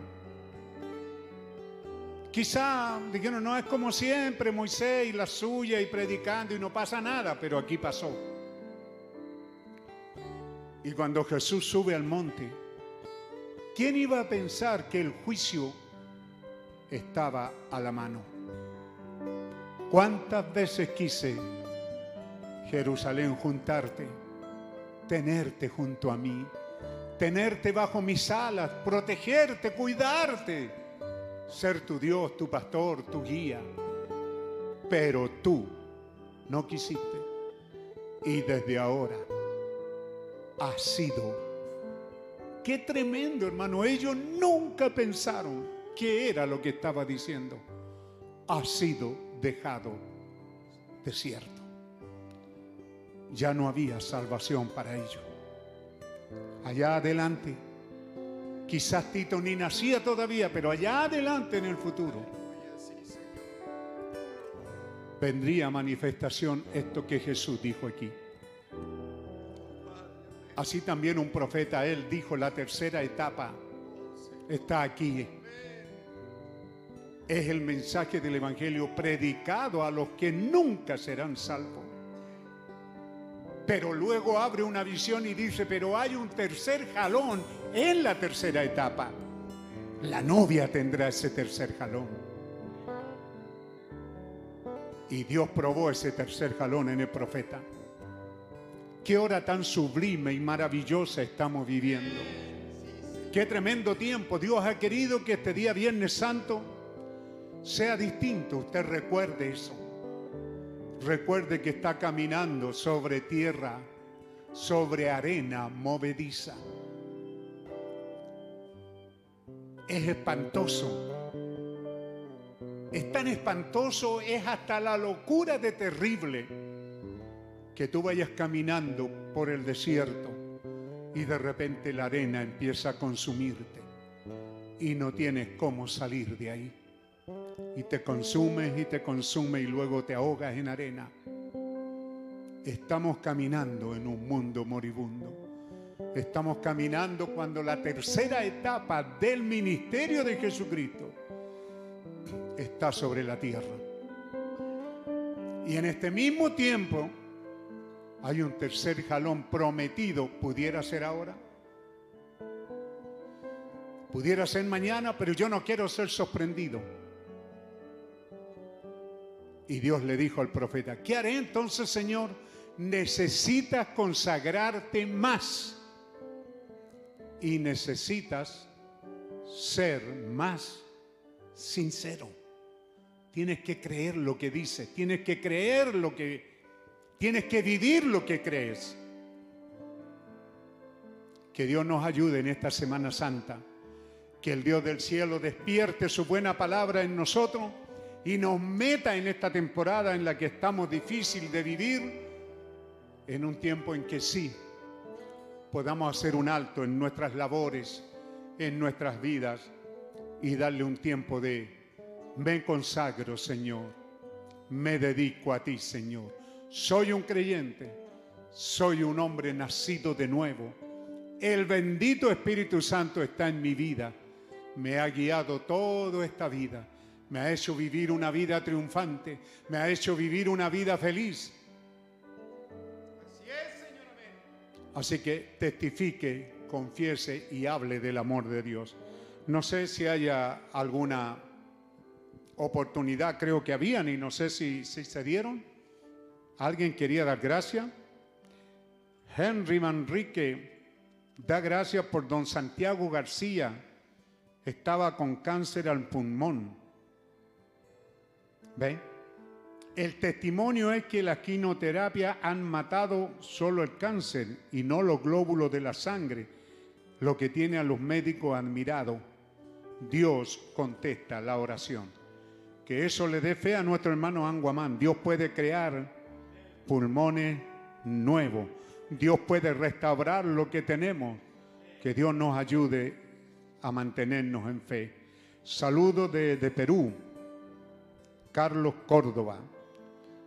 Quizá dijeron, no es como siempre, Moisés y la suya y predicando y no pasa nada, pero aquí pasó. Y cuando Jesús sube al monte, ¿quién iba a pensar que el juicio estaba a la mano? ¿Cuántas veces quise Jerusalén, juntarte, tenerte junto a mí, tenerte bajo mis alas, protegerte, cuidarte, ser tu Dios, tu pastor, tu guía. Pero tú no quisiste y desde ahora has sido. Qué tremendo, hermano. Ellos nunca pensaron que era lo que estaba diciendo. Ha sido dejado desierto ya no había salvación para ellos. Allá adelante, quizás Tito ni nacía todavía, pero allá adelante en el futuro, vendría manifestación esto que Jesús dijo aquí. Así también un profeta, él dijo, la tercera etapa está aquí. Es el mensaje del Evangelio predicado a los que nunca serán salvos pero luego abre una visión y dice, pero hay un tercer jalón en la tercera etapa. La novia tendrá ese tercer jalón. Y Dios probó ese tercer jalón en el profeta. Qué hora tan sublime y maravillosa estamos viviendo. Qué tremendo tiempo. Dios ha querido que este día Viernes Santo sea distinto. Usted recuerde eso. Recuerde que está caminando sobre tierra, sobre arena movediza. es espantoso. Es tan espantoso, es hasta la locura de terrible que tú vayas caminando por el desierto y de repente la arena empieza a consumirte y no tienes cómo salir de ahí. Y te consumes y te consume y luego te ahogas en arena. Estamos caminando en un mundo moribundo. Estamos caminando cuando la tercera etapa del ministerio de Jesucristo está sobre la tierra. Y en este mismo tiempo hay un tercer jalón prometido. ¿Pudiera ser ahora? Pudiera ser mañana, pero yo no quiero ser sorprendido. Y Dios le dijo al profeta, ¿qué haré entonces, Señor? Necesitas consagrarte más. Y necesitas ser más sincero. Tienes que creer lo que dices, tienes que creer lo que Tienes que vivir lo que crees. Que Dios nos ayude en esta Semana Santa. Que el Dios del cielo despierte su buena palabra en nosotros y nos meta en esta temporada en la que estamos difícil de vivir, en un tiempo en que sí podamos hacer un alto en nuestras labores, en nuestras vidas y darle un tiempo de me consagro, Señor, me dedico a ti, Señor. Soy un creyente, soy un hombre nacido de nuevo. El bendito Espíritu Santo está en mi vida. Me ha guiado toda esta vida. Me ha hecho vivir una vida triunfante. Me ha hecho vivir una vida feliz. Así es, Señor. Así que testifique, confiese y hable del amor de Dios. No sé si haya alguna oportunidad, creo que habían y no sé si, si se dieron. ¿Alguien quería dar gracia? Henry Manrique da gracias por don Santiago García. Estaba con cáncer al pulmón. ¿Ve? El testimonio es que la quinoterapia han matado solo el cáncer y no los glóbulos de la sangre, lo que tiene a los médicos admirados. Dios contesta la oración. Que eso le dé fe a nuestro hermano Anguamán. Dios puede crear pulmones nuevos. Dios puede restaurar lo que tenemos. Que Dios nos ayude a mantenernos en fe. Saludo de, Perú, Carlos Córdoba.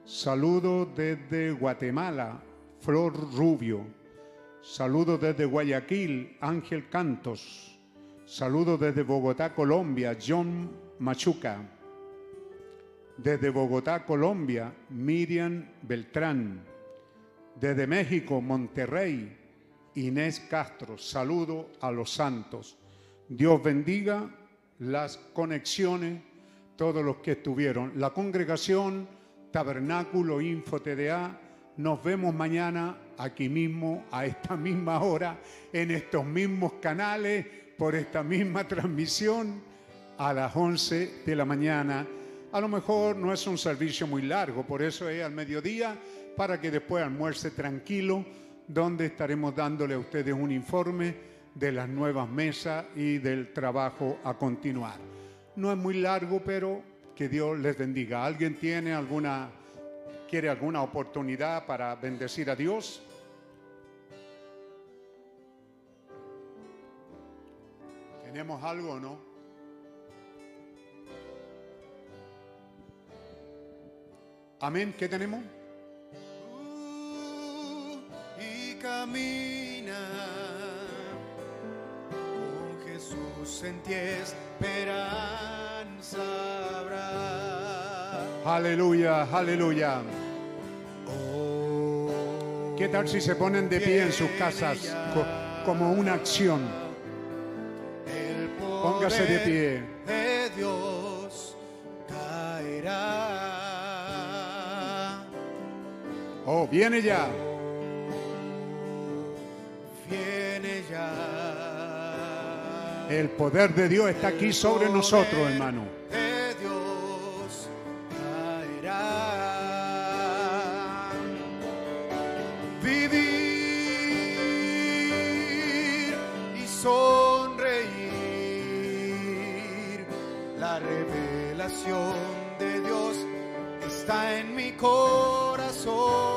Saludo desde Guatemala, Flor Rubio. Saludo desde Guayaquil, Ángel Cantos. Saludo desde Bogotá, Colombia, John Machuca. Desde Bogotá, Colombia, Miriam Beltrán. Desde México, Monterrey, Inés Castro. Saludo a los santos. Dios bendiga las conexiones, todos los que estuvieron. La congregación, Tabernáculo, Info TDA. Nos vemos mañana aquí mismo, a esta misma hora, en estos mismos canales, por esta misma transmisión, a las 11 de la mañana a lo mejor no es un servicio muy largo, por eso es al mediodía, para que después almuerce tranquilo, donde estaremos dándole a ustedes un informe de las nuevas mesas y del trabajo a continuar. No es muy largo, pero que Dios les bendiga. ¿Alguien tiene alguna, quiere alguna oportunidad para bendecir a Dios? ¿Tenemos algo o no? Amén. ¿Qué tenemos?
y camina Jesús en ti esperanza habrá.
Aleluya, aleluya.
Oh,
¿Qué tal si se ponen de pie en sus casas co- como una acción?
el
Póngase de
poder
pie.
de Dios caerá.
Oh, viene ya.
Viene ya.
El poder de Dios está aquí sobre nosotros, hermano.
Dios caerá. Vivir y sonreír
La revelación de Dios está en mi corazón.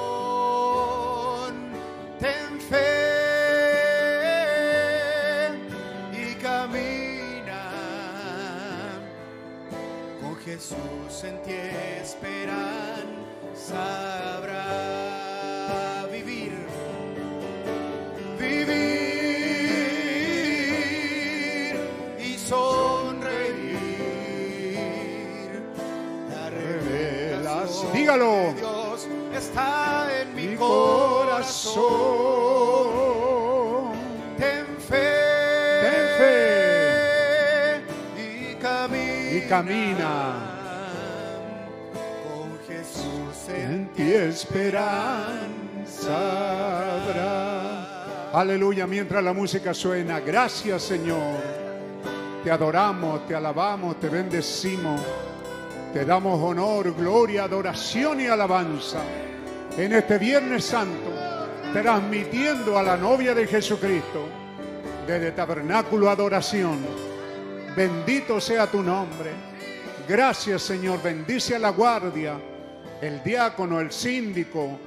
Jesús en ti esperan, sabrá vivir. Vivir y sonreír. La revelación
Dígalo.
de Dios está en mi, corazón. Camina. Con Jesús En
ti esperanza habrá. Aleluya, mientras la música suena, gracias Señor. Te adoramos, te alabamos, te bendecimos. Te damos honor, gloria, adoración y alabanza. En este Viernes Santo, transmitiendo a la novia de Jesucristo desde Tabernáculo Adoración. Bendito sea tu nombre. Gracias Señor, bendice a la guardia, el diácono, el síndico,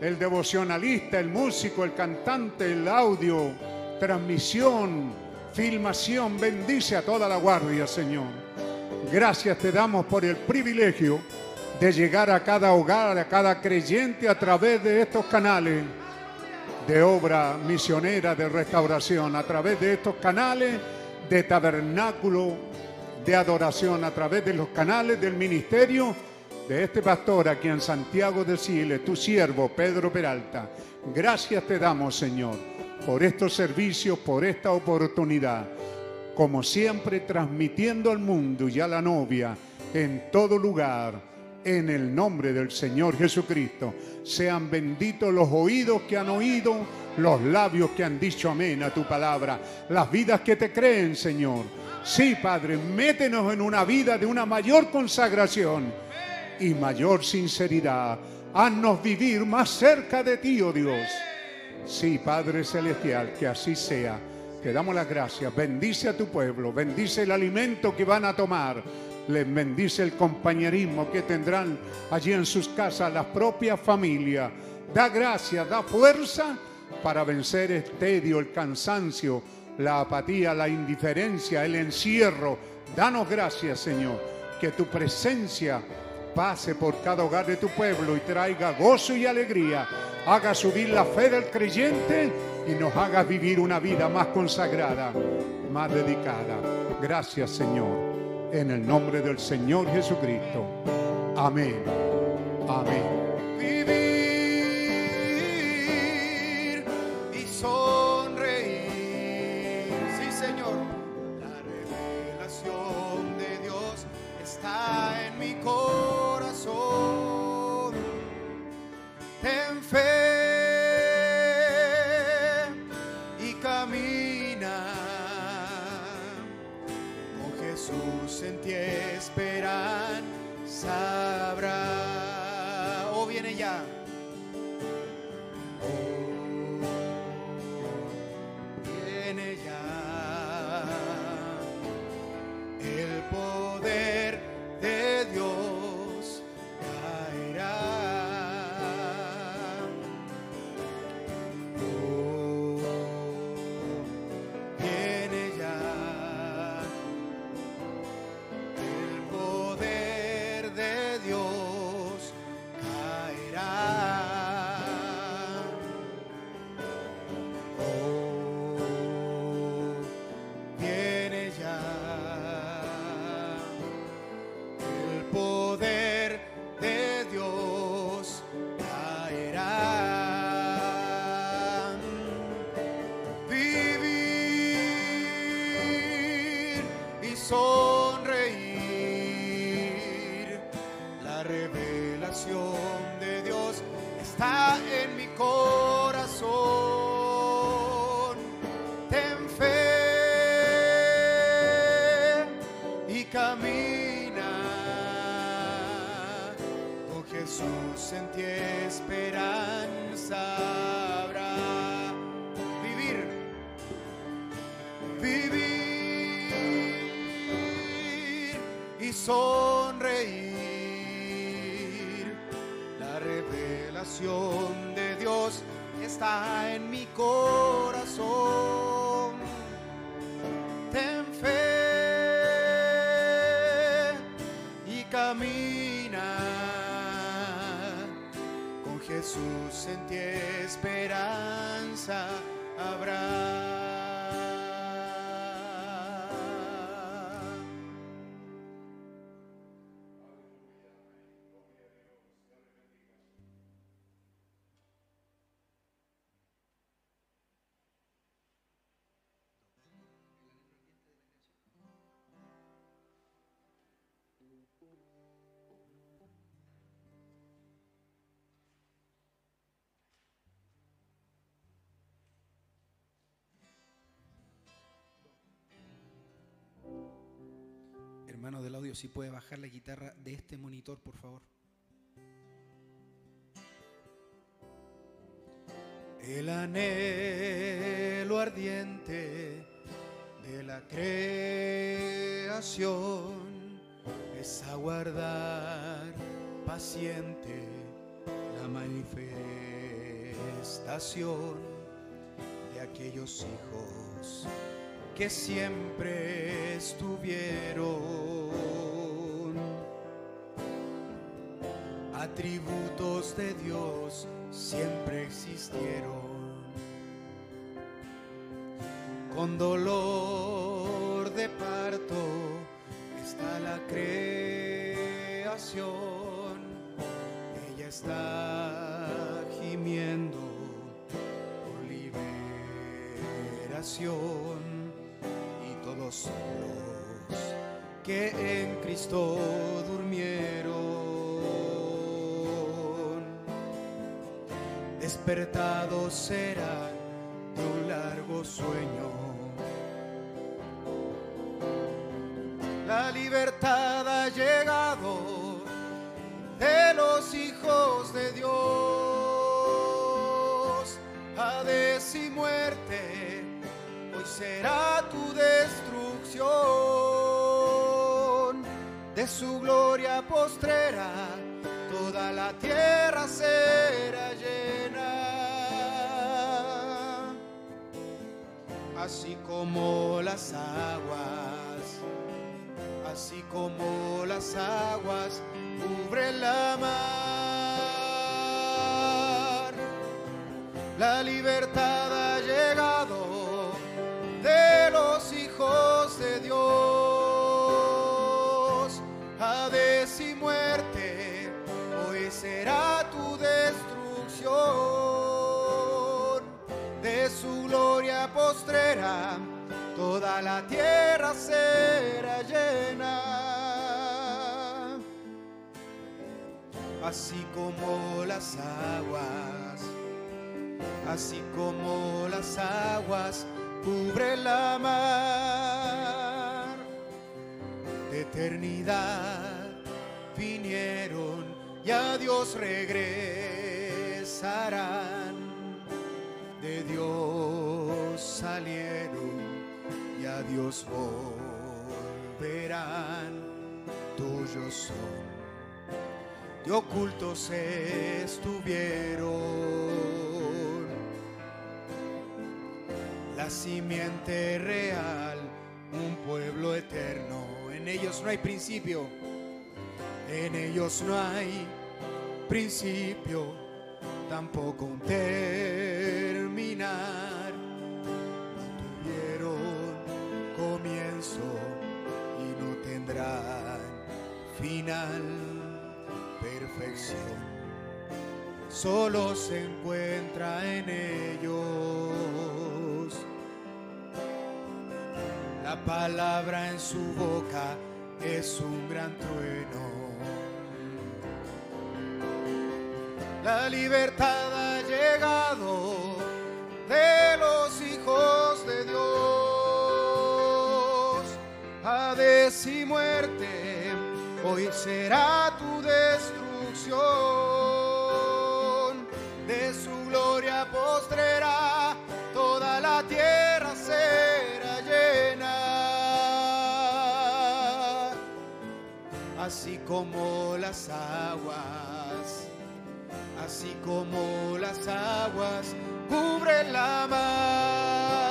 el devocionalista, el músico, el cantante, el audio, transmisión, filmación. Bendice a toda la guardia, Señor. Gracias te damos por el privilegio de llegar a cada hogar, a cada creyente a través de estos canales de obra misionera de restauración, a través de estos canales de tabernáculo de adoración, a través de los canales del ministerio de este pastor aquí en Santiago de Chile, tu siervo Pedro Peralta. Gracias te damos, Señor, por estos servicios, por esta oportunidad. Como siempre, transmitiendo al mundo y a la novia en todo lugar, en el nombre del Señor Jesucristo. Sean benditos los oídos que han oído, los labios que han dicho amén a tu palabra, las vidas que te creen, Señor. Sí, Padre, métenos en una vida de una mayor consagración y mayor sinceridad. Haznos vivir más cerca de ti, oh Dios. Sí, Padre Celestial, que así sea. Te damos las gracias. Bendice a tu pueblo. Bendice el alimento que van a tomar. Les bendice el compañerismo que tendrán allí en sus casas, las propias familias. Da gracia, da fuerza para vencer el tedio, el cansancio, la apatía, la indiferencia, el encierro. Danos gracias, Señor. Que tu presencia pase por cada hogar de tu pueblo y traiga gozo y alegría. Haga subir la fe del creyente y nos haga vivir una vida más consagrada, más dedicada. Gracias Señor, en el nombre del Señor Jesucristo. Amén. Amén.
Ti esperan,
Hermano del audio, si puede bajar la guitarra de este monitor, por favor.
El anhelo ardiente de la creación es aguardar paciente la manifestación de aquellos hijos que siempre estuvieron. Atributos de Dios siempre existieron. Con dolor de parto está la creación. Ella está gimiendo por liberación los que en Cristo durmieron, despertados serán de un largo sueño. La libertad ha llegado de los hijos de Dios. Hades y muerte, hoy será Su gloria postrera, toda la tierra será llena. Así como las aguas así como las aguas cubren la mar. La libertad toda la tierra será llena. Así como las aguas, así como las aguas cubren la mar. De eternidad vinieron y a Dios regresarán. De Dios salieron y a Dios volverán, tuyos son, de ocultos estuvieron. La simiente real, un pueblo eterno, en ellos no hay principio, en ellos no hay principio, tampoco un terminar y no tendrán final, perfección. Solo se encuentra en ellos la palabra en su boca es un gran trueno. La libertad ha llegado de los hijos de Dios. Y muerte, hoy será tu destrucción. De su gloria postrera, toda la tierra será llena. así como las aguas, así como las aguas cubren la mar.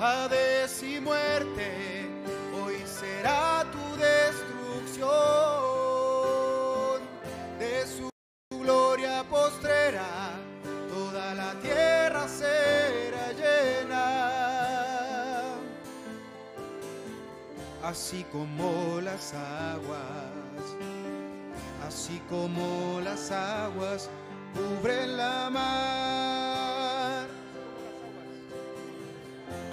Hades y muerte, hoy será tu destrucción. De su gloria postrera, toda la tierra será llena así como las aguas, así como las aguas cubren la mar,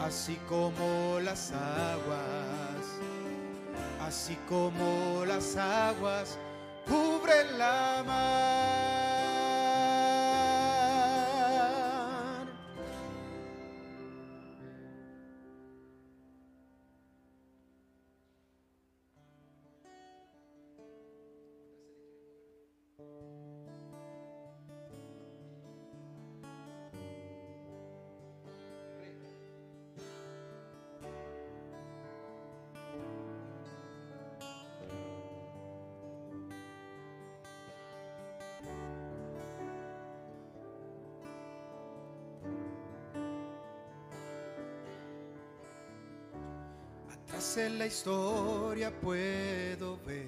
así como las aguas, así como las aguas cubren la mar. En la historia puedo ver.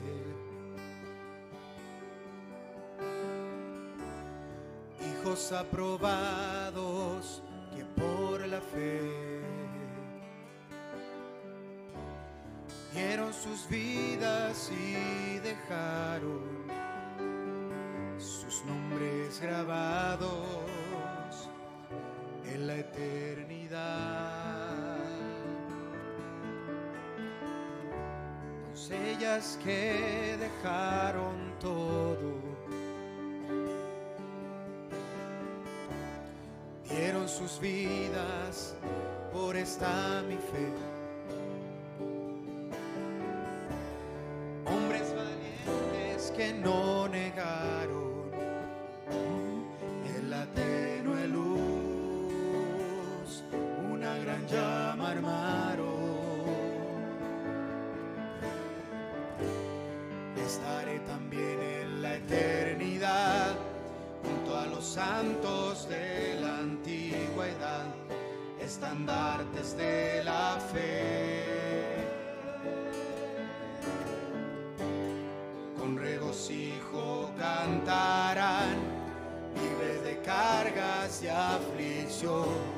Hijos aprobados que por la fe dieron sus vidas y dejaron sus nombres grabados Que dejaron todo, dieron sus vidas por esta mi fe. Santos de la antigua edad, estandartes de la fe. Con regocijo cantarán, libres de cargas y aflicción,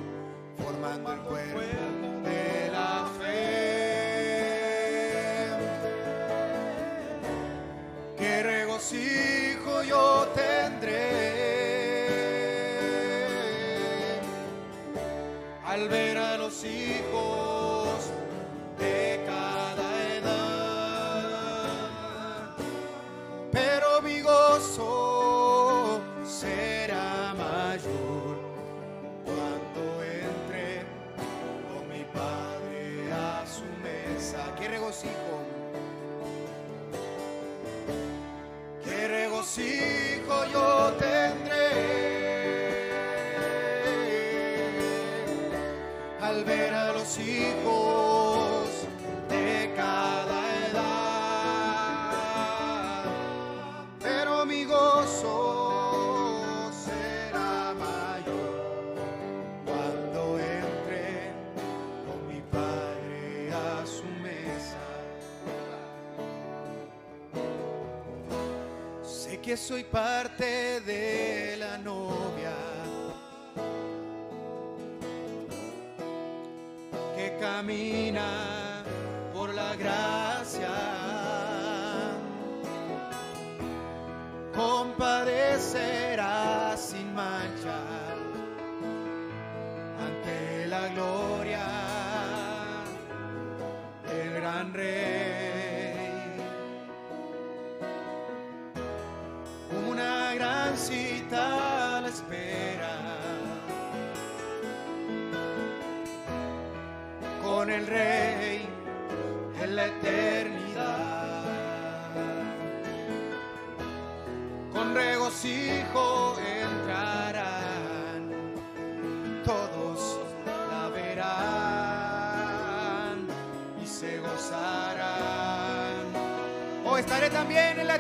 que soy parte de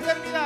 también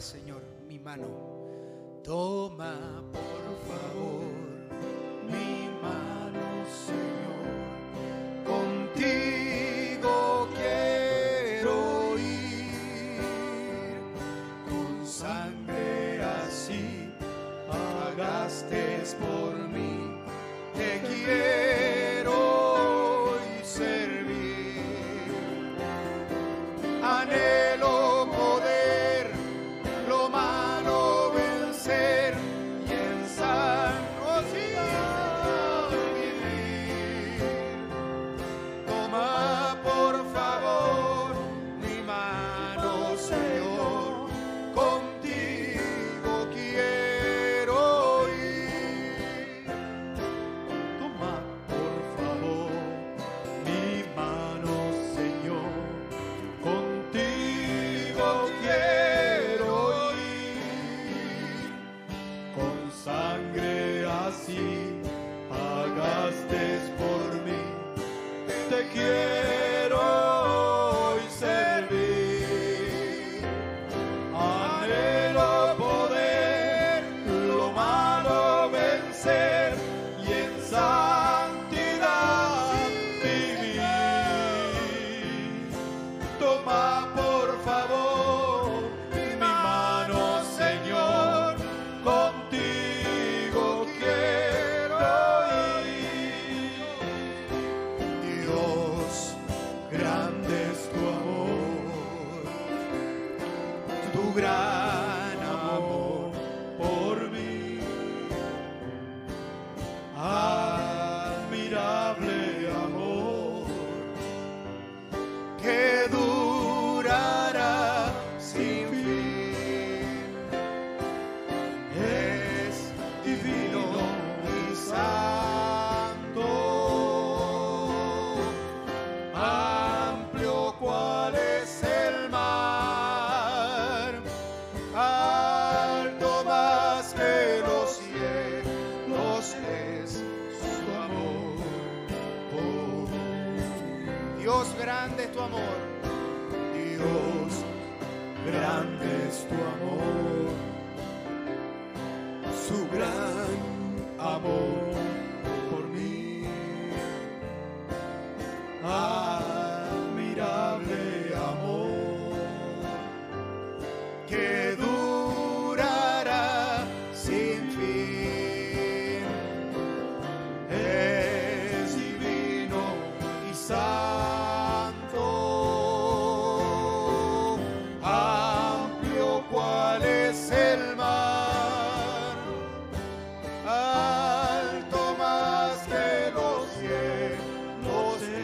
diremos, toma,